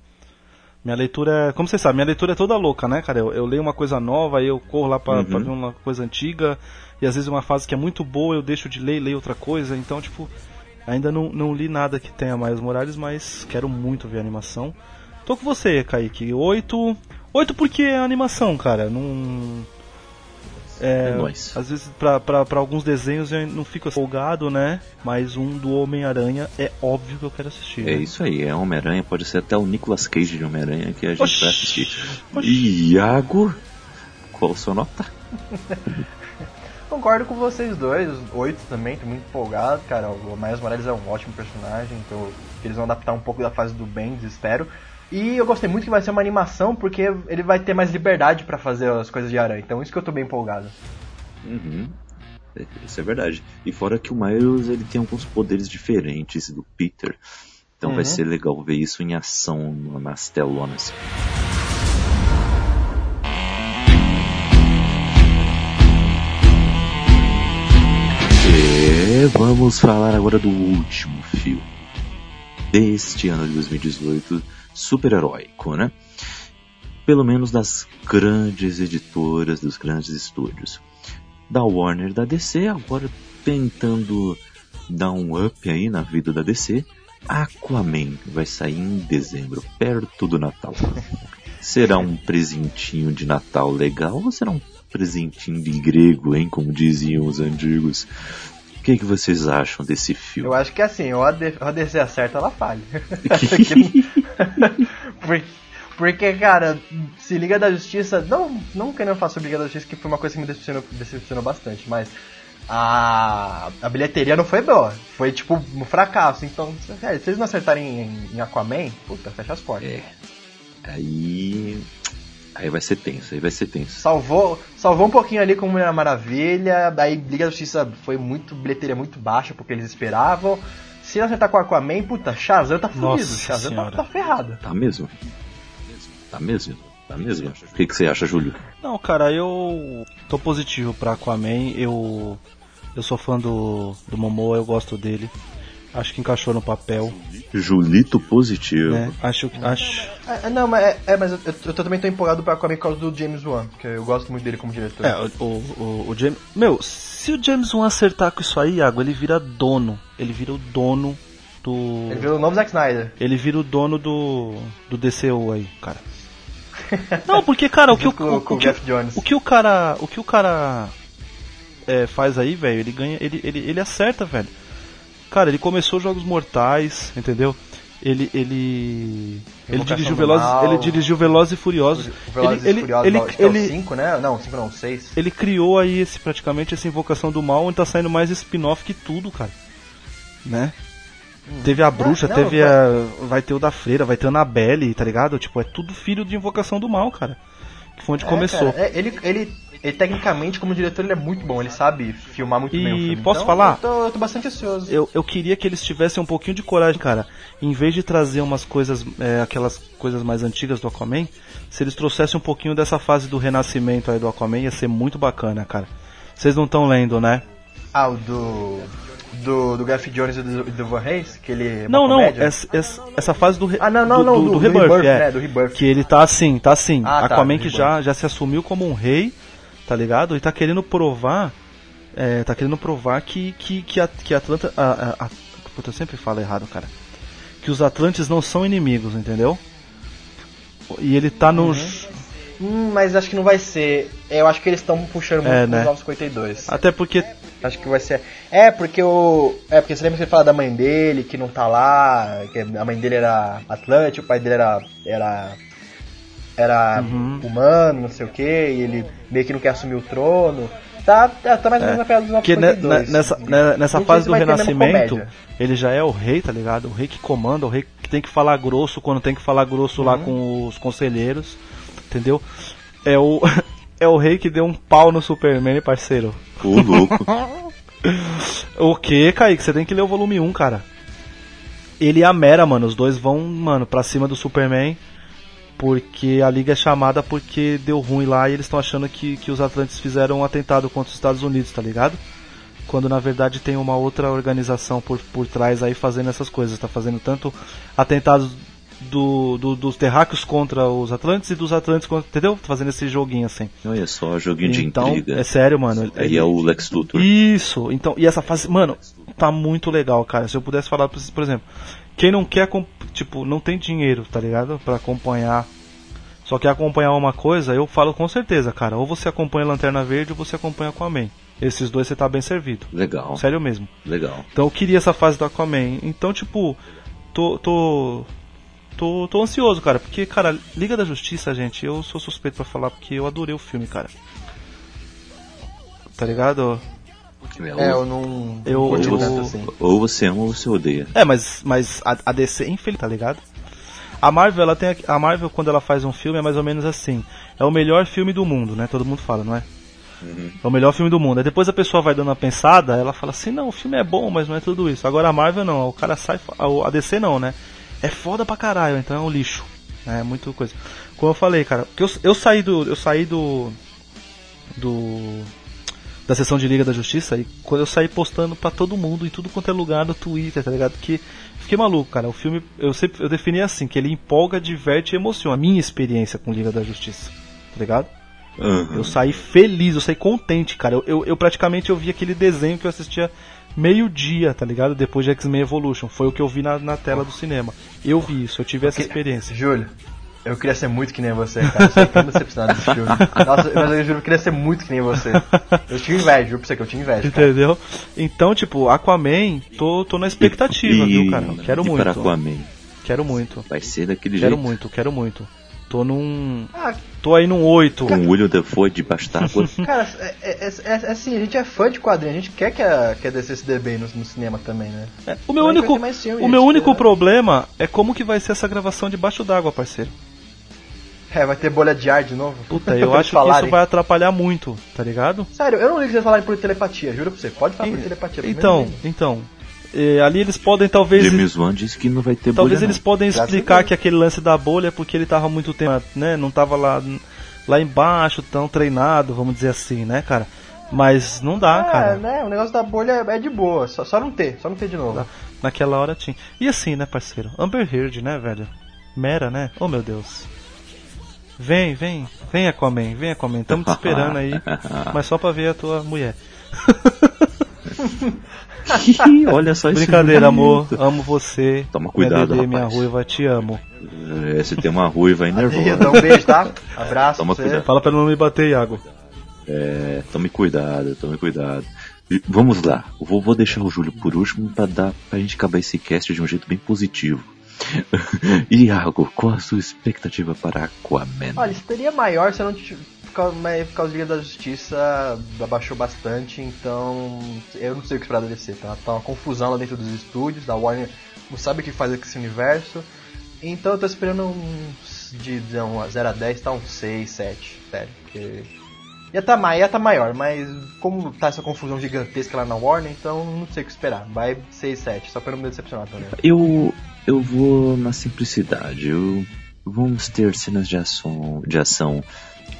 Minha leitura é, como você sabe, minha leitura é toda louca, né, cara? Eu, eu leio uma coisa nova, aí eu corro lá pra, uhum. pra ver uma coisa antiga, e às vezes uma fase que é muito boa eu deixo de ler e leio outra coisa, então, tipo, ainda não, não li nada que tenha Miles Morales, mas quero muito ver a animação. Tô com você, Kaique. Oito. Oito porque é animação, cara. Não. É, é às vezes, para alguns desenhos eu não fico folgado, né? Mas um do Homem-Aranha é óbvio que eu quero assistir. É né? isso aí, é Homem-Aranha, pode ser até o Nicolas Cage de Homem-Aranha que a gente Oxi, vai assistir. Oxi. Iago, qual sua nota? Concordo com vocês dois, oito também, tô muito empolgado, cara. O Miles Morales é um ótimo personagem, então eles vão adaptar um pouco da fase do Bendis, espero. E eu gostei muito que vai ser uma animação, porque ele vai ter mais liberdade para fazer as coisas de aranha. Então isso que eu tô bem empolgado. Uhum. É, isso é verdade. E fora que o Miles ele tem alguns poderes diferentes do Peter. Então uhum. vai ser legal ver isso em ação nas telonas. E vamos falar agora do último filme deste ano de 2018 super-heróico, né? Pelo menos das grandes editoras, dos grandes estúdios. Da Warner da DC, agora tentando dar um up aí na vida da DC. Aquaman vai sair em dezembro, perto do Natal. Será um presentinho de Natal legal ou será um presentinho de grego, hein? Como diziam os antigos. O que, que vocês acham desse filme? Eu acho que assim, ou a DC acerta, ela falha. porque, porque, cara, se Liga da Justiça. Não, não querendo falar sobre Liga da Justiça, que foi uma coisa que me decepcionou, decepcionou bastante, mas a, a bilheteria não foi boa. Foi tipo um fracasso. Então, é, se eles não acertarem em, em Aquaman, puta, fecha as portas. É. Aí Aí vai ser tenso, aí vai ser tenso. Salvou, salvou um pouquinho ali com Mulher Maravilha, daí Liga da Justiça foi muito, bilheteria muito baixa porque eles esperavam. Se acertar com Aquaman, puta, Shazam tá fudido, Shazam tá, tá ferrado. Tá mesmo? Tá mesmo? Tá mesmo? O que, que você acha, Júlio? Não, cara, eu tô positivo pra Aquaman, eu eu sou fã do, do Momoa, eu gosto dele. Acho que encaixou no papel. Julito positivo. Né? Acho que. Acho... É, é, não, mas, é, é mas eu, eu, eu, também tô empolgado pra Aquaman por causa do James Wan, porque eu gosto muito dele como diretor. É, o, o, o James. Meu, se o James Wan acertar com isso aí, Iago, ele vira dono. Ele vira o dono do. Ele vira o novo Zack Snyder. Ele vira o dono do. do DCU aí, cara. Não, porque, cara, o que o, o, o, que, o que o cara. O que o cara é, faz aí, velho, ele ganha. Ele, ele, ele acerta, velho. Cara, ele começou Jogos Mortais, entendeu? Ele ele ele dirigiu Velozes, ele dirigiu Velozes e Furiosos. Velozes ele, e Furiosos, ele, ele, ele, é 5, né? Não, 5 não, 6. Ele criou aí esse praticamente essa invocação do mal, onde tá saindo mais spin-off que tudo, cara. Né? Hum. Teve a bruxa, não, teve a. Vai ter o da freira, vai ter a Annabelle, tá ligado? Tipo, é tudo filho de invocação do mal, cara. Que foi onde é, começou. Cara, é, ele, ele ele tecnicamente, como diretor, ele é muito bom, ele sabe filmar muito e bem. E posso então, falar? Eu tô, eu tô, bastante ansioso. Eu, eu queria que eles tivessem um pouquinho de coragem, cara. Em vez de trazer umas coisas, é, aquelas coisas mais antigas do Aquaman, se eles trouxessem um pouquinho dessa fase do renascimento aí do Aquaman, ia ser muito bacana, cara. Vocês não estão lendo, né? Ah, o do do, do Gaff Jones e do, do Van Reis, que ele é Não, não, essa, essa, fase do, ah, não, não, do, do, do, do, Rebirth, Rebirth é, é, do Rebirth. Que ele tá assim, tá assim. Ah, tá, Aquaman tá, que já, já se assumiu como um rei, tá ligado? E tá querendo provar, é, tá querendo provar que, que, que, a, que Atlanta, a, a, a, puta, eu sempre falo errado, cara. Que os Atlantes não são inimigos, entendeu? E ele tá nos... Uhum. Hum, mas acho que não vai ser. Eu acho que eles estão puxando muito é, né? os 952. Até porque. Acho que vai ser. É, porque o. É, porque você lembra que você fala da mãe dele, que não tá lá, que a mãe dele era Atlante, o pai dele era. era era uhum. humano, não sei o que, e ele meio que não quer assumir o trono. tá, tá, tá mais ou menos na pegada dos Porque ne- 952. ne- nessa, ne- nessa fase se do Renascimento, ele já é o rei, tá ligado? O rei que comanda, o rei que tem que falar grosso quando tem que falar grosso lá Uhum. com os conselheiros, entendeu? É o, é o rei que deu um pau no Superman, parceiro. Ô, louco. O que, Kaique? Você tem que ler o volume 1, cara. Ele e a Mera, mano, os dois vão, mano, pra cima do Superman. Porque a liga é chamada porque deu ruim lá e eles estão achando que, que os Atlantes fizeram um atentado contra os Estados Unidos, tá ligado? Quando na verdade tem uma outra organização por, por trás aí fazendo essas coisas. Tá fazendo tanto atentados do, do- dos terráqueos contra os Atlantes e dos Atlantes contra. Entendeu? Tá fazendo esse joguinho assim. Olha só, joguinho de então, intriga. é sério, mano. Aí é o Lex Luthor. Isso, então, e essa fase, mano, tá muito legal, cara. Se eu pudesse falar, pra vocês, por exemplo, quem não quer, tipo, não tem dinheiro, tá ligado? Pra acompanhar, só quer acompanhar uma coisa, eu falo com certeza, cara. Ou você acompanha Lanterna Verde ou você acompanha Aquaman. Esses dois você tá bem servido. Legal, Sério mesmo. legal. Então eu queria essa fase do Aquaman. Então, tipo, tô. tô. tô, tô ansioso, cara. Porque, cara, Liga da Justiça, gente, eu sou suspeito pra falar porque eu adorei o filme, cara. Tá ligado? É, eu não. Eu- não curti eu- tanto assim. Ou você ama ou você odeia. É, mas, mas a, a DC, infeliz, tá ligado? A Marvel, ela tem a, a Marvel quando ela faz um filme é mais ou menos assim. É o melhor filme do mundo, né? Todo mundo fala, não é? É o melhor filme do mundo. Aí depois a pessoa vai dando uma pensada, ela fala assim, não, o filme é bom, mas não é tudo isso. Agora a Marvel não, o cara sai, a DC não, né? É foda pra caralho, então é um lixo. né? É muito coisa. Como eu falei, cara, eu, eu saí do. Eu saí do. Do. Da sessão de Liga da Justiça e quando eu saí postando pra todo mundo em tudo quanto é lugar no Twitter, tá ligado? Que fiquei maluco, cara. O filme eu sempre eu defini assim, que ele empolga, diverte e emociona. A minha experiência com Liga da Justiça, tá ligado? Aham. Eu saí feliz, eu saí contente, cara. Eu, eu, eu praticamente eu vi aquele desenho que eu assistia meio-dia, tá ligado? Depois de X-Men Evolution. Foi o que eu vi na, na tela do cinema. Eu vi isso, eu tive essa experiência. Júlio, eu queria ser muito que nem você, cara. Eu eu tô decepcionado desse filme. Nossa, mas eu juro, eu queria ser muito que nem você. Eu tinha inveja, juro pra você que eu tinha inveja. Cara. Entendeu? Então, tipo, Aquaman, tô, tô na expectativa, viu, cara? Quero e muito. para Aquaman. Quero muito. Vai ser daquele Quero jeito. muito, quero muito. Tô num. Ah, Tô aí num 8. Com o William Defoe debaixo d'água. cara, é, é, é- é assim, a gente é fã de quadrinhos, a gente quer que a, que a DC se dê bem no, no cinema também, né? É, o meu único, filme, o meu único né? problema é como que vai ser essa gravação debaixo d'água, parceiro. É, vai ter bolha de ar de novo. Puta, eu acho que isso vai atrapalhar muito, tá ligado? Sério, eu não ligo vocês falarem por telepatia, juro pra você. Pode falar por E- telepatia. primeiro Então, então. eh, ali eles podem talvez. James Wan disse que não vai ter Talvez bolha, eles não. podem explicar que aquele lance da bolha é porque ele tava muito tempo, né? Não tava lá, lá embaixo, tão treinado, vamos dizer assim, né, cara? Mas não dá, é, cara. né? O negócio da bolha é de boa, só, só não ter, só não ter de novo. Naquela hora tinha. E assim, né, parceiro? Amber Heard, né, velho? Mera, né? Oh, meu Deus. Vem, vem, vem Aquaman, vem Aquaman. Tamo te esperando aí, mas só pra ver a tua mulher. Olha só isso. Brincadeira, amor. Amo você. Toma cuidado, minha bebê, minha ruiva, te amo. É, você tem uma ruiva aí nervosa. dar um beijo, tá? Abraço Toma pra você. cuidado. Fala pra não me bater, Iago. É, tome cuidado, tome cuidado. E Vamos lá, vou, vou deixar o Júlio por último pra, dar, pra gente acabar esse cast de um jeito bem positivo. Iago, qual a sua expectativa para Aquaman? Olha, seria maior se eu não tivesse. Por causa, mas por causa da Liga da Justiça abaixou bastante, então eu não sei o que esperar da DC. Tá, tá uma confusão lá dentro dos estúdios, da Warner não sabe o que fazer com esse universo. Então eu tô esperando uns de, de um 0 a 10, tá uns 6, 7, sério. Porque ia tá, ia tá maior, mas como tá essa confusão gigantesca lá na Warner, então não sei o que esperar. Vai 6, 7, só pra não me decepcionar também. Eu, eu vou na simplicidade. Eu, vamos ter cenas de ação, de ação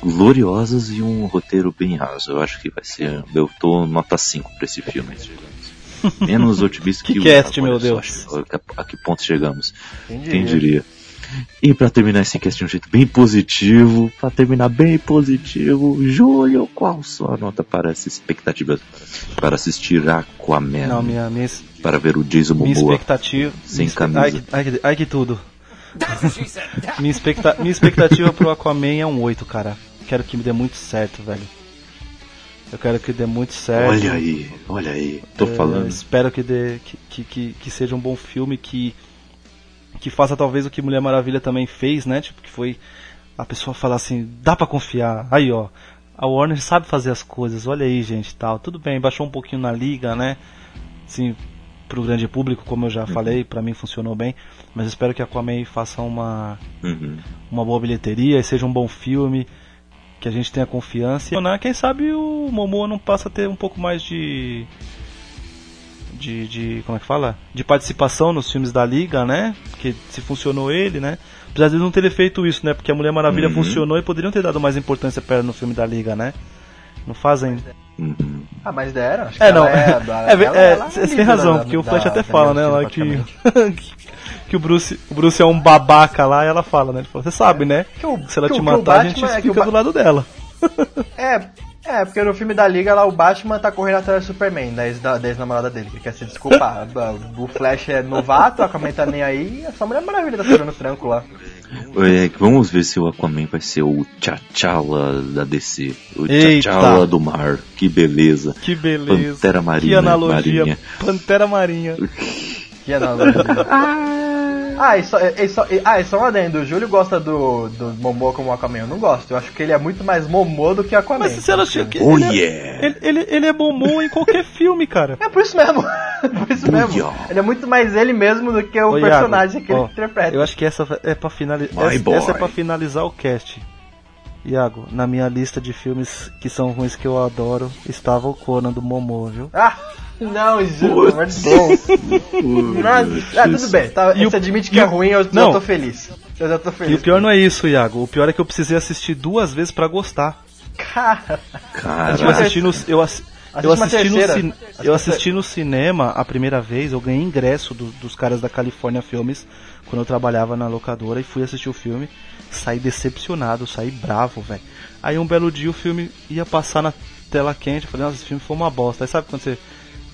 gloriosas e um roteiro bem raso. Eu acho que vai ser. Eu tô nota 5 pra esse filme. Menos otimista que, Que o cast, Iago, meu Deus. só, a, a que ponto chegamos? Quem Quem diria? E pra terminar esse cast de um jeito bem positivo, pra terminar bem positivo, Júlio, qual sua nota para essa expectativa para assistir Aquaman? Não, minha, minha, Para ver o Jason minha Momoa expectativa. sem minha, camisa. Ai, que- ai, ai que tudo. minha, expecta, minha expectativa pro Aquaman é um 8, cara. Quero que me dê muito certo, velho. Eu quero que dê muito certo. Olha aí, olha aí, tô É, falando. Espero que, dê, que, que, que, que seja um bom filme que, que faça talvez o que Mulher Maravilha também fez, né? Tipo, que foi a pessoa falar assim, dá pra confiar. Aí, ó. a Warner sabe fazer as coisas, olha aí, gente, tal. Tudo bem, baixou um pouquinho na liga, né? Sim, pro grande público, como eu já uhum. falei, para mim funcionou bem, mas espero que Aquaman faça uma uhum. uma boa bilheteria e seja um bom filme, que a gente tenha confiança. E, quem sabe o Momoa não passa a ter um pouco mais de de, de como é que fala? De participação nos filmes da liga, né? Porque se funcionou ele, né? Apesar de não ter feito isso, né? Porque a Mulher Maravilha uhum. funcionou e poderiam ter dado mais importância para ela no filme da liga, né? Não fazem. Uhum. Ah, mas deram. Acho é, não. É, é, é, você tem razão, porque o Flash da, até fala, né? Lá, que, que o Bruce, o Bruce é um babaca lá e ela fala, né? Você sabe, né? O, Se ela te matar, a gente é fica do lado dela. É, é, porque no filme da Liga lá o Batman tá correndo atrás do Superman, da ex-namorada dele, que quer se desculpar. o Flash é novato, a Aquaman tá nem aí, essa Mulher Maravilha tá segurando tranco lá. É, vamos ver se o Aquaman vai ser o T'Challa da DC. O T'Challa do mar. Que beleza. Que beleza. Pantera Marinha. Que analogia. Marinha. Pantera Marinha. que analogia. Ah, e só, e só, e, ah, e só um adendo. O Júlio gosta do, do Momô como Aquaman. Eu não gosto. Eu acho que ele é muito mais Momô do que Aquaman. Mas você acha que oh, ele, é- yeah. ele, ele, ele é Momô em qualquer filme, cara. É por isso mesmo. por isso mesmo. Ele é muito mais ele mesmo do que o Ô, personagem Iago, que ele ó, interpreta. Eu acho que essa é pra finalizar. Essa, essa é pra finalizar o cast. Iago, na minha lista de filmes que são ruins que eu adoro, estava o Conan do Momô, viu? Ah! Não, Ju, pelo amor de Deus. ah, tudo bem. Tá, e você o, admite que é ruim, eu, não. eu tô feliz. Eu já tô feliz. E o pior não é isso, Iago. O pior é que eu precisei assistir duas vezes pra gostar. Cara. Cara. Eu assisti no, eu, ass, eu assisti, no, cin, eu assisti no cinema a primeira vez, eu ganhei ingresso do, dos caras da California Filmes quando eu trabalhava na locadora e fui assistir o filme. Saí decepcionado, saí bravo, velho. Aí um belo dia o filme ia passar na tela quente, eu falei, nossa, esse filme foi uma bosta. Aí sabe quando você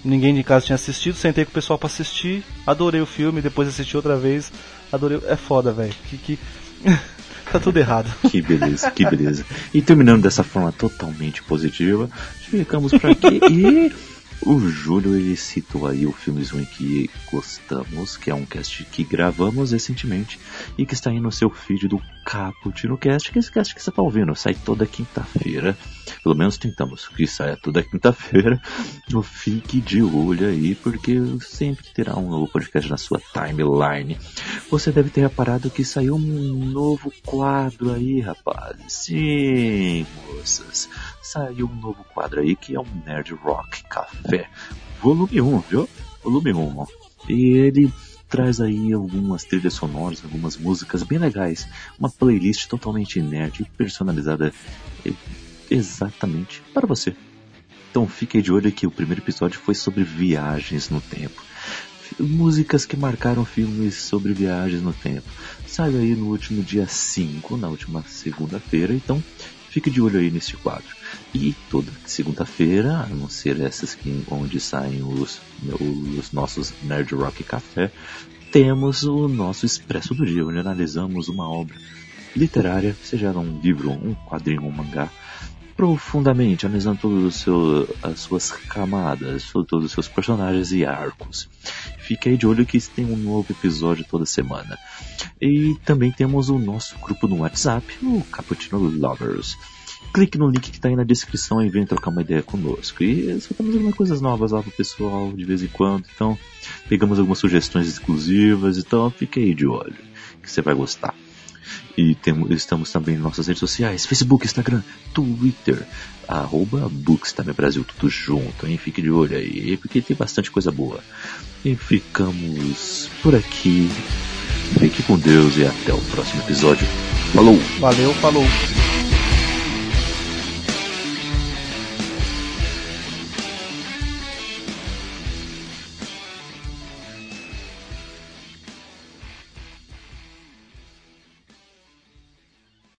ninguém de casa tinha assistido, sentei com o pessoal para assistir, adorei o filme, depois assisti outra vez, adorei. É foda, velho. Que, que... tá tudo errado. Que beleza, que beleza. E terminando dessa forma totalmente positiva, ficamos por aqui e o Júlio ele citou aí o filmes em que gostamos, que é um cast que gravamos recentemente e que está aí no seu feed do Caputino Cast, que é esse cast que você está ouvindo, sai toda quinta-feira. Pelo menos tentamos que saia toda quinta-feira. Fique de olho aí, porque sempre terá um novo podcast na sua timeline. Você deve ter reparado que saiu um novo quadro aí, rapaz. Sim, moças saiu um novo quadro aí que é um Nerd Rock Café, volume 1, viu? Volume 1. E ele traz aí algumas trilhas sonoras, algumas músicas bem legais, uma playlist totalmente nerd e personalizada exatamente para você. Então fique de olho que o primeiro episódio foi sobre viagens no tempo. Músicas que marcaram filmes sobre viagens no tempo. Saiu aí no último dia 5, na última segunda-feira, então fique de olho aí nesse quadro. E toda segunda-feira, a não ser essas que, onde saem os, os nossos Nerd Rock Café, temos o nosso Expresso do Dia, onde analisamos uma obra literária, seja um livro, um quadrinho, um mangá, profundamente, analisando todas as suas camadas, todos os seus personagens e arcos. Fique aí de olho que tem um novo episódio toda semana. E também temos o nosso grupo no WhatsApp, o Cappuccino Lovers clique no link que está aí na descrição e vem trocar uma ideia conosco. E soltamos algumas coisas novas lá pro pessoal de vez em quando. Então, pegamos algumas sugestões exclusivas. Então, fique aí de olho, que você vai gostar. E temos, estamos também em nossas redes sociais: Facebook, Instagram, Twitter, arroba Bookstime Brasil, tudo junto, hein? Fique de olho aí, porque tem bastante coisa boa. E ficamos por aqui. Fique com Deus e até o próximo episódio. Falou! Valeu, falou!